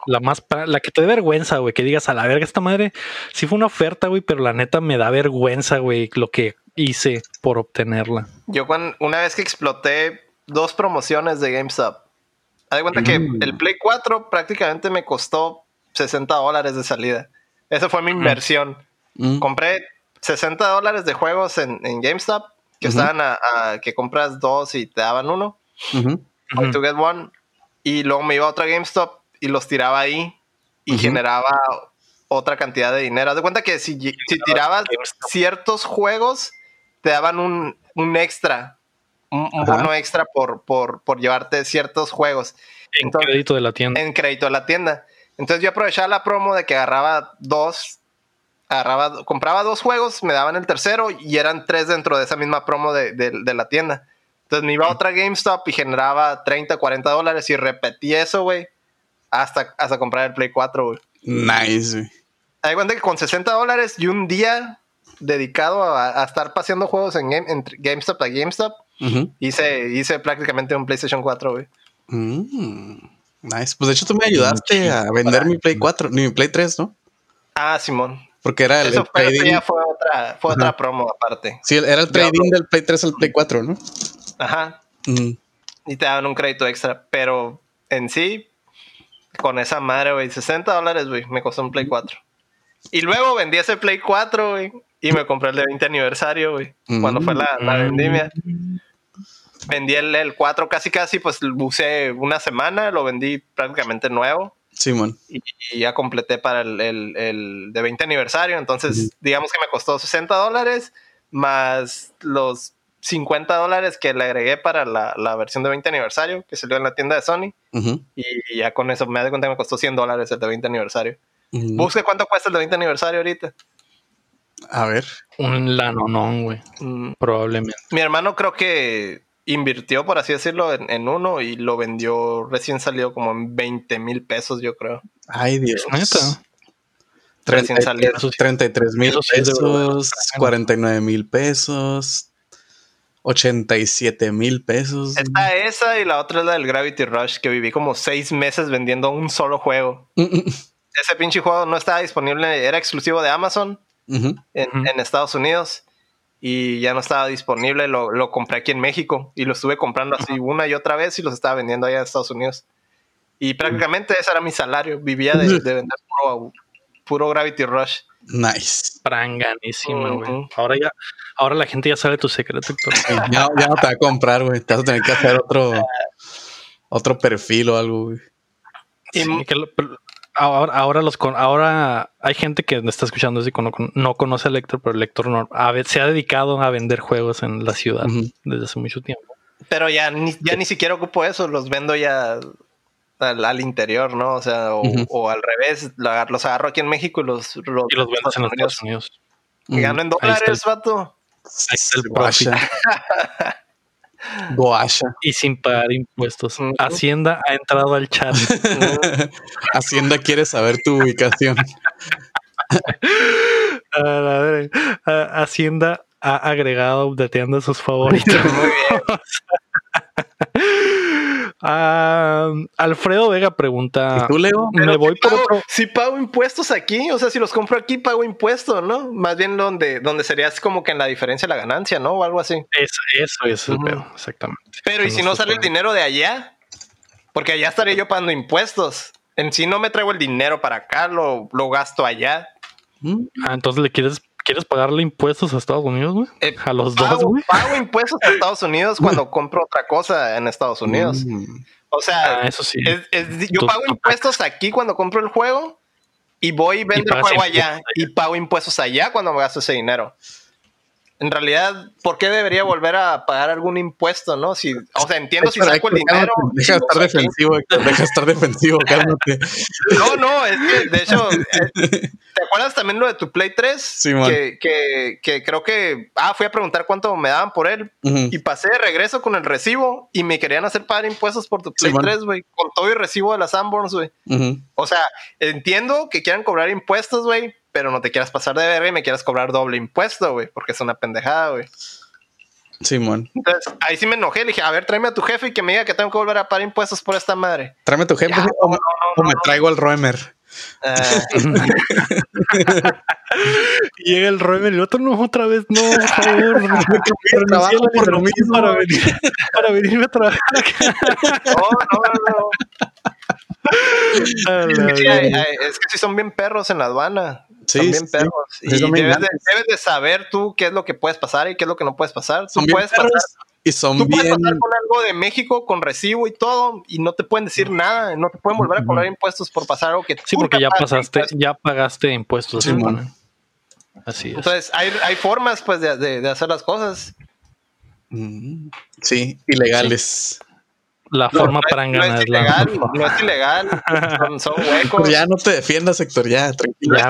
La más, la que te dé vergüenza, güey, que digas a la verga esta madre. Sí fue una oferta, güey, pero la neta me da vergüenza, güey, lo que hice por obtenerla. Yo cuando, una vez que exploté dos promociones de GameStop, haz de cuenta que mm. el Play 4 prácticamente me costó 60 dólares de salida. Esa fue mi inversión. Mm. Compré 60 dólares de juegos en, en GameStop que estaban a, que compras dos y te daban uno. to get one. Y luego me iba a otra GameStop y los tiraba ahí y generaba otra cantidad de dinero. Haz de cuenta que si, si tirabas ciertos juegos, te daban un, un extra, un, bono extra por, por, por, llevarte ciertos juegos. En crédito de la tienda. En crédito de la tienda. Entonces yo aprovechaba la promo de que agarraba dos agarraba, compraba dos juegos, me daban el tercero y eran tres dentro de esa misma promo de, la tienda. Entonces me iba a otra GameStop y generaba 30, 40 dólares y repetí eso, güey, hasta, hasta comprar el Play 4, güey. Nice, güey. Hay cuenta que con 60 dólares y un día dedicado a, estar paseando juegos en, GameStop a GameStop, hice, hice prácticamente un PlayStation 4, güey. Mm, nice. Pues de hecho tú me ayudaste a vender mi Play 4, ni mi Play 3, ¿no? Ah, Simón. Porque era el, Eso ya fue otra, fue otra promo aparte. Sí, era el trading del Play 3 al Play 4, ¿no? Ajá. Y te daban un crédito extra. Pero en sí, con esa madre, güey, 60 dólares, güey, me costó un Play 4. Y luego vendí ese Play 4, güey, y me compré el de 20 aniversario, güey, cuando fue la, la vendimia. Vendí el, el 4 casi casi, pues lo usé una semana, lo vendí prácticamente nuevo. Simón. y, ya completé para el, el, de 20 aniversario. Entonces, digamos que me costó 60 dólares más los 50 dólares que le agregué para la, la, versión de 20 aniversario que salió en la tienda de Sony. y, ya con eso me doy cuenta que me costó 100 dólares el de 20 aniversario. Busque cuánto cuesta el de 20 aniversario ahorita. A ver. Un lanonón, güey. Mm. Probablemente. Mi hermano creo que invirtió, por así decirlo, en, uno y lo vendió recién salió como en 20 mil pesos, yo creo. Ay, Dios. Neta. 33 mil pesos, 49 mil pesos, 87 mil pesos. Está esa y la otra es la del Gravity Rush, que viví como seis meses vendiendo un solo juego. [LAUGHS] Ese pinche juego no estaba disponible, era exclusivo de Amazon en, Estados Unidos y ya no estaba disponible. Lo, compré aquí en México y lo estuve comprando así una y otra vez y los estaba vendiendo allá en Estados Unidos. Y prácticamente ese era mi salario. Vivía de, vender puro, Gravity Rush. Nice. Pranganísima, güey. Ahora ya, ahora la gente ya sabe tu secreto, ya, ya, no te va a comprar, güey. Te vas a tener que hacer otro, otro perfil o algo, güey. ahora, ahora los ahora hay gente que me está escuchando así no, no conoce a Lector, pero Lector no, se ha dedicado a vender juegos en la ciudad desde hace mucho tiempo. Pero ya ni, ya ni siquiera ocupo eso, los vendo ya al, interior, ¿no? O sea, o, al revés, los agarro aquí en México y los, los, y los vendo en Estados Unidos. Y gano en dólares, vato. Ahí está el profit. [LAUGHS] Boasha. Y sin pagar impuestos. Hacienda ha entrado al chat. [LAUGHS] Hacienda quiere saber tu ubicación. [LAUGHS] Hacienda ha agregado updateando sus favoritos. Muy bien. [LAUGHS] Ah, Alfredo Vega pregunta: ¿Tú, Leo? Me voy por otro. Si pago impuestos aquí, o sea, si los compro aquí, pago impuestos, ¿no? Más bien donde, donde sería como que en la diferencia de la ganancia, ¿no? O algo así. Eso, eso es el pedo, exactamente. Pero, ¿y si no sale el dinero de allá? Porque allá estaría yo pagando impuestos. En sí no me traigo el dinero para acá, lo, lo gasto allá. Ah, entonces le quieres ¿Quieres pagarle impuestos a Estados Unidos, güey? Eh, a los dos, güey. Pago impuestos a Estados Unidos [LAUGHS] cuando compro otra cosa en Estados Unidos. Mm. O sea, ah, eso sí. yo pago impuestos aquí cuando compro el juego y voy y vendo el juego allá, y pago impuestos allá cuando me gasto ese dinero en realidad, ¿por qué debería volver a pagar algún impuesto, no? Si, o sea, entiendo si saco el dinero. Deja de estar defensivo, deja de estar defensivo, cálmate. No, no, es que, de hecho, ¿te acuerdas también lo de tu Play 3? Sí, que, que, que, creo que, ah, fui a preguntar cuánto me daban por él y pasé de regreso con el recibo y me querían hacer pagar impuestos por tu Play 3, güey, con todo el recibo de las Sanborns, güey. O sea, entiendo que quieran cobrar impuestos, güey, pero no te quieras pasar de verga y me quieras cobrar doble impuesto, güey, porque es una pendejada, güey. Simón. Entonces, ahí sí me enojé. Le dije, a ver, tráeme a tu jefe y que me diga que tengo que volver a pagar impuestos por esta madre. Tráeme a tu jefe o, me traigo al Roemer. Ah. [LAUGHS] llega el Roemer y el otro no, otra vez, no, por favor. [LAUGHS] trabajo por lo mismo para, venir, para venirme a trabajar acá. [LAUGHS] No, no, no. es que si son bien perros en la aduana. Son bien perros. y debes de, saber tú qué es lo que puedes pasar y qué es lo que no puedes pasar. Tú puedes pasar. Y son tú puedes pasar con algo de México con recibo y todo y no te pueden decir nada, no te pueden volver a cobrar impuestos por pasar algo que Sí, porque ya pasaste, ya pagaste impuestos. Así es. Entonces, hay, hay formas pues de, de, hacer las cosas. Sí, ilegales. La forma para no es ilegal, no es ilegal, son, huecos. Ya no te defiendas, Héctor, ya, tranquilo. Ya,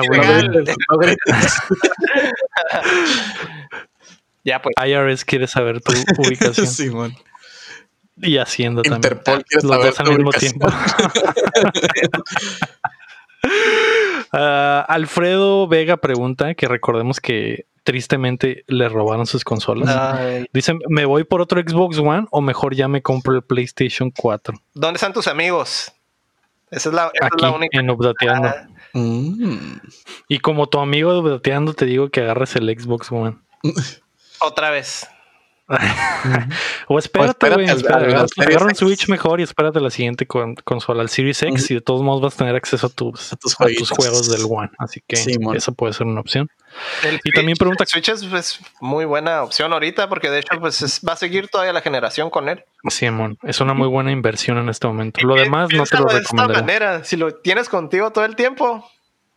ya, [LAUGHS] pues. IRS quiere saber tu ubicación. [LAUGHS] Simón. Y Hacienda también. Interpol quiere Los dos al mismo tiempo. [LAUGHS] Ah, Alfredo Vega pregunta que recordemos que tristemente le robaron sus consolas. Dicen, ¿me voy por otro Xbox One o mejor ya me compro el PlayStation 4? ¿Dónde están tus amigos? Esa es la, esa es la única. En Updateando. Mm. Y como tu amigo bateando, te digo que agarres el Xbox One. Otra vez. O espérate, güey. Agarra un Switch mejor y espérate la siguiente con, consola, al Series X, y de todos modos vas a tener acceso a tus, a tus, juegos del One. Así que eso puede ser una opción. y también pregunta. Switch es pues, muy buena opción ahorita porque de hecho pues va a seguir todavía la generación con él. Sí, mon, es una muy buena inversión en este momento. Lo demás no te lo recomendaría. De manera, si lo tienes contigo todo el tiempo,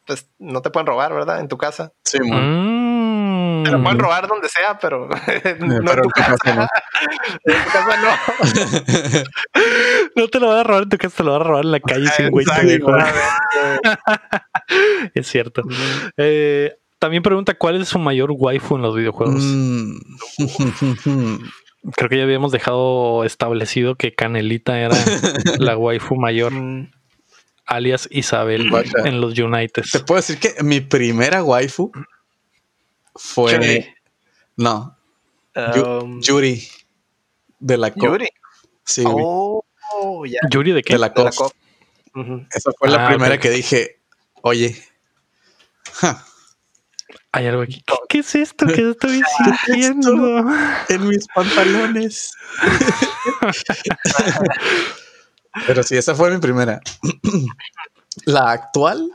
pues no te pueden robar, ¿verdad? En tu casa. Sí, mon. Mm. Te lo pueden robar donde sea, pero no en tu casa. No. en tu casa no. no te lo van a robar en tu casa, te lo van a robar en la calle sin güey. [LAUGHS] es cierto. Eh, también pregunta cuál es su mayor waifu en los videojuegos. Mm. Creo que ya habíamos dejado establecido que Canelita era [LAUGHS] la waifu mayor. Mm. alias Isabel en los United. Te puedo decir que mi primera waifu fue. No. Um, Yuri. De la COP. Yuri. Sí. Oh, ¿Yuri de qué? De la COP. Esa fue la ah, primera que dije, oye. Hay algo aquí. ¿Qué, es esto que [LAUGHS] estoy sintiendo? [LAUGHS] En mis pantalones. [LAUGHS] Pero sí, esa fue mi primera. [CLEARS THROAT] la actual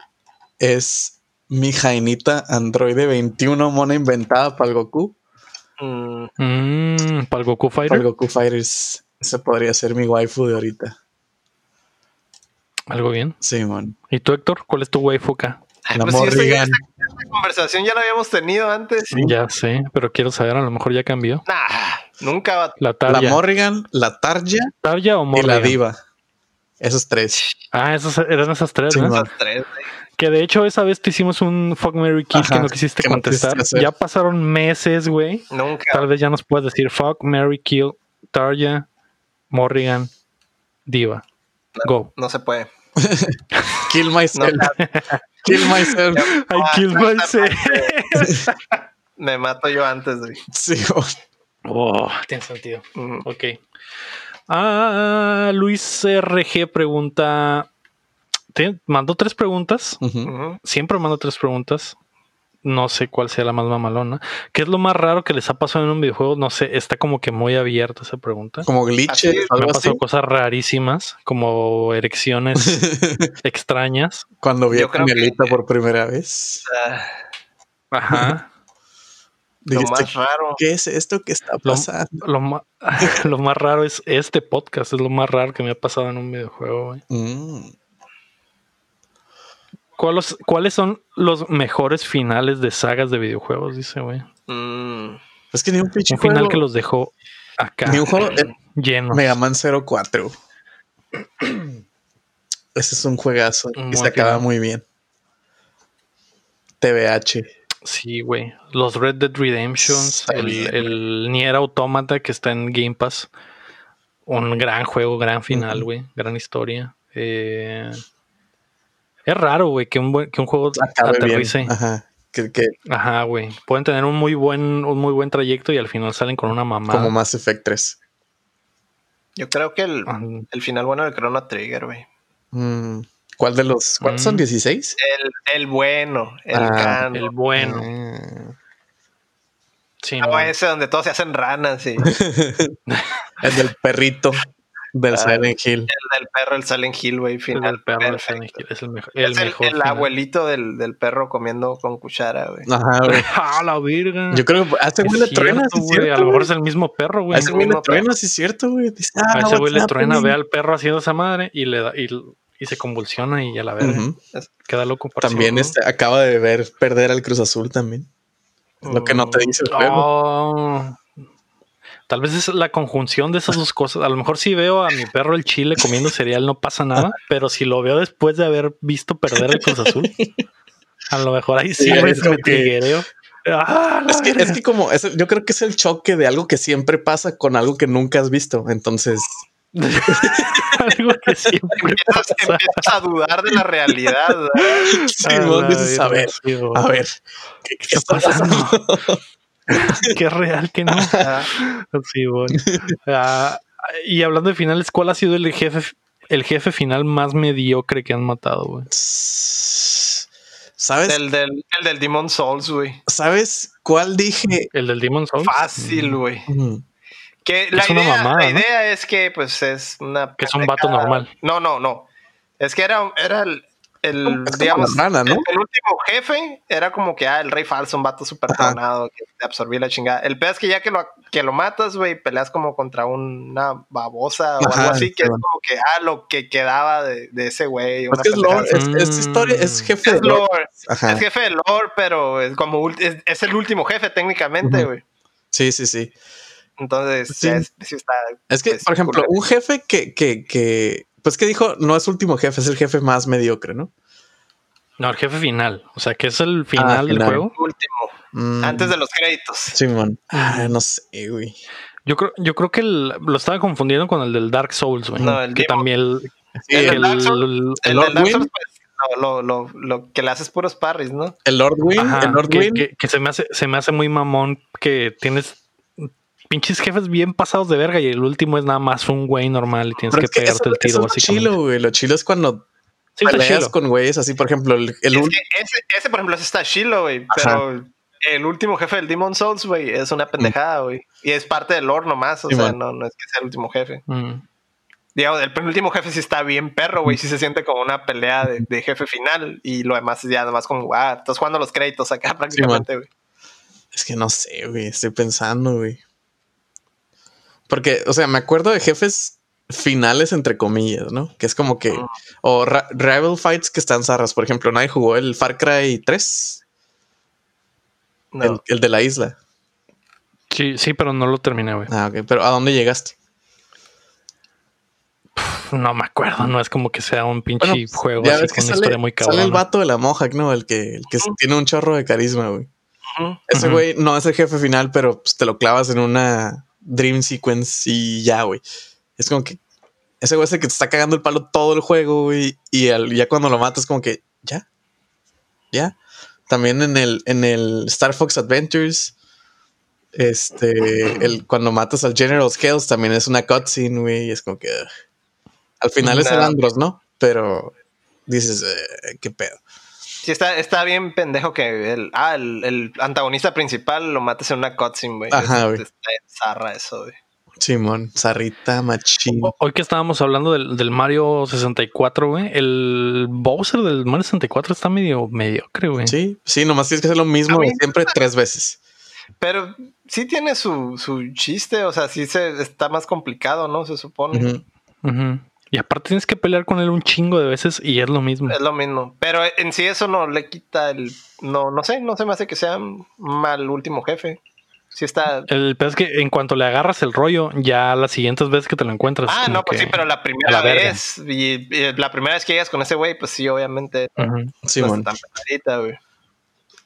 es mi Jainita androide 21 mona inventada para el Goku. Mm, para el Goku Fighter. Para el Goku Fighters. Ese podría ser mi waifu de ahorita. ¿Algo bien? Sí, man. ¿Y tú, Héctor? ¿Cuál es tu waifu acá? La pues Morrigan. esta, conversación ya la habíamos tenido antes. Ya sé, pero quiero saber, a lo mejor ya cambió. Nah, nunca va. La, la Morrigan, la Tarja. Tarja o Morrigan. Y la Diva. Esos tres. Ah, esos eran esas tres, sí, Esas tres, que de hecho esa vez te hicimos un Fuck Mary Kill que no quisiste contestar. ya pasaron meses, güey. Nunca. Tal vez ya nos puedes decir Fuck Mary Kill, Tarja, Morrigan, Diva. Go. No se puede. [LAUGHS] kill myself. [LAUGHS] kill myself. I [LAUGHS] kill myself. Me mato yo antes, güey. Sí. Oh, tiene sentido. Ok. Ah, Luis RG pregunta mando tres preguntas. Siempre mando tres preguntas. No sé cuál sea la más mamalona. ¿Qué es lo más raro que les ha pasado en un videojuego? No sé, está como que muy abierta esa pregunta. Como glitches. Me han pasado cosas rarísimas, como erecciones [LAUGHS] extrañas. Cuando vi a Canelita por primera vez. Ah. Ajá. [LAUGHS] lo más raro. ¿Qué es esto que está pasando? [LAUGHS] Lo, más raro es este podcast. Es lo más raro que me ha pasado en un videojuego. Mm. ¿Cuáles, son los mejores finales de sagas de videojuegos? Dice, güey. Mm. Es que ni un Un final que los dejó acá. Ni un juego eh, lleno. Mega Man 04. [CLEARS THROAT] Ese es un juegazo y se acaba muy bien. TBH. Sí, güey. Los Red Dead Redemptions, el, el, Nier Automata que está en Game Pass. Un gran juego, gran final, güey. Gran historia. Eh, es raro, güey, que un, que un juego aterrice. Ajá. Que, Ajá, güey. Pueden tener un muy buen, un muy buen trayecto y al final salen con una mamá. Como Mass Effect 3. Yo creo que el, el final bueno de Chrono Trigger, güey. Mm, ¿Cuál de los? ¿Cuántos son? ¿16? Mm. El, el bueno, el ah, El bueno. Ah. Sí, no, ese donde todos se hacen ranas y. [LAUGHS] el del perrito. Del ah, Silent Hill. El del perro, el Silent Hill, güey, final. El perro del Silent Hill es el, mejor. El, es el, el abuelito del, del, perro comiendo con cuchara, güey. Ajá, güey. [LAUGHS] ¡Ah, la virga! Yo creo que a ese güey le truena, sí, güey. A lo mejor es el mismo perro, güey. A ese güey le truena, sí es cierto, güey. Ah, a ese güey le truena, ve al perro haciendo esa madre y le da. Y, y se convulsiona y a la vez queda loco. Por también este, acaba de ver perder al Cruz Azul también. Lo que no te dice el juego. Oh. Tal vez es la conjunción de esas dos cosas. A lo mejor si veo a mi perro el chile comiendo cereal no pasa nada, pero si lo veo después de haber visto perder el Cruz Azul, a lo mejor ahí sí, es me que... Ah, es, que, es que como yo creo que es el choque de algo que siempre pasa con algo que nunca has visto. Entonces [LAUGHS] algo que siempre pasa. Empiezas a dudar de la realidad. [LAUGHS] Sí, a, a ver, a ver, ¿qué, está pasando? [LAUGHS] [LAUGHS] Qué real que no. [LAUGHS] sí, bueno. Ah, y hablando de finales, ¿cuál ha sido el jefe, el jefe final más mediocre que han matado, güey? ¿Sabes? El del, el del Demon Souls, güey. ¿Sabes cuál dije? El del Demon Souls. Fácil, güey. Que la, idea, la idea es que, pues, es una. Que es un vato normal. No, no, no. Es que era, era el, el, digamos, el, último jefe era como que, ah, el rey falso, un vato súper tronado que te absorbía la chingada. El peor es que ya que lo, que lo matas, güey, peleas como contra una babosa o algo así, que es como que, ah, lo que quedaba de, de ese güey. Es que es, lore, es, historia, es jefe de lore. Es jefe de lore, pero es como, es, el último jefe técnicamente, güey. Sí, sí, sí. Entonces, sí. Es, está, es que, por ejemplo, un jefe que, que, que pues que dijo, no es último jefe, es el jefe más mediocre, ¿no? No, el jefe final. O sea, que es el final, del juego. Último. Mm. Antes de los créditos. Simón. Ah, no sé, güey. Yo creo, yo creo que lo estaba confundiendo con el del Dark Souls, güey. No, el que también el, el, el, Dark Souls, el, Lord Dark Souls, pues, lo, lo, lo, que le haces puros parries, ¿no? El Lord Win, el Lord que, que, que, se me hace, se me hace muy mamón que tienes pinches jefes bien pasados de verga y el último es nada más un güey normal y tienes que, pegarte el tiro. Lo chilo, güey. Lo chilo es cuando peleas con güeyes así, por ejemplo. El, el ese, ese, por ejemplo, ese está chilo, güey. Pero el último jefe del Demon Souls, güey, es una pendejada, güey. Y es parte del lore nomás. O sea, no, no es que sea el último jefe. Mm. Digamos, el penúltimo jefe sí está bien perro, güey. Sí se siente como una pelea de, de jefe final. Y lo demás es ya nada más como, ah, estás jugando los créditos acá [LAUGHS] prácticamente, güey. es que no sé, güey. Estoy pensando, güey. Porque, o sea, me acuerdo de jefes finales, entre comillas, ¿no? Que es como que. O Rival Fights que están zarras. Por ejemplo, nadie jugó el Far Cry 3. El, de la isla. Sí, sí, pero no lo terminé, güey. Ah, ok. Pero ¿a dónde llegaste? no me acuerdo, no es como que sea un pinche pues, juego así con una historia muy cabrona. Sale el vato de la Mohawk, ¿no? El que, el que tiene un chorro de carisma, güey. Ese güey no es el jefe final, pero pues, te lo clavas en una Dream Sequence y ya, güey. Es como que ese güey es el que te está cagando el palo todo el juego, güey. Y ya cuando lo matas, como que ya, ya. También en el, en el Star Fox Adventures, este, el, cuando matas al General Scales también es una cutscene, güey. Es como que al final es el Andros, ¿no? Pero dices, eh, qué pedo. Sí, está, está bien pendejo que el, ah, el, antagonista principal lo mates en una cutscene, güey. Ajá, güey. Está zarra eso, güey. Simón, zarrita, machín. Hoy que estábamos hablando del, del, Mario 64, güey, el Bowser del Mario 64 está medio mediocre, güey. Sí, sí, nomás tienes que hacer lo mismo siempre tres veces. Pero sí tiene su, su chiste, o sea, sí se, está más complicado, ¿no? Se supone. Y aparte tienes que pelear con él un chingo de veces y es lo mismo. Es lo mismo. Pero en sí eso no le quita el. No, no sé, no se me hace que sea mal último jefe. Sí está. El peor es que en cuanto le agarras el rollo, ya las siguientes veces que te lo encuentras. Ah, no, pues sí, pero la primera vez. Y, la primera vez que llegas con ese güey, pues sí, obviamente. Sí, no tan güey.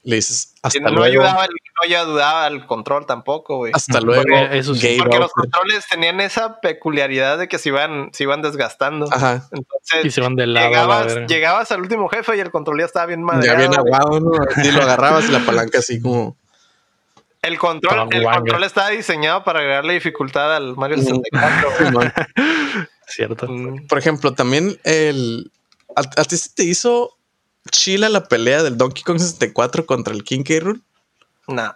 Le dices hasta no, luego. Ayudaba, no ayudaba al control tampoco, güey. Hasta luego. Porque, eso sí. porque los controles tenían esa peculiaridad de que se iban, se iban desgastando. Ajá. Entonces, y se van de lado. Llegabas, llegabas al último jefe y el control ya estaba bien madreado. Ya bien aguado, ¿no? Así lo agarrabas y la palanca así como. El control, el control estaba diseñado para agregarle dificultad al Mario 64. [LAUGHS] [LAUGHS] Cierto. Mm. Por ejemplo, también el. ¿A, a ti se te hizo chila la pelea del Donkey Kong 64 contra el King K. Rool? No.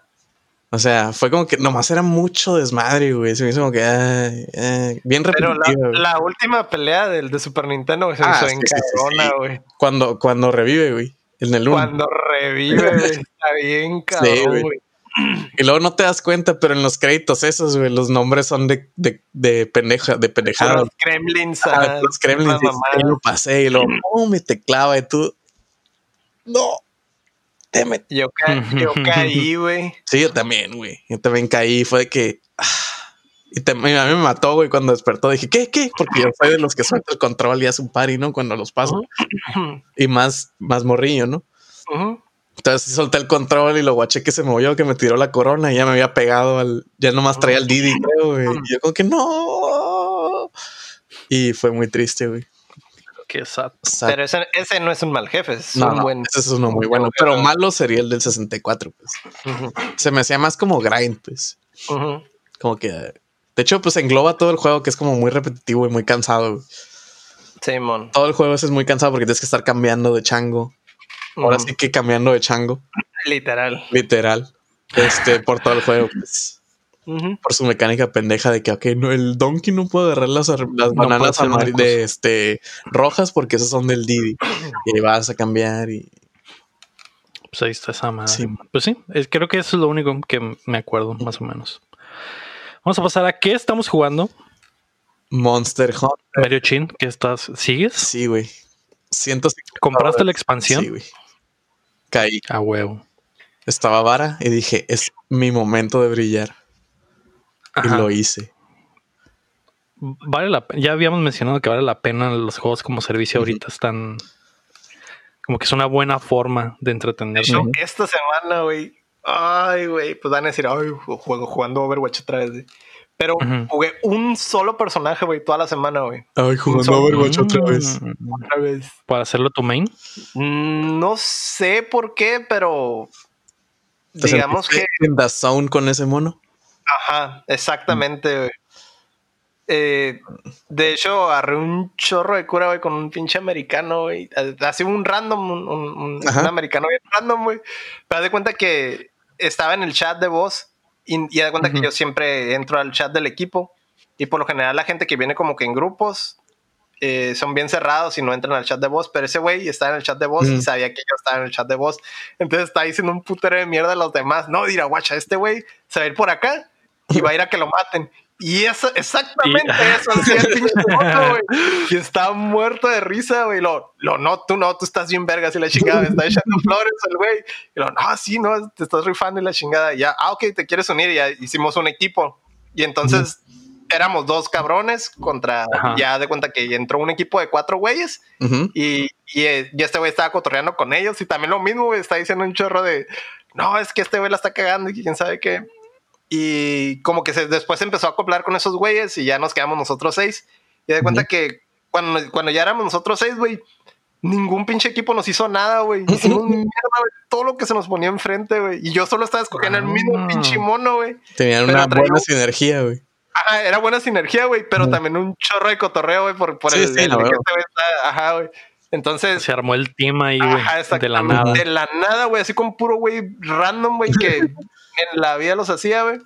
O sea, fue como que nomás era mucho desmadre, güey. Se me hizo como que bien repetido. Pero la, última pelea del de Super Nintendo se ah, hizo en cabrona, güey. Cuando, cuando revive, güey. En el 1. Cuando revive, güey. [LAUGHS] está bien cabrón, güey. Y luego no te das cuenta, pero en los créditos esos, güey, los nombres son de, de, de pendeja, de pendejada. Los Kremlins. Ah, los Kremlins. Y lo pasé y luego, oh, me te clava y tú no. Te Yo, yo caí, güey. Sí, yo también, güey. Yo también caí. Fue de que. Ah, y a mí me mató, güey, cuando despertó. Dije, ¿qué? ¿Qué? Porque yo soy de los que suelta el control y hace un party, ¿no? Cuando los paso. y más, más morrillo, ¿no? Entonces solté el control y lo guaché que se movió, que me tiró la corona y ya me había pegado al. Ya nomás traía el Didi, creo, güey. Y yo, como que no. Y fue muy triste, güey. Qué sad. Pero ese, ese, no es un mal jefe, es un buen. Ese es uno muy bueno, pero malo sería el del 64, pues. Se me hacía más como grind, pues. Como que. De hecho, pues engloba todo el juego que es como muy repetitivo y muy cansado. Simón. Todo el juego ese es muy cansado porque tienes que estar cambiando de chango. Ahora sí que cambiando de chango. Literal. Literal. Este, por todo el juego, pues. Por su mecánica pendeja de que, ok, no, el Donkey no puede agarrar las, bananas de este, rojas porque esas son del Didi. [CLEARS THROAT] y vas a cambiar y. Pues ahí está esa madre. Pues sí, creo que eso es lo único que me acuerdo, más o menos. Vamos a pasar a qué estamos jugando. Monster Hunter. Mario Chin, ¿qué estás? ¿Sigues? Sí, güey. ¿Compraste la expansión? Sí, güey. Caí. A huevo. Estaba vara y dije, es mi momento de brillar. Y lo hice. Vale la Ya habíamos mencionado que vale la pena los juegos como servicio ahorita. Están. Como que es una buena forma de entretenerse. esta semana, güey. Ay, güey. Pues van a decir, ay, juego jugando Overwatch otra vez. Pero jugué un solo personaje, güey, toda la semana, güey. Ay, jugando Overwatch otra vez. Otra vez. ¿Para hacerlo tu main? Mm, no sé por qué, pero. Digamos que. ¿En The Sound con ese mono? Ajá, exactamente, güey. Eh, de hecho, agarré un chorro de cura, güey, con un pinche americano, güey. Así un random, un, un, americano bien random, güey. Pero de cuenta que estaba en el chat de voz y, y de cuenta que yo siempre entro al chat del equipo y por lo general la gente que viene como que en grupos eh, son bien cerrados y no entran al chat de voz, pero ese güey está en el chat de voz y sabía que yo estaba en el chat de voz. Entonces está diciendo un putero de mierda a los demás. No, dirá, guacha, este güey se va a ir por acá y va a ir a que lo maten. Y eso, exactamente eso hacía el [LAUGHS] pinche güey. Y está muerto de risa, güey. Lo, lo, no, tú no, tú estás bien vergas y la chingada, está echando flores el güey. Y lo, no, sí, no, te estás rifando y la chingada. Y ya, ah, ok, te quieres unir. Y ya hicimos un equipo. Y entonces éramos dos cabrones contra, ya de cuenta que entró un equipo de cuatro güeyes. y, y, este güey estaba cotorreando con ellos. Y también lo mismo, güey, está diciendo un chorro de, no, es que este güey la está cagando y quién sabe qué. Y como que se, después empezó a acoplar con esos güeyes y ya nos quedamos nosotros seis. Y de cuenta que cuando, cuando ya éramos nosotros seis, güey, ningún pinche equipo nos hizo nada, güey. [LAUGHS] Hicimos mierda, todo lo que se nos ponía enfrente, güey. Y yo solo estaba escogiendo el mismo ah. pinche mono, güey. Tenían una buena sinergia, güey. Ajá, era buena sinergia, güey, pero también un chorro de cotorreo, güey, por, por el, sí, Ajá, güey. Entonces. Se armó el team ahí, güey. De la nada. De la nada, güey. Así con puro güey random, güey, que [LAUGHS] en la vida los hacía, güey.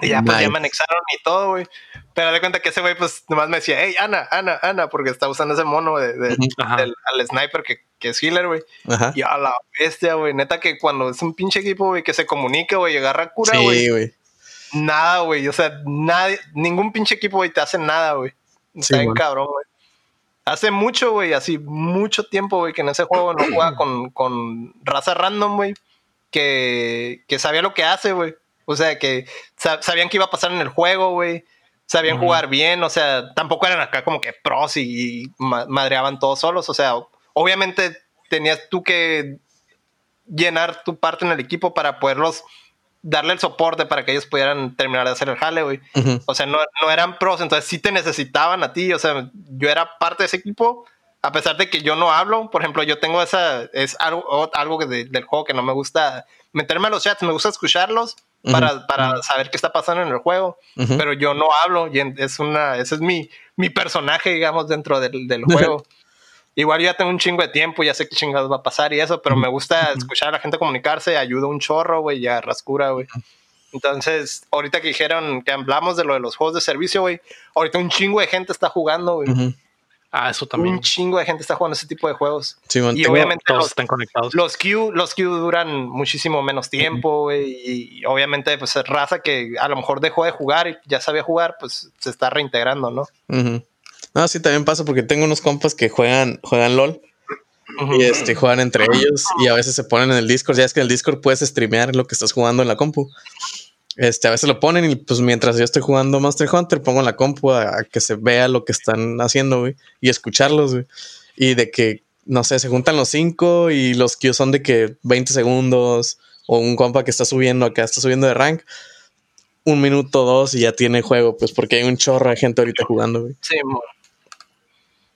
Y ya, pues ya me anexaron y todo, güey. Pero de cuenta que ese güey, pues nomás me decía, hey, Ana, Ana, Ana, porque está usando ese mono de, del, al sniper que, que es healer, güey. Y a la bestia, güey. Neta que cuando es un pinche equipo, güey, que se comunica, güey, agarra cura, güey. Sí, güey. Nada, güey. O sea, nadie, ningún pinche equipo, güey, te hace nada, güey. Está bien cabrón, güey. Hace mucho, güey, así mucho tiempo, güey, que en ese juego no juega con, con raza random, güey que, que sabía lo que hace, güey. O sea, que sabían que iba a pasar en el juego, güey. Sabían jugar bien, o sea, tampoco eran acá como que pros y, madreaban todos solos. O sea, obviamente tenías tú que llenar tu parte en el equipo para poderlos darle el soporte para que ellos pudieran terminar de hacer el jale, güey. O sea, no, no, eran pros, entonces sí te necesitaban a ti. O sea, yo era parte de ese equipo, a pesar de que yo no hablo, por ejemplo, yo tengo esa, es algo, algo del juego que no me gusta meterme a los chats, me gusta escucharlos para, para saber qué está pasando en el juego, pero yo no hablo y es una, ese es mi, mi personaje, digamos, dentro del, del [LAUGHS] juego. Igual yo ya tengo un chingo de tiempo, ya sé qué chingados va a pasar y eso, pero me gusta escuchar a la gente comunicarse, ayuda un chorro, güey, ya rascura, güey. Entonces, ahorita que dijeron que hablamos de lo de los juegos de servicio, güey, ahorita un chingo de gente está jugando, güey. Ah, eso también. Un chingo de gente está jugando ese tipo de juegos. y obviamente todos están conectados. Los Q, los Q duran muchísimo menos tiempo, y, obviamente, pues raza que a lo mejor dejó de jugar y ya sabía jugar, pues se está reintegrando, ¿no? No, sí, también pasa porque tengo unos compas que juegan, juegan LOL. Y este, juegan entre ellos y a veces se ponen en el Discord. Ya es que en el Discord puedes streamear lo que estás jugando en la compu. Este, a veces lo ponen y pues mientras yo estoy jugando Monster Hunter, pongo en la compu a, que se vea lo que están haciendo, güey, y escucharlos, güey. Y de que, no sé, se juntan los cinco y los que son de que 20 segundos, o un compa que está subiendo acá, está subiendo de rank, un minuto, dos y ya tiene juego, pues porque hay un chorro de gente ahorita jugando, güey. Sí,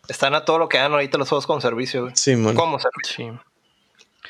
Están a todo lo que dan ahorita los juegos con servicio, güey. Sí, man. Como servicio. Sí.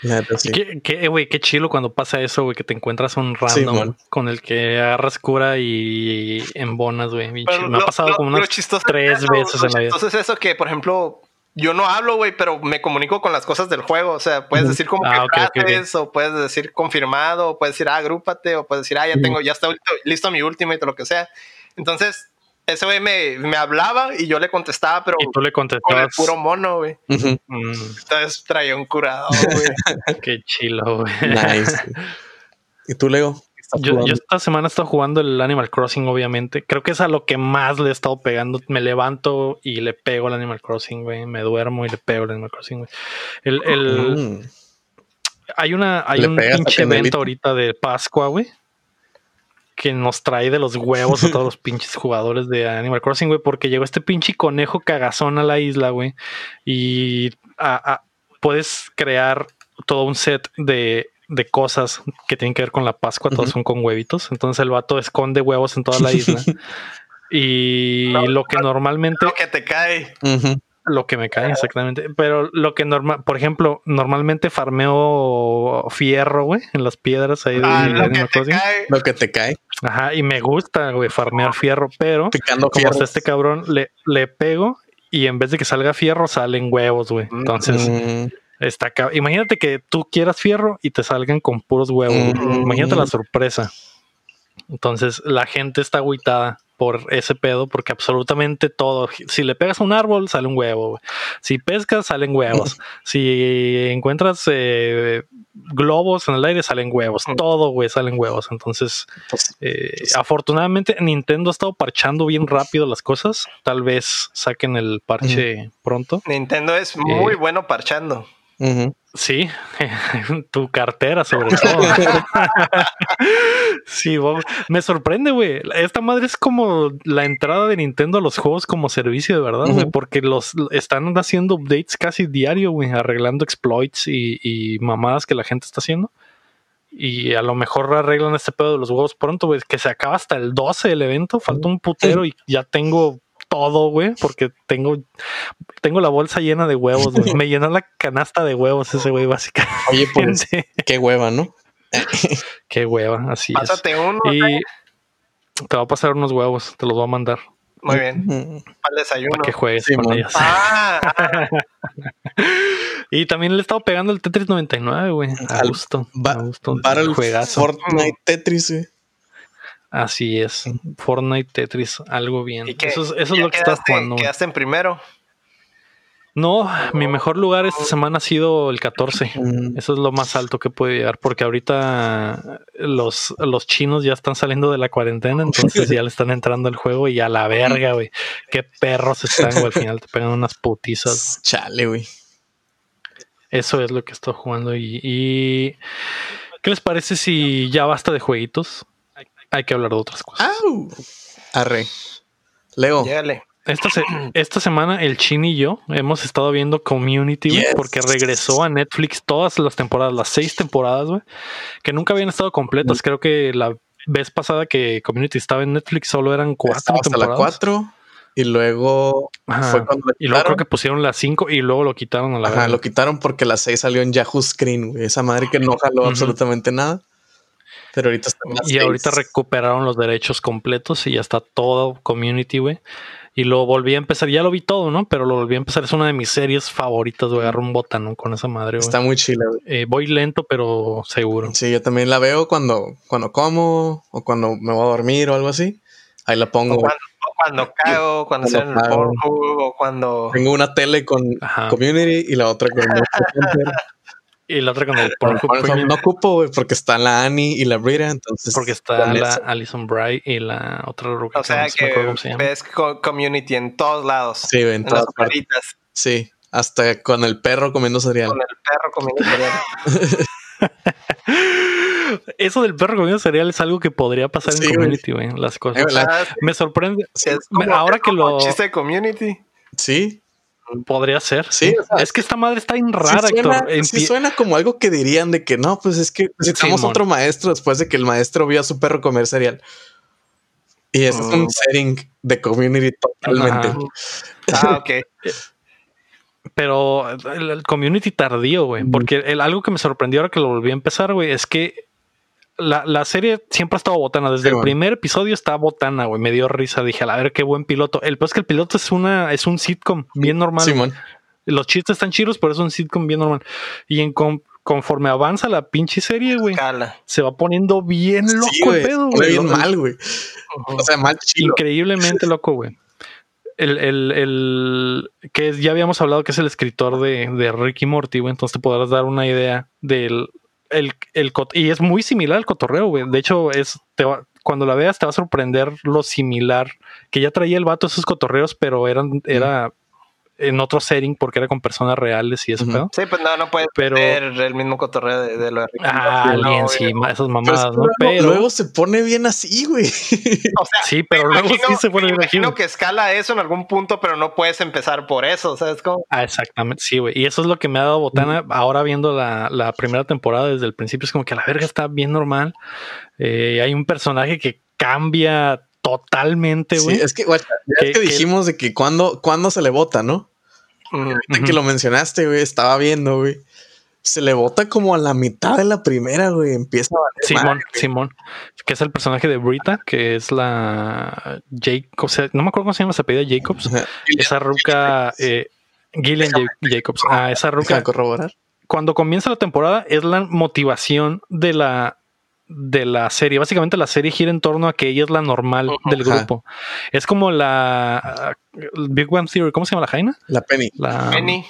Qué, qué, güey, qué chilo cuando pasa eso, güey, que te encuentras un random con el que agarras cura y embonas, güey. Me ha pasado como unas tres veces en la vida. Entonces eso que, por ejemplo, yo no hablo, güey, pero me comunico con las cosas del juego. O sea, puedes decir como ah, que o puedes decir confirmado, o puedes decir, ah, agrúpate, o puedes decir, ah, ya tengo, ya está listo mi ultimate o lo que sea. Entonces, ese güey me, me, hablaba y yo le contestaba, pero ¿Y tú le contestabas? con el puro mono, güey. Mm. Entonces traía un curado, [LAUGHS] güey. Qué chilo, güey. Nice. ¿Y tú, Leo? Yo, esta semana he estado jugando el Animal Crossing, obviamente. Creo que es a lo que más le he estado pegando. Me levanto y le pego al Animal Crossing, güey. Me duermo y le pego al Animal Crossing, güey. El, el... Mm. Hay, una, hay un pinche evento ahorita de Pascua, güey. Que nos trae de los huevos a todos los [LAUGHS] pinches jugadores de Animal Crossing, güey. Porque llegó este pinche conejo cagazón a la isla, güey. Y puedes crear todo un set de de cosas que tienen que ver con la Pascua, todos son con huevitos. Entonces el vato esconde huevos en toda la isla. [LAUGHS] y lo que normalmente. Lo que te cae. Lo que me cae, exactamente. Pero lo que normal, por ejemplo, normalmente farmeo fierro, güey, en las piedras ahí ah, lo, que te cae. lo que te cae. Ajá, y me gusta, güey, farmear fierro, pero Picando como este cabrón le, le pego y en vez de que salga fierro, salen huevos, güey. Entonces, mm. Está Imagínate que tú quieras fierro y te salgan con puros huevos. Imagínate la sorpresa. Entonces la gente está agüitada por ese pedo porque absolutamente todo. Si le pegas a un árbol, sale un huevo. Si pescas, salen huevos. [LAUGHS] si encuentras eh, globos en el aire, salen huevos. Todo, güey, salen huevos. Entonces, pues, eh, pues afortunadamente, Nintendo ha estado parchando bien rápido las cosas. Tal vez saquen el parche pronto. Nintendo es muy eh, bueno parchando. Sí, [LAUGHS] tu cartera sobre [LAUGHS] todo. sí, me sorprende, güey. Esta madre es como la entrada de Nintendo a los juegos como servicio, de verdad, güey, porque los están haciendo updates casi diario, güey, arreglando exploits y, y, mamadas que la gente está haciendo. Y a lo mejor arreglan este pedo de los huevos pronto, güey, que se acaba hasta el 12 el evento, falta un putero y ya tengo todo, güey, porque tengo, tengo la bolsa llena de huevos, güey. [LAUGHS] Me llenó la canasta de huevos ese güey, básicamente. Oye, pues, [LAUGHS] qué hueva, ¿no? qué hueva, así Pásate uno. Y te va a pasar unos huevos, te los voy a mandar. Muy bien. Al desayuno. Para que juegues con ellos. Ah. [LAUGHS] y también le he estado pegando el Tetris 99, güey. A gusto. a gusto. Para el Fortnite Tetris, güey. Así es. Fortnite, Tetris, algo bien. eso, es, lo que estás jugando. ¿Quedaste en primero? No, mi mejor lugar esta semana ha sido el 14. Mm. Eso es lo más alto que puede llegar, porque ahorita los, los chinos ya están saliendo de la cuarentena, entonces ya le están entrando al juego y a la verga, güey. Qué perros están, güey. Al final te pegan unas putizas. Chale, güey. Eso es lo que estoy jugando. Y, y, ¿qué les parece si ya basta de jueguitos? Hay que hablar de otras cosas. Arre. Leo. Esta, esta, semana el Chin y yo hemos estado viendo Community porque regresó a Netflix todas las temporadas, las seis temporadas, güey, que nunca habían estado completas. Mm. Creo que la vez pasada que Community estaba en Netflix solo eran cuatro hasta la cuatro y luego fue cuando y luego creo que pusieron las cinco y luego lo quitaron a la Ajá, lo quitaron porque la seis salió en Yahoo Screen, Esa madre que no jaló absolutamente nada. Pero ahorita Y ahorita recuperaron los derechos completos y ya está todo community, güey. Y lo volví a empezar, ya lo vi todo, ¿no? Pero lo volví a empezar, es una de mis series favoritas, güey. Agarro un botano con esa madre, Está muy chila, güey. Eh, voy lento, pero seguro. Sí, yo también la veo cuando, cuando como o cuando me voy a dormir o algo así. Ahí la pongo. O cuando, cago, cuando, sea en el o cuando. Tengo una tele con Community y la otra con [LAUGHS] Y la otra con el [LAUGHS] No ocupo, güey, porque está la Annie y la Brita, entonces. Porque está la Alison Bright y la otra O sea que ves community en todos lados. Sí, en, todas partes. Sí, hasta con el perro comiendo cereal. Con el perro comiendo cereal. [LAUGHS] [LAUGHS] Eso del perro comiendo cereal es algo que podría pasar en community, güey. Las cosas. me sorprende. ahora que lo. Chiste de community. Sí, Podría ser. Sí, es que esta madre está en rara, sí suena, suena como algo que dirían de que no, pues es que necesitamos otro maestro después de que el maestro vio a su perro comer cereal. Y ese es un mm. setting de community totalmente. [LAUGHS] Ah, ok. Pero el, community tardío, güey. Porque el, algo que me sorprendió ahora que lo volví a empezar, güey, es que la, serie siempre ha estado botana. Desde el primer episodio está botana, güey. Me dio risa. Dije, a ver qué buen piloto. El pues que el piloto es una, es un sitcom bien normal. Los chistes están chiros, por eso es un sitcom bien normal. Y en conforme avanza la pinche serie, güey, se va poniendo bien loco el pedo, güey. Bien mal, güey. O sea, mal chido. Increíblemente loco, güey. El, el, el, que ya habíamos hablado que es el escritor de, de Ricky Morty, güey. Entonces te podrás dar una idea del el, el, y es muy similar al cotorreo, güey. De hecho, es cuando la veas te va a sorprender lo similar que ya traía el vato esos cotorreos, pero eran, era en otro setting porque era con personas reales y eso, uh Sí, pues no, no puede pero, el mismo cotorreo de, lo de Ah, bien, sí, esas mamadas, ¿no? Pero luego se pone bien así, güey. O sea, sí, pero luego sí se pone bien así. Imagino que escala eso en algún punto, pero no puedes empezar por eso, ¿sabes cómo? Ah, exactamente, sí, güey. Y eso es lo que me ha dado botana ahora viendo la, la, primera temporada desde el principio. Es como que la verga está bien normal. Eh, hay un personaje que cambia totalmente, güey. Sí, es que, que, dijimos de que cuando, cuando se le vota, ¿no? Que lo mencionaste, güey, estaba viendo, güey. Se le vota como a la mitad de la primera, güey. Empieza a Simón, Simón, que es el personaje de Brita, que es la o sea, no me acuerdo cómo se llama, se pedía Jacobs. Esa ruca, eh, Gillian Jacobs. Ah, esa ruca. corroborar. Cuando comienza la temporada es la motivación de la de la serie. Básicamente la serie gira en torno a que ella es la normal del grupo. Es como la Big One Theory, ¿cómo se llama la Jaina? La Penny. La Penny.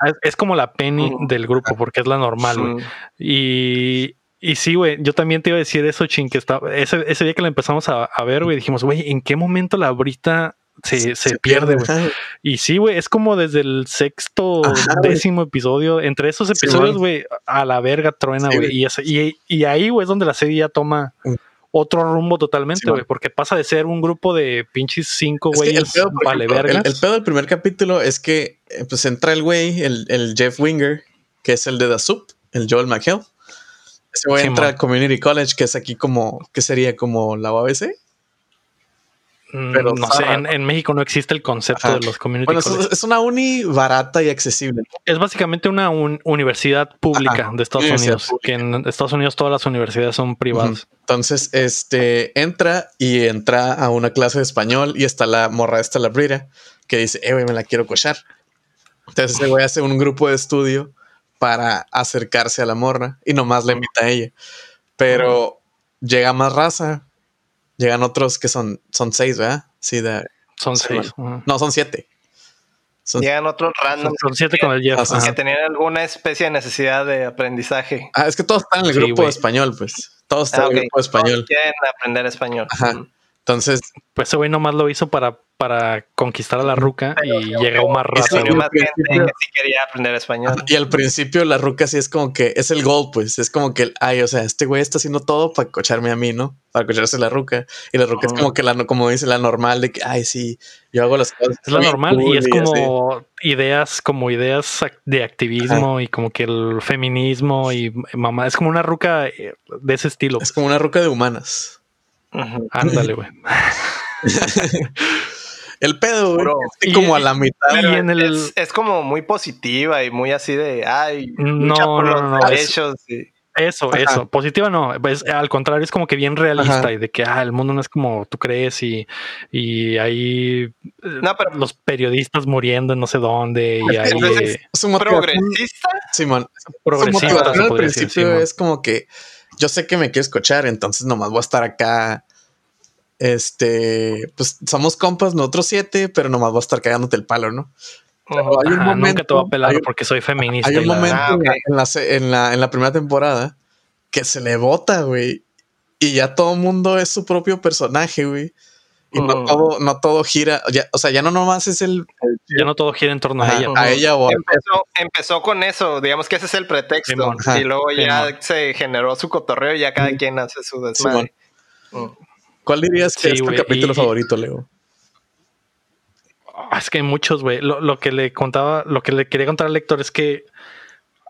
Ah, es, como la Penny del grupo porque es la normal, güey. Y, y sí, güey, yo también te iba a decir eso, ching, que estaba, ese, ese día que la empezamos a, a ver, güey, dijimos, güey, ¿en qué momento la Brita se, pierde, güey. Y sí, güey, es como desde el sexto, décimo episodio. Entre esos episodios, güey, a la verga truena, güey. y, y, ahí, güey, es donde la serie ya toma mm. otro rumbo totalmente, güey. porque pasa de ser un grupo de pinches cinco güeyes vale verga. El, pedo del primer capítulo es que eh, pues entra el güey, el, el, Jeff Winger, que es el de The Soup, el Joel McHale. Ese güey entra al Community College, que es aquí como, que sería como la UABC. Mm, Pero no sé, en, México no existe el concepto de los community bueno, Es una uni barata y accesible. Es básicamente una universidad pública de Estados Unidos, que en Estados Unidos todas las universidades son privadas. Entonces, este entra y entra a una clase de español y está la morra esta la brira que dice, eh, güey, me la quiero cochar. Entonces ese güey hace un grupo de estudio para acercarse a la morra y nomás le invita a ella. Pero llega más raza Llegan otros que son, son seis, ¿verdad? Sí, de. Son seis. No, son siete. Llegan otros random. Son, siete con el Jeff. Que tenían alguna especie de necesidad de aprendizaje. Ah, es que todos están en el grupo de español, pues. Todos están en el ah, grupo de español. quieren aprender español. Ajá. Entonces. Pues ese güey nomás lo hizo para para conquistar a la ruca y llegó más rápido. Más gente que sí quería aprender español. Y al principio la ruca sí es como que es el gol, pues es como que, ay, o sea, este güey está haciendo todo para cocharme a mí, ¿no? Para cocharse la ruca. Y la ruca es como que la, como dice, la normal de que, ay, sí, yo hago las cosas. Es la normal y es como ideas, como ideas de activismo y como que el feminismo y mamá, es como una ruca eh, de ese estilo. Es como una ruca de humanas. Ándale, güey. [LAUGHS] El pedo, es como a la mitad. Y en el... es, como muy positiva y muy así de, ay, no, por los no, derechos. Eso, eso. Positiva no. al contrario, es como que bien realista y de que ah, el mundo no es como tú crees y, y hay los periodistas muriendo en no sé dónde. Y hay, es, un progresista. Simón. Progresista. Al principio es como que yo sé que me quieres escuchar, entonces nomás voy a estar acá este, pues somos compas, nosotros siete, pero nomás va a estar cagándote el palo, ¿no? hay un momento, nunca te voy a pelar porque soy feminista. Hay un momento ah, en, la, en, la, en, la, primera temporada que se le vota, güey. Y ya todo el mundo es su propio personaje, güey. Y no, todo, no todo gira, ya, o sea, ya no nomás es el, Ya no todo gira en torno a ella. A ella o empezó, empezó con eso, digamos que ese es el pretexto. y luego ya se generó su cotorreo y ya cada quien hace su desmadre. ¿Cuál dirías que es tu capítulo favorito, Leo? Ah, es que hay muchos, güey. Lo, que le contaba, lo que le quería contar al lector es que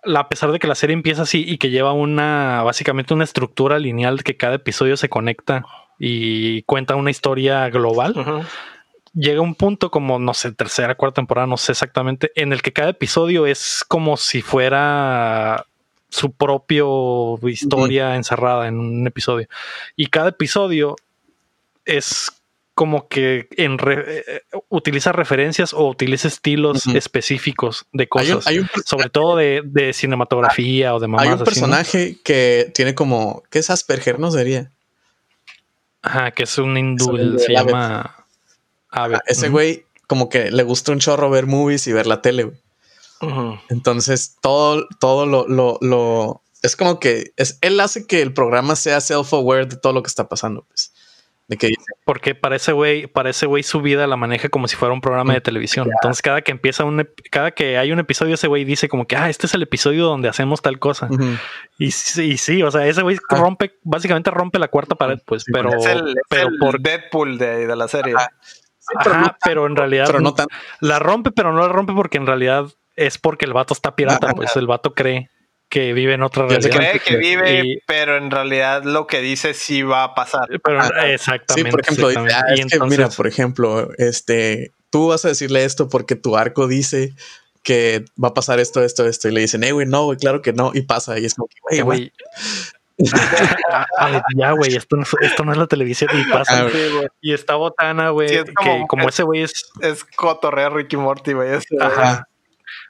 a pesar de que la serie empieza así y que lleva una, básicamente una estructura lineal que cada episodio se conecta y cuenta una historia global, llega un punto como, no sé, tercera, cuarta temporada, no sé exactamente, en el que cada episodio es como si fuera su propio historia encerrada en un episodio. Y cada episodio es como que en eh, utiliza referencias o utiliza estilos específicos de cosas, sobre todo de, cinematografía o de mamás. Hay un personaje que tiene como, ¿qué es Asperger? No sería. Ajá, que es un hindú, se llama ah, ese güey como que le gusta un chorro ver movies y ver la tele, güey. Entonces todo, todo lo, lo, lo, es como que es, él hace que el programa sea self-aware de todo lo que está pasando, pues. ¿De qué dice? Porque para ese güey, para ese güey su vida la maneja como si fuera un programa de televisión. Entonces, cada que empieza un, cada que hay un episodio, ese güey dice como que, ah, este es el episodio donde hacemos tal cosa. y, sí, sí, o sea, ese güey ah. rompe, básicamente rompe la cuarta pared, pues, pero, es el, pero por Deadpool de, de la serie. Ajá, pero, en realidad no la rompe, pero no la rompe porque en realidad es porque el vato está pirata, pues el vato cree que vive en otra realidad. Cree que vive, pero en realidad lo que dice sí va a pasar. Pero, exactamente. Sí, por ejemplo, ah, mira, por ejemplo, este, tú vas a decirle esto porque tu arco dice que va a pasar esto, esto, esto. Y le dicen, eh, güey, no, güey, claro que no. Y pasa. Y es como que, güey, ya, güey, esto, no es la televisión y pasa. Ah, y está botana, güey, que como ese güey es... Es cotorrea Ricky Morty, güey. Ajá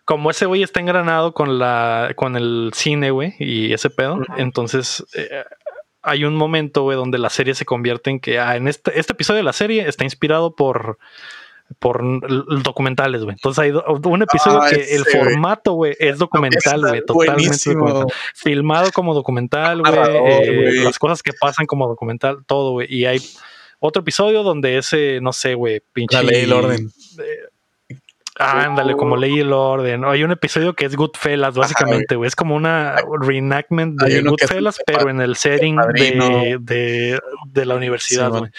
como ese güey está engranado con la con el cine, güey, y ese pedo, entonces eh, hay un momento, güey, donde la serie se convierte en que ah, en este, este episodio de la serie está inspirado por por documentales, güey. Entonces hay un episodio ah, que el formato, güey, es documental, güey, totalmente filmado como documental, ah, güey, eh, las cosas que pasan como documental, todo, güey. Y hay otro episodio donde ese, no sé, güey, pinche. La ley el orden. Eh, Ándale, como ley el orden. Hay un episodio que es Goodfellas, básicamente, güey. Es como una reenactment de Goodfellas, pero en el setting de, de, la universidad, güey.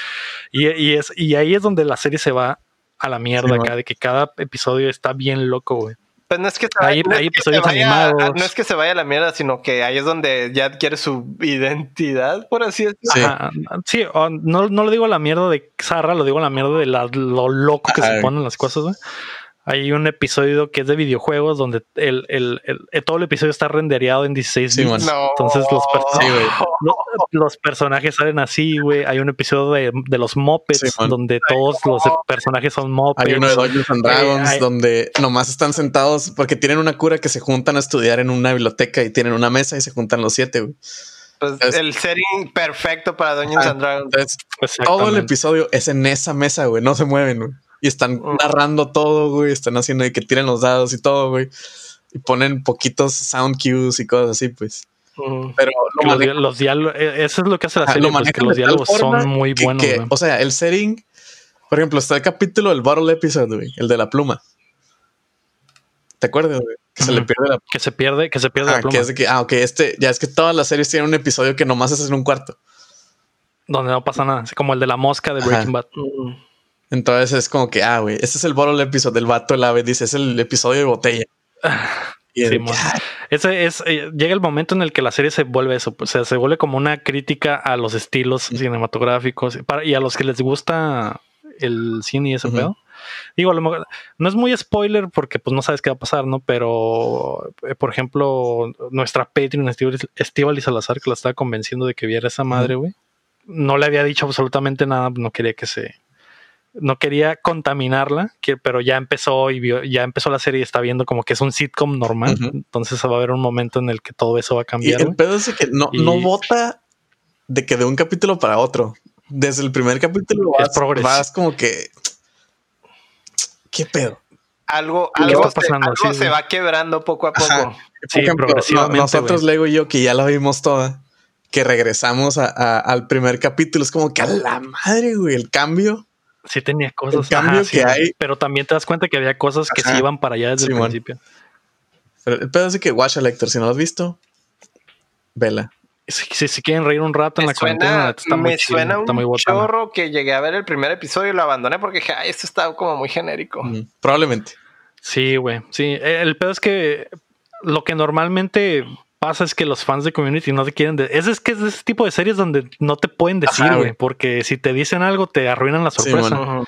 y, es, y ahí es donde la serie se va a la mierda acá, de que cada episodio está bien loco, güey. Pues no es que, se, vaya, no es que se vaya a la mierda, sino que ahí es donde ya adquiere su identidad, por así decirlo. Sí, no, no lo digo a la mierda de Sarra, lo digo a la mierda de lo loco que se ponen las cosas, güey. Hay un episodio que es de videojuegos donde el, el, el, todo el episodio está rendereado en 16 bits. Entonces [LAUGHS] los, los, personajes salen así, güey. Hay un episodio de, de los mopeds donde todos los personajes son mopeds. Hay uno de Dungeons and Dragons donde nomás están sentados porque tienen una cura que se juntan a estudiar en una biblioteca y tienen una mesa y se juntan los siete, güey. Pues el setting perfecto para Dungeons and Dragons. todo el episodio es en esa mesa, güey. No se mueven, güey. Y están narrando todo, güey. Están haciendo de que tiren los dados y todo, güey. Y ponen poquitos sound cues y cosas así, pues. Pero los, diálogos, e, eso es lo que hace la serie, pues, que los diálogos son muy buenos. o sea, el setting, por ejemplo, está el capítulo del Bottle Episode, güey, el de la pluma. ¿Te acuerdas, güey? Que se le pierde la Que se pierde, que se pierde ah, la pluma. Que es de que, ah, ok, este, ya es que todas las series tienen un episodio que nomás es en un cuarto. Donde no pasa nada, como el de la mosca de Breaking Bad. Entonces es como que, ah, güey, este es el bottle episodio del vato, el ave dice, es el episodio de botella. Y sí, ese es, eh, llega el momento en el que la serie se vuelve eso, pues, o sea, se vuelve como una crítica a los estilos cinematográficos y a los que les gusta el cine y ese pedo. Digo, a lo mejor, no es muy spoiler porque pues no sabes qué va a pasar, ¿no? Pero, eh, por ejemplo, nuestra Patreon, Estival y Salazar, que la estaba convenciendo de que viera esa madre, güey, no le había dicho absolutamente nada, no quería que se, no quería contaminarla, pero ya empezó y vio, ya empezó la serie y está viendo como que es un sitcom normal. Entonces va a haber un momento en el que todo eso va a cambiar. Y el pedo es que no, no vota de que de un capítulo para otro. Desde el primer capítulo vas, vas como que. ¿Qué pedo? Algo, algo, se, se va quebrando poco a poco. Sí, progresivamente. Nosotros, Lego y yo, que ya la vimos toda, que regresamos al primer capítulo, es como que a la madre, güey, el cambio sí tenía cosas. cambio que hay. Pero también te das cuenta que había cosas que se iban para allá desde el principio. Pero el pedo es que Watch Lector, si no lo has visto, vela. Si, si, quieren reír un rato en la cuarentena, está me suena un chorro que llegué a ver el primer episodio y lo abandoné porque esto está como muy genérico. probablemente. Sí, güey. Sí, el pedo es que lo que normalmente pasa es que los fans de Community no te quieren. De es, es que es ese tipo de series donde no te pueden decir, güey, porque si te dicen algo te arruinan la sorpresa.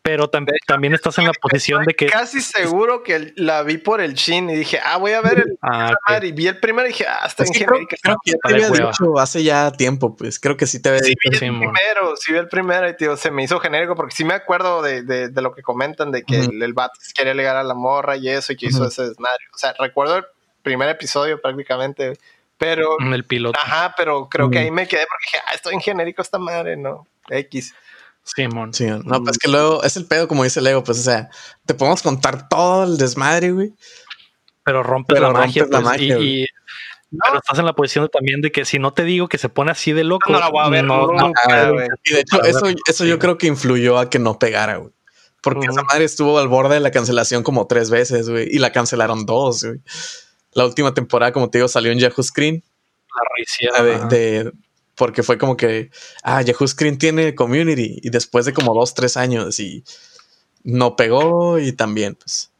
pero también estás en la posición de que. Casi seguro que la vi por el chin y dije, ah, voy a ver el. Ah, y vi el primero y dije, ah, está en Creo, creo, que ya te había dicho hace ya tiempo, pues creo que sí te había sí, Vi el primero, sí vi el primero y tío, se me hizo genérico porque sí me acuerdo de, de, de lo que comentan de que el, el quería llegar a la morra y eso y que hizo ese desmadre. O sea, recuerdo el primer episodio prácticamente. Pero. El piloto. Ajá, pero creo que ahí me quedé porque dije, ah, estoy en genérico esta madre, ¿no? X. Simón. Sí, no, pues que luego es el pedo, como dice Lego, pues, o sea, te podemos contar todo el desmadre, güey. Pero rompes la magia. Pues, y, pero estás en la posición también de que si no te digo que se pone así de loco. No la voy a ver, no, Y de hecho, eso, eso yo creo que influyó a que no pegara, güey. Porque esa madre estuvo al borde de la cancelación como tres veces, güey. Y la cancelaron dos, güey. La última temporada, como te digo, salió en Yahoo Screen. La de, de, porque fue como que, ah, Yahoo Screen tiene community y después de como dos, tres años y no pegó y también, pues.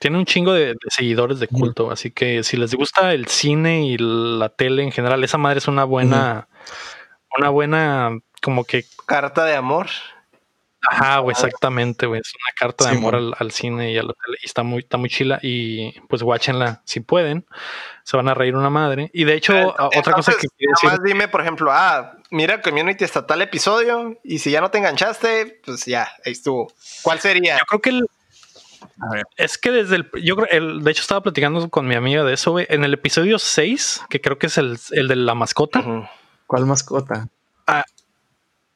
Tiene un chingo de, seguidores de culto, así que si les gusta el cine y la tele en general, esa madre es una buena, una buena, como que... Carta de amor. Ajá, güey, exactamente, güey. Es una carta de amor al, cine y a la tele. Y está muy, está muy chila. Y pues guáchenla si pueden. Se van a reír una madre. Y de hecho, otra cosa que quiero decir. dime, por ejemplo, ah, mira Community está tal episodio. Y si ya no te enganchaste, pues ya, ahí estuvo. ¿Cuál sería? Yo creo que el, Es que desde el. Yo creo. El, de hecho, estaba platicando con mi amiga de eso, güey. En el episodio 6, que creo que es el, el de la mascota. ¿Cuál mascota?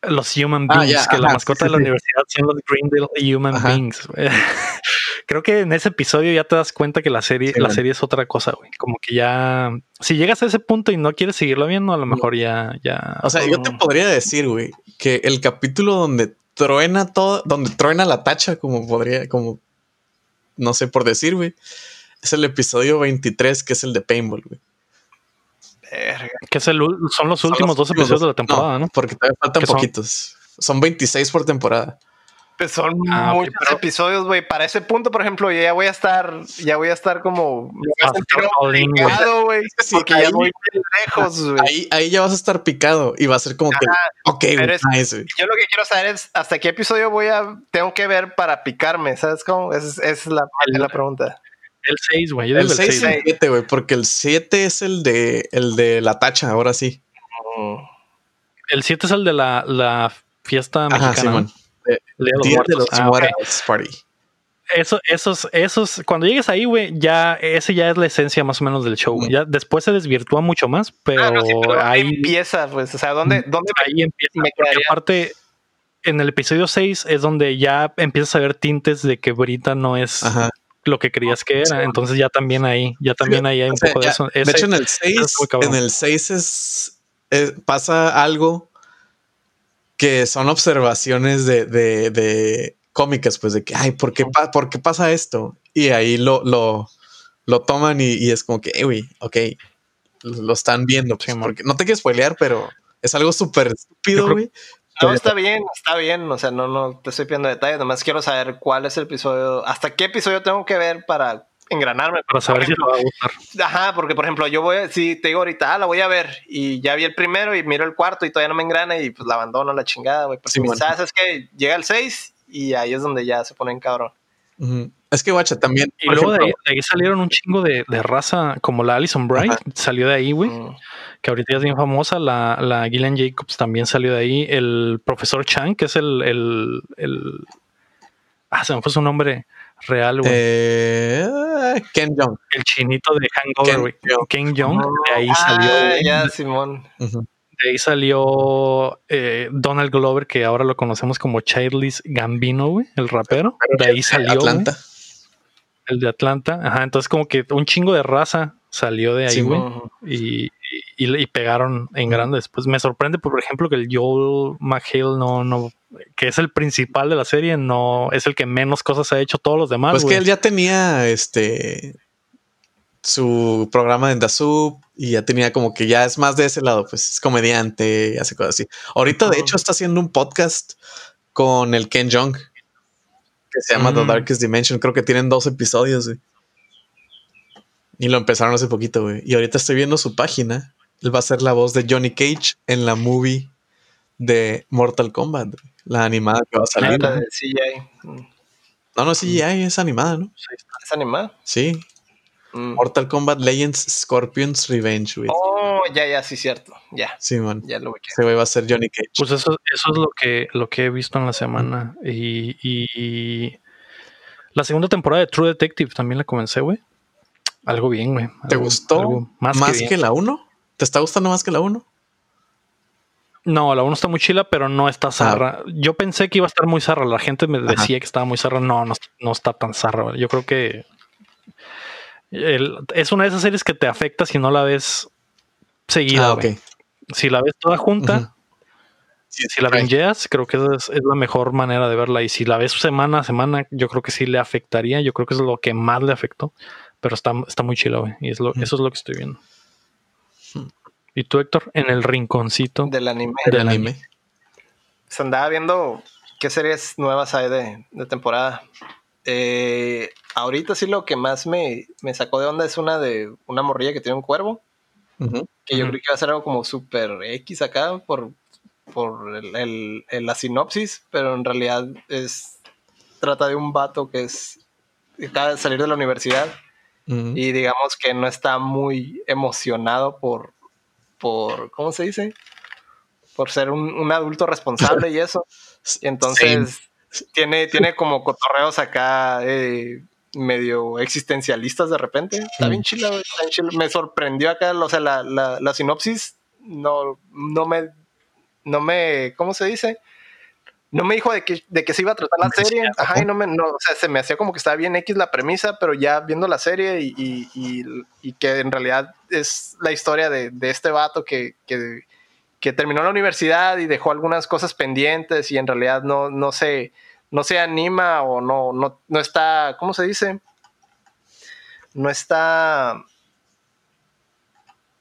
Los Human ah, Beings, que la mascota de la universidad son los Greendale Human Beings. [LAUGHS] Creo que en ese episodio ya te das cuenta que la serie, la serie es otra cosa, güey. Como que ya, si llegas a ese punto y no quieres seguirlo viendo, a lo mejor ya, ya. O sea, yo te podría decir, güey, que el capítulo donde truena todo, donde truena la tacha, como podría, como, no sé por decir, güey, es el episodio 23, que es el de Paintball, güey. Que es el, son los últimos dos episodios de la temporada, no, Porque todavía faltan poquitos. Son? 26 por temporada. Pues son ah, muchos episodios, güey. Para ese punto, por ejemplo, ya voy a estar, ya voy a estar como picado, güey. porque ya voy lejos, güey. Ahí, ahí, ya vas a estar picado y va a ser como que, ok, Yo lo que quiero saber es hasta qué episodio voy a, tengo que ver para picarme, ¿sabes cómo? Esa es, la, la pregunta. El 6, güey. El 6 y el 7, güey, porque el 7 es el de, el de la tacha, ahora sí. El 7 es el de la, la fiesta mexicana. Ajá, Simón. De, Día de los ah, Party. Eso, esos, esos, cuando llegues ahí, güey, ya, ese ya es la esencia más o menos del show. Ya después se desvirtúa mucho más, pero, ah, ahí empieza, pues, o sea, ¿dónde, dónde ahí empieza? porque aparte, en el episodio 6 es donde ya empiezas a ver tintes de que Brita no es Ajá lo que creías que era. Entonces ya también ahí, ya también ahí hay un poco de eso. de hecho, en el 6, en el 6 es, pasa algo que son observaciones de, de, de, cómicas, pues de que, ay, ¿por qué, ¿por qué pasa esto? Y ahí lo, lo, lo toman y, es como que, hey, güey, ok, lo están viendo. Pues, porque no te quiero spoilear, pero es algo súper estúpido, güey. No, está bien, está bien. O sea, no, no te estoy pidiendo detalles. Nomás quiero saber cuál es el episodio, hasta qué episodio tengo que ver para engranarme. Para saber si me va a gustar. Ajá, porque por ejemplo, yo voy, si te digo ahorita, ah, la voy a ver y ya vi el primero y miro el cuarto y todavía no me engrana y pues la abandono la chingada, güey. Porque quizás es que llega el 6 y ahí es donde ya se ponen cabrón. Es que, guacha, también. Y luego de, ahí, salieron un chingo de, raza, como la Alison Bright, salió de ahí, güey que ahorita es bien famosa, la, la Gillian Jacobs también salió de ahí, el profesor Chang, que es el, el, el ah, se me fue su nombre real, güey. Eh, Ken Jong. El chinito de Hangover, Ken, Jong, de ahí salió. Ah, ya, Simón. De ahí salió eh, Donald Glover, que ahora lo conocemos como Childish Gambino, güey, el rapero. De ahí salió. Atlanta. el de Atlanta. Ajá, entonces como que un chingo de raza salió de ahí, güey. y, y, pegaron en grande después. Me sorprende, por ejemplo, que el Joel McHale no, no, que es el principal de la serie, no es el que menos cosas ha hecho todos los demás. Pues que él ya tenía este su programa en Dazoo y ya tenía como que ya es más de ese lado, pues es comediante y hace cosas así. Ahorita, de hecho, está haciendo un podcast con el Ken Jong que se llama The mm. Darkest Dimension. Creo que tienen dos episodios. Y lo empezaron hace poquito, güey. Y ahorita estoy viendo su página. Él va a ser la voz de Johnny Cage en la movie de Mortal Kombat, la animada que va a salir. La de CGI. No, no, CGI es animada, ¿no? ¿Es animada? Sí. Mm. Mortal Kombat Legends Scorpion's Revenge, güey. Oh, ya, ya, sí, cierto. Ya. Sí, man. Ya lo güey va a ser Johnny Cage. Pues eso, eso es lo que, lo que he visto en la semana. Y, y la segunda temporada de True Detective también la comencé, güey. Algo bien, güey. ¿Te gustó más, que, la 1? ¿Te está gustando más que la 1? No, la 1 está muy chila, pero no está zarra. Ah. Yo pensé que iba a estar muy zarra. La gente me decía que estaba muy zarra. No, no, está tan zarra. Yo creo que es una de esas series que te afecta si no la ves seguida. Ah, Si la ves toda junta, si la bingeas, creo que es, es, la mejor manera de verla. Y si la ves semana a semana, yo creo que sí le afectaría. Yo creo que es lo que más le afectó. Pero está, está muy chila, güey. Y es lo, eso es lo que estoy viendo. ¿Y tú, Héctor? En el rinconcito del anime. Del anime. Se andaba viendo qué series nuevas hay de, temporada. Eh, ahorita sí lo que más me, sacó de onda es una de una morrilla que tiene un cuervo. Que yo creo que va a ser algo como super X acá por, por el, la sinopsis, pero en realidad es trata de un vato que es acaba de salir de la universidad y digamos que no está muy emocionado por, por ¿cómo se dice? Por ser un, adulto responsable y eso. [LAUGHS] Y entonces tiene, tiene como cotorreos acá eh, medio existencialistas de repente. Está bien chila, Me sorprendió acá, o sea, la, la, la sinopsis no, no me, no me, ¿cómo se dice? no me dijo de que, de que se iba a tratar la serie. Ajá, y no me, no, o sea, se me hacía como que estaba bien X la premisa, pero ya viendo la serie y, y, y, que en realidad es la historia de, de este vato que, que, que, terminó la universidad y dejó algunas cosas pendientes y en realidad no, no, se, no se anima o no, no, no está, ¿cómo se dice? No está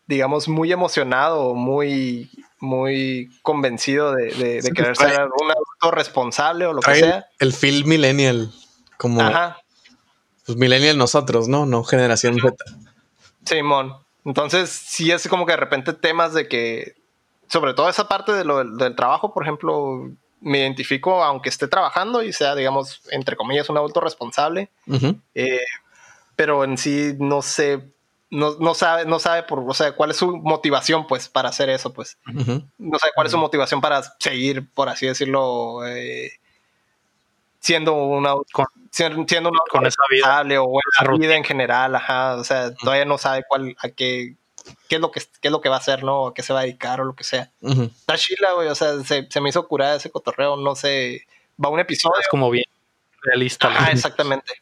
digamos, muy emocionado, muy, muy convencido de, de, querer ser un adulto responsable o lo que sea. El, film millennial, como Ajá. Pues millennial nosotros, ¿no? No generación Z. Simón. Entonces, sí es como que de repente temas de que, sobre todo esa parte de lo, del trabajo, por ejemplo, me identifico aunque esté trabajando y sea, digamos, entre comillas, un adulto responsable, eh, pero en sí no sé no, no, sabe, no sabe por, o sea, cuál es su motivación, pues, para hacer eso, pues. No sabe cuál es su motivación para seguir, por así decirlo, eh, siendo una con, siendo, una con esa vida o en vida en general, ajá, o sea, todavía no sabe cuál, a qué, qué es lo que, qué es lo que va a hacer, ¿no? A qué se va a dedicar o lo que sea. Está chila, güey, o sea, se, se, me hizo curar ese cotorreo, no sé, va un episodio. Es como bien realista. Ah, exactamente.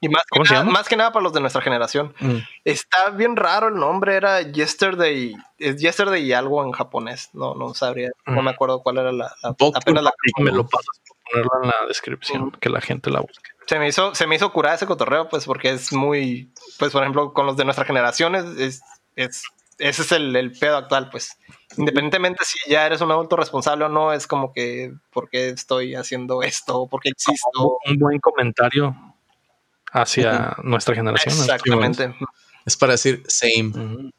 Y más que, nada, más que nada para los de nuestra generación. Mm. Está bien raro el nombre, era Yesterday. Es Yesterday y algo en japonés. No, no sabría, no mm. me acuerdo cuál era la. la apenas la me lo pasas ponerlo en la descripción, que la gente la busque. Se me hizo, se me hizo curar ese cotorreo, pues, porque es muy. Pues, por ejemplo, con los de nuestra generación, es, es, ese es el, el, pedo actual, pues. Independientemente si ya eres un adulto responsable o no, es como que, ¿por qué estoy haciendo esto? ¿Por qué existo? Un buen comentario hacia nuestra generación. Exactamente. Es para decir same.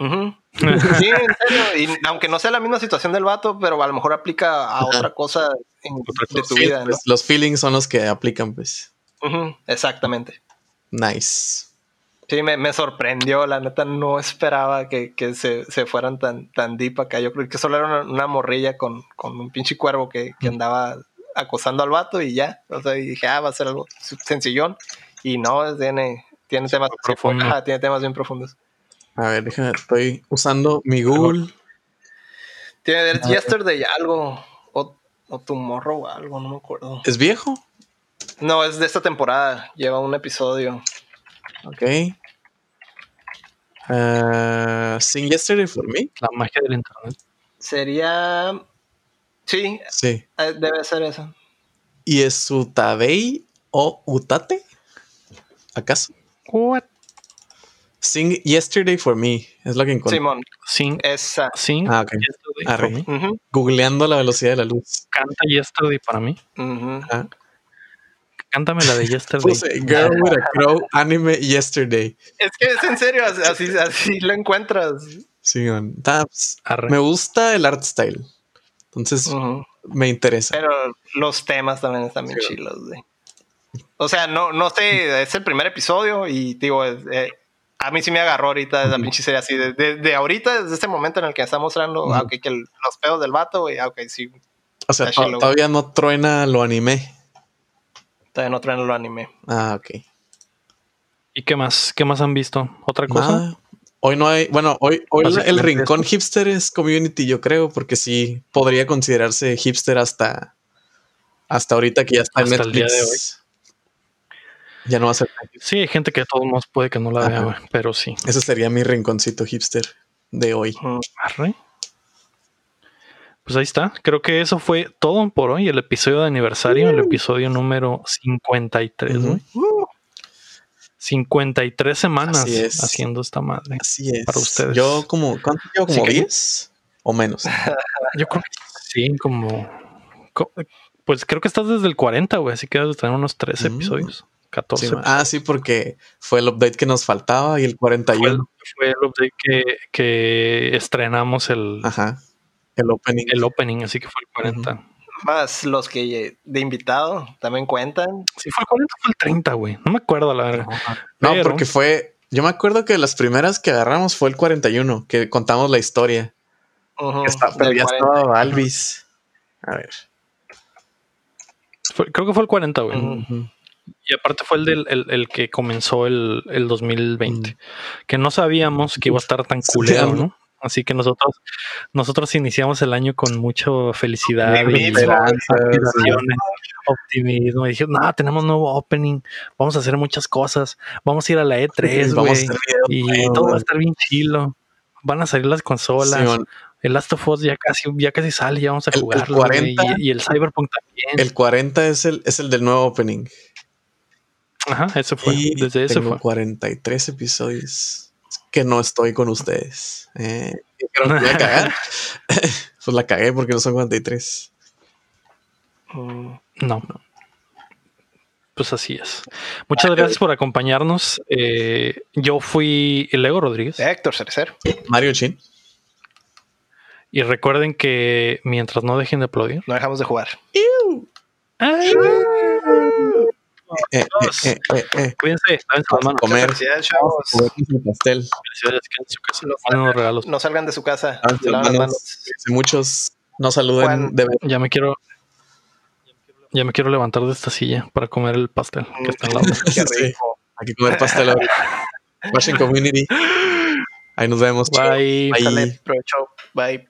Sí, en serio. Y aunque no sea la misma situación del vato, pero a lo mejor aplica a otra cosa en, de tu vida. Pues, los feelings son los que aplican, pues. Exactamente. Nice. Sí, me, sorprendió, la neta, no esperaba que, se, fueran tan, tan deep acá. Yo creo que solo era una, morrilla con, un pinche cuervo que, andaba acosando al vato y ya. O sea, y dije, ah, va a ser algo sencillón. Y no, tiene, tiene temas profundos. tiene temas bien profundos. A ver, déjame, estoy usando mi Google. Tiene de Yesterday algo. O, o Tomorrow o algo, no me acuerdo. ¿Es viejo? No, es de esta temporada. Lleva un episodio. Ok. Uh, Sing Yesterday for Me. La magia del internet. Sería. Sí. Sí. Eh, debe ser eso. ¿Y es Utabei o Utate? ¿Acaso? What? Sing Yesterday for Me. Es lo que encontré. Simón. Sing. Esa. Sing. Ah, ok. Yesterday Googleando la velocidad de la luz. Canta Yesterday para mí. Uh cántame la de Yesterday. Girl with a Crow Anime Yesterday. Es que es en serio, así, así lo encuentras. Sí, me gusta el art style. Entonces, me interesa. Pero los temas también están bien chilos, O sea, no, no sé, es el primer episodio y digo, eh, a mí sí me agarró ahorita la pinche serie así. De, ahorita, desde este momento en el que está mostrando que los pedos del vato, güey, ok, sí. O sea, todavía no truena lo anime. Todavía no truena lo anime. Ah, ok. ¿Y qué más? ¿Qué más han visto? ¿Otra cosa? Hoy no hay, bueno, hoy, hoy el rincón hipster es community, yo creo, porque sí podría considerarse hipster hasta, hasta ahorita que ya está en Netflix. El día de hoy. Ya no va a ser. Sí, hay gente que de todos modos puede que no la vea, pero sí. Ese sería mi rinconcito hipster de hoy. Pues ahí está. Creo que eso fue todo por hoy. El episodio de aniversario, el episodio número 53, y 53 semanas haciendo esta madre. Así es. Para ustedes. Yo como, ¿cuánto llevo? ¿Como 10 o menos? [LAUGHS] Yo creo que sí, como, pues creo que estás desde el 40, güey, así que debes tener unos 13 mm. episodios. 14. ah, sí, porque fue el update que nos faltaba y el 41. Fue el, update que, que, estrenamos el, Ajá, el opening. El opening, así que fue el 40. Más los que de invitado también cuentan. Sí, fue el 40 fue el 30, güey. No me acuerdo, la verdad. No, porque fue. Yo me acuerdo que las primeras que agarramos fue el 41, que contamos la historia. pero ya estaba Alvis. A ver. creo que fue el 40, güey. Y aparte fue el, del, el, que comenzó el, el 2020. Mm. Que no sabíamos que iba a estar tan culero, ¿no? Así que nosotros, nosotros iniciamos el año con mucha felicidad esperanza, optimismo. Y dijimos, no, tenemos nuevo opening, vamos a hacer muchas cosas, vamos a ir a la E3, güey, y todo va a estar bien chilo. Van a salir las consolas. el Last of Us ya casi, ya casi sale, ya vamos a jugarlo. y, el Cyberpunk también. El 40 es el, es el del nuevo opening. Ajá, eso fue. Desde eso fue. 43 episodios que no estoy con ustedes. Eh, creo que voy a cagar. [LAUGHS] [LAUGHS] pues la cagué porque no son 43. Mm, no. Pues así es. Muchas gracias por acompañarnos. Eh, yo fui Lego Rodríguez. Héctor Cerecer. Mario Chin. Y recuerden que mientras no dejen de aplaudir, no dejamos de jugar. Eh, eh, eh, eh, Cuídense, Comer. Felicidades, chavos. pastel. Felicidades, No salgan de su casa. Muchos no saluden. Ya me quiero. Ya me quiero levantar de esta silla para comer el pastel que está al lado. Qué [LAUGHS] rico. Hay que comer pastel ahorita. Washington Community. Ahí nos vemos. Bye. Bye. Bye.